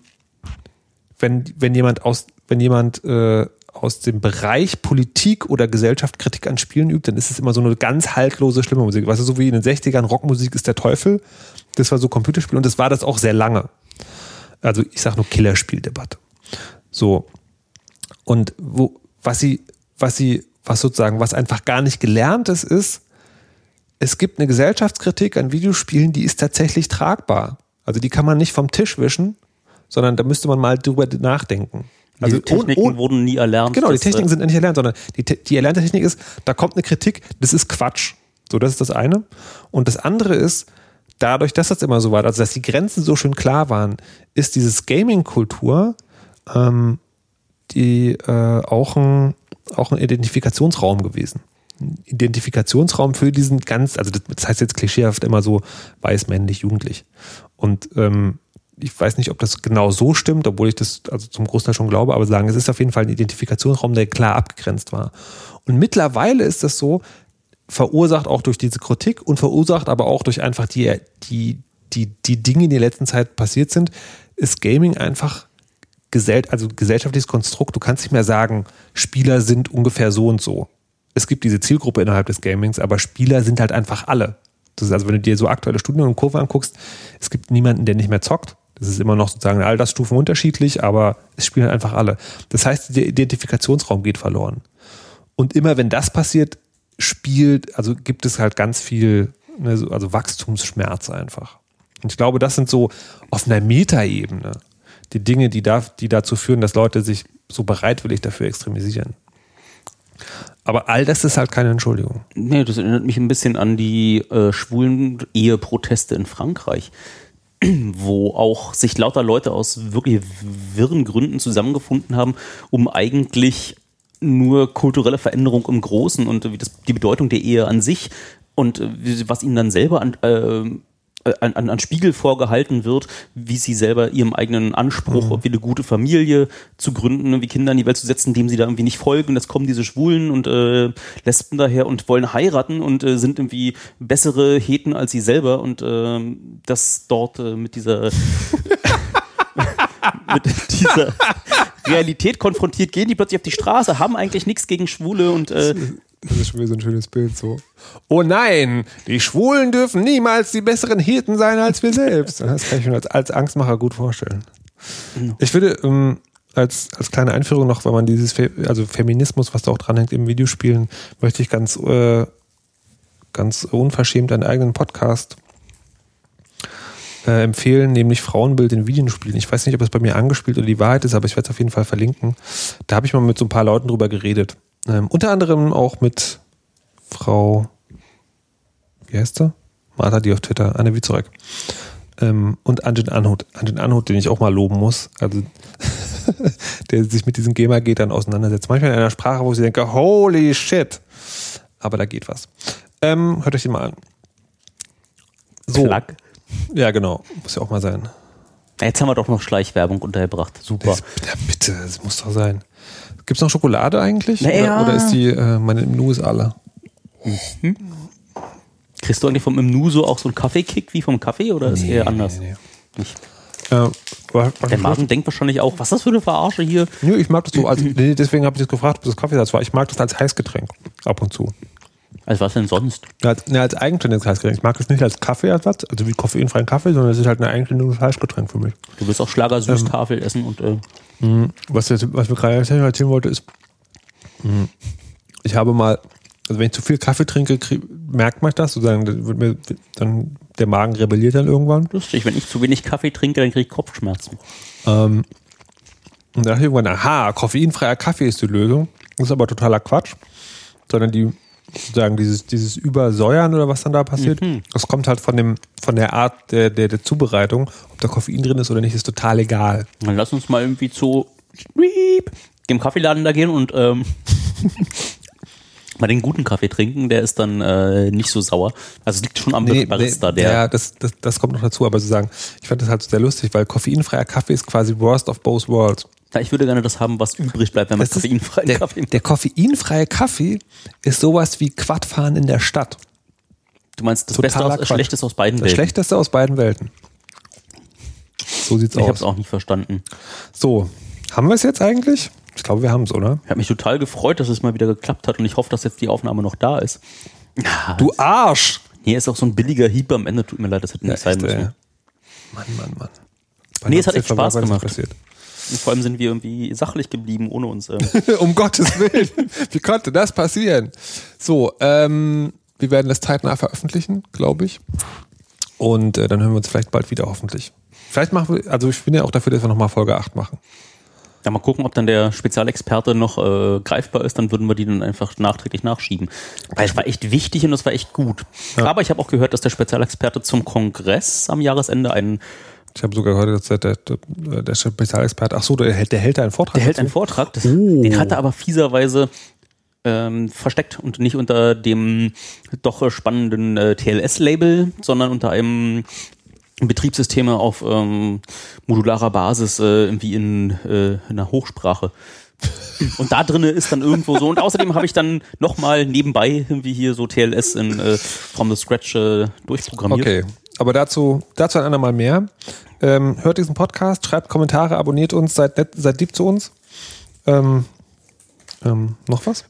[SPEAKER 1] wenn, wenn jemand aus, wenn jemand äh, aus dem Bereich Politik oder Gesellschaft Kritik an Spielen übt, dann ist es immer so eine ganz haltlose, schlimme Musik. Weißt du, so wie in den 60ern Rockmusik ist der Teufel. Das war so Computerspiel und das war das auch sehr lange. Also ich sage nur Killerspieldebatte. So. Und wo, was sie, was sie, was sozusagen, was einfach gar nicht gelernt ist, ist, es gibt eine Gesellschaftskritik an Videospielen, die ist tatsächlich tragbar. Also die kann man nicht vom Tisch wischen, sondern da müsste man mal drüber nachdenken. Also
[SPEAKER 2] die Techniken
[SPEAKER 1] ohne- ohne-
[SPEAKER 2] wurden nie erlernt.
[SPEAKER 1] Genau, die
[SPEAKER 2] Das,
[SPEAKER 1] Techniken
[SPEAKER 2] äh,
[SPEAKER 1] sind nicht erlernt, sondern die, die erlernte Technik ist, da kommt eine Kritik, das ist Quatsch. So, das ist das eine. Und das andere ist, dadurch, dass das immer so war, also dass die Grenzen so schön klar waren, ist dieses Gaming-Kultur ähm, die äh, auch ein, auch ein Identifikationsraum gewesen. Identifikationsraum für diesen ganz, also das, das heißt jetzt klischeehaft immer so weiß, männlich, jugendlich. Und ähm, ich weiß nicht, ob das genau so stimmt, obwohl ich das also zum Großteil schon glaube, aber sagen, es ist auf jeden Fall ein Identifikationsraum, der klar abgegrenzt war. Und mittlerweile ist das so, verursacht auch durch diese Kritik und verursacht aber auch durch einfach die, die, die, die Dinge, die in der letzten Zeit passiert sind, ist Gaming einfach gesell also gesellschaftliches Konstrukt. Du kannst nicht mehr sagen, Spieler sind ungefähr so und so. Es gibt diese Zielgruppe innerhalb des Gamings, aber Spieler sind halt einfach alle. Das ist also, wenn du dir so aktuelle Studien und Kurve anguckst, es gibt niemanden, der nicht mehr zockt. Das ist immer noch sozusagen Altersstufen unterschiedlich, aber es spielen halt einfach alle. Das heißt, der Identifikationsraum geht verloren. Und immer wenn das passiert, spielt, also gibt es halt ganz viel, ne, so- also Wachstumsschmerz einfach. Und ich glaube, das sind so auf einer Metaebene die Dinge, die, da, die dazu führen, dass Leute sich so bereitwillig dafür extremisieren. Aber all das ist halt keine Entschuldigung.
[SPEAKER 2] Nee, das erinnert mich ein bisschen an die äh, schwulen Eheproteste in Frankreich, [clears throat] wo auch sich lauter Leute aus wirklich wirren Gründen zusammengefunden haben, um eigentlich nur kulturelle Veränderung im Großen und wie das, die Bedeutung der Ehe an sich und äh, was ihnen dann selber an, äh, an, an, an Spiegel vorgehalten wird, wie sie selber ihrem eigenen Anspruch, ob wir eine gute Familie zu gründen, wie Kinder in die Welt zu setzen, dem sie da irgendwie nicht folgen. Jetzt kommen diese Schwulen und äh, Lesben daher und wollen heiraten und äh, sind irgendwie bessere Heten als sie selber und ähm, das dort äh, mit dieser [laughs] mit dieser [laughs] Realität konfrontiert, gehen die plötzlich auf die Straße, haben eigentlich nichts gegen Schwule und äh,
[SPEAKER 1] Das ist schon wieder so ein schönes Bild so. Oh nein, die Schwulen dürfen niemals die besseren Hirten sein als wir selbst. [laughs] Das kann ich mir als, als Angstmacher gut vorstellen. Ich würde ähm, als, als kleine Einführung noch, wenn man dieses, Fe also Feminismus, was da auch dranhängt im Videospielen, möchte ich ganz, äh, ganz unverschämt einen eigenen Podcast äh, empfehlen, nämlich Frauenbild in Videospielen. Ich weiß nicht, ob es bei mir angespielt oder die Wahrheit ist, aber ich werde es auf jeden Fall verlinken. Da habe ich mal mit so ein paar Leuten drüber geredet. Ähm, unter anderem auch mit Frau, wie heißt sie? Martha, die auf Twitter, Anne Wiezorek. Ähm, und Anjin Anhut. Anjin Anhut, den ich auch mal loben muss. Also, [laughs] der sich mit diesen GEMA-Gatern auseinandersetzt. Manchmal in einer Sprache, wo ich denke, holy shit. Aber da geht was. Ähm, hört euch den mal an. So.
[SPEAKER 2] Plug.
[SPEAKER 1] Ja, genau. Muss ja auch mal sein.
[SPEAKER 2] Jetzt haben wir doch noch Schleichwerbung untergebracht. Super.
[SPEAKER 1] Das, ja, bitte, das muss doch sein. Gibt's noch Schokolade eigentlich?
[SPEAKER 2] Na
[SPEAKER 1] oder, oder ist die, äh, meine im Nu ist alle?
[SPEAKER 2] Kriegst du eigentlich vom Imnuso auch so einen Kaffeekick wie vom Kaffee oder ist eher anders?
[SPEAKER 1] Nee,
[SPEAKER 2] Nicht.
[SPEAKER 1] nee. Äh,
[SPEAKER 2] Der Magen denkt wahrscheinlich auch, was ist das für eine Verarsche hier?
[SPEAKER 1] Nö, ich mag das so als, [clears throat] nee, deswegen habe ich das gefragt, ob das Kaffeesatz war. Ich mag das als Heißgetränk. Ab und zu.
[SPEAKER 2] Also was denn sonst?
[SPEAKER 1] Ja, als, ne, als eigenständiges Heißgetränk. Ich mag das nicht als Kaffeeersatz, also wie koffeinfreien Kaffee, sondern es ist halt ein eigenständiges Heißgetränk für mich.
[SPEAKER 2] Du willst auch Schlagersüßtafel essen und äh,
[SPEAKER 1] Was, jetzt, was mir gerade erzählen wollte, ist, mh, ich habe mal, also wenn ich zu viel Kaffee trinke, krieg, merkt man das, sozusagen, dann wird mir dann der Magen rebelliert dann irgendwann.
[SPEAKER 2] lustig, wenn ich zu wenig Kaffee trinke, dann kriege ich Kopfschmerzen.
[SPEAKER 1] Ähm, Und da dachte ich irgendwann, aha, koffeinfreier Kaffee ist die Lösung. Das ist aber totaler Quatsch. Sondern die, sozusagen dieses, dieses Übersäuern oder was dann da passiert, das kommt halt von dem, von der Art der, der, der Zubereitung. Ob da Koffein drin ist oder nicht, ist total egal.
[SPEAKER 2] Dann lass uns mal irgendwie zu dem Kaffeeladen da gehen und ähm, [laughs] mal den guten Kaffee trinken. Der ist dann äh, nicht so sauer. Also es liegt schon am Barista, der.
[SPEAKER 1] ja, das, das, das kommt noch dazu, aber sozusagen, ich fand das halt sehr lustig, weil koffeinfreier Kaffee ist quasi worst of both worlds.
[SPEAKER 2] Ja, ich würde gerne das haben, was übrig bleibt, wenn man
[SPEAKER 1] Das
[SPEAKER 2] koffeinfreien
[SPEAKER 1] der,
[SPEAKER 2] Kaffee macht.
[SPEAKER 1] der koffeinfreie Kaffee ist sowas wie Quadfahren in der Stadt.
[SPEAKER 2] Du meinst das
[SPEAKER 1] totaler
[SPEAKER 2] Beste aus, das. Schlechteste aus beiden
[SPEAKER 1] Das
[SPEAKER 2] Welten.
[SPEAKER 1] Schlechteste aus beiden Welten. So sieht's
[SPEAKER 2] Ich habe
[SPEAKER 1] aus.
[SPEAKER 2] es auch nicht verstanden.
[SPEAKER 1] So, haben wir es jetzt eigentlich? Ich glaube, wir haben es, oder?
[SPEAKER 2] Ich habe mich total gefreut, dass es mal wieder geklappt hat und ich hoffe, dass jetzt die Aufnahme noch da ist. Ja,
[SPEAKER 1] Du Arsch!
[SPEAKER 2] nee, ist auch so ein billiger Hieb am Ende. Tut mir leid, das hätte nicht sein
[SPEAKER 1] echt,
[SPEAKER 2] müssen.
[SPEAKER 1] ey. Mann, Mann, Mann. Bei
[SPEAKER 2] Nee, es hat echt Spaß
[SPEAKER 1] das
[SPEAKER 2] gemacht.
[SPEAKER 1] passiert.
[SPEAKER 2] Und vor allem sind wir irgendwie sachlich geblieben ohne uns. Ähm. [laughs]
[SPEAKER 1] um Gottes Willen. Wie konnte das passieren? So, ähm, wir werden das zeitnah veröffentlichen, glaube ich. Und äh, dann hören wir uns vielleicht bald wieder, hoffentlich. Vielleicht machen wir, also ich bin ja auch dafür, dass wir nochmal Folge 8 machen.
[SPEAKER 2] Ja, mal gucken, ob dann der Spezialexperte noch äh, greifbar ist, dann würden wir die dann einfach nachträglich nachschieben. Weil es war echt wichtig und es war echt gut. Aber ich habe auch gehört, dass der Spezialexperte zum Kongress am Jahresende einen,
[SPEAKER 1] Ich habe sogar gehört, dass der, der, der, Spezialexperte, ach so, der, hält- der hält da einen Vortrag.
[SPEAKER 2] der hält
[SPEAKER 1] dazu?
[SPEAKER 2] einen Vortrag, das,
[SPEAKER 1] Oh.
[SPEAKER 2] den hat er aber fieserweise ähm, versteckt und nicht unter dem doch spannenden äh, TLS-Label, sondern unter einem Betriebssysteme auf ähm, modularer Basis äh, irgendwie in, äh, in einer Hochsprache. Und da drinne ist dann irgendwo so. Und außerdem habe ich dann nochmal nebenbei irgendwie hier so TLS in äh, from the scratch äh, durchprogrammiert.
[SPEAKER 1] Okay, aber dazu, dazu ein andermal mehr. Ähm, hört diesen Podcast, schreibt Kommentare, abonniert uns, seid, nett, seid lieb zu uns. Ähm, ähm, noch was?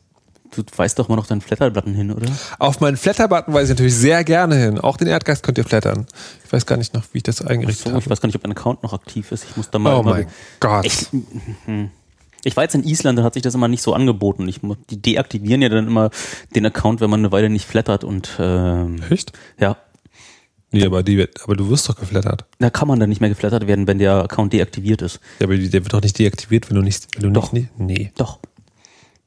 [SPEAKER 2] Du weißt doch mal noch deinen Flatterbutton hin, oder?
[SPEAKER 1] Auf meinen Flatter-Button weise ich natürlich sehr gerne hin. Auch den Erdgeist könnt ihr flattern. Ich weiß gar nicht noch, wie ich das eingerichtet
[SPEAKER 2] So,
[SPEAKER 1] habe.
[SPEAKER 2] ich weiß gar nicht, ob mein Account noch aktiv ist. Ich muss da mal.
[SPEAKER 1] Oh mein Gott.
[SPEAKER 2] Ich, ich war jetzt in Island, da hat sich das immer nicht so angeboten. Ich, die deaktivieren ja dann immer den Account, wenn man eine Weile nicht flattert und ähm,
[SPEAKER 1] Echt?
[SPEAKER 2] ja,
[SPEAKER 1] Nee, aber, die, aber du wirst doch geflattert.
[SPEAKER 2] da kann man dann nicht mehr geflattert werden, wenn der Account deaktiviert ist.
[SPEAKER 1] Ja, aber der wird doch nicht deaktiviert, wenn du nicht. Wenn du
[SPEAKER 2] Doch.
[SPEAKER 1] Nicht, nee.
[SPEAKER 2] Doch.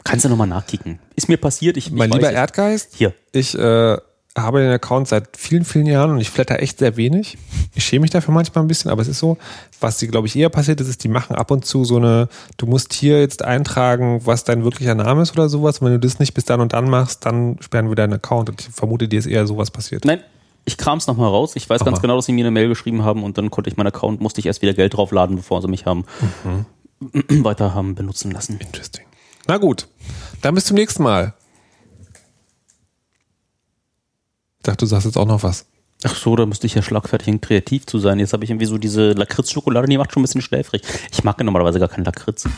[SPEAKER 2] Kannst du nochmal nachkicken. Ist mir passiert. Ich,
[SPEAKER 1] Mein
[SPEAKER 2] ich
[SPEAKER 1] lieber. Erdgeist,
[SPEAKER 2] Hier.
[SPEAKER 1] ich äh, habe den Account seit vielen, vielen Jahren und ich flatter echt sehr wenig. Ich schäme mich dafür manchmal ein bisschen, aber es ist so, was sie, glaube ich, eher passiert ist, ist, die machen ab und zu so eine, du musst hier jetzt eintragen, was dein wirklicher Name ist oder sowas. Und wenn du das nicht bis dann und dann machst, dann sperren wir deinen Account. Und ich vermute, dir ist eher sowas passiert.
[SPEAKER 2] Nein, ich kram's nochmal raus. Ich weiß
[SPEAKER 1] Mach
[SPEAKER 2] ganz
[SPEAKER 1] mal.
[SPEAKER 2] genau, dass sie mir eine Mail geschrieben haben und dann konnte ich meinen Account, musste ich erst wieder Geld draufladen, bevor sie mich haben
[SPEAKER 1] Mhm. [clears throat]
[SPEAKER 2] weiter haben benutzen lassen.
[SPEAKER 1] Interesting. Na gut, dann bis zum nächsten Mal. Ich dachte, du sagst jetzt auch noch was.
[SPEAKER 2] Ach so, da müsste ich ja schlagfertig und kreativ zu sein. Jetzt habe ich irgendwie so diese Lakritz-Schokolade, die macht schon ein bisschen schläfrig. Ich mag ja normalerweise gar keinen Lakritz.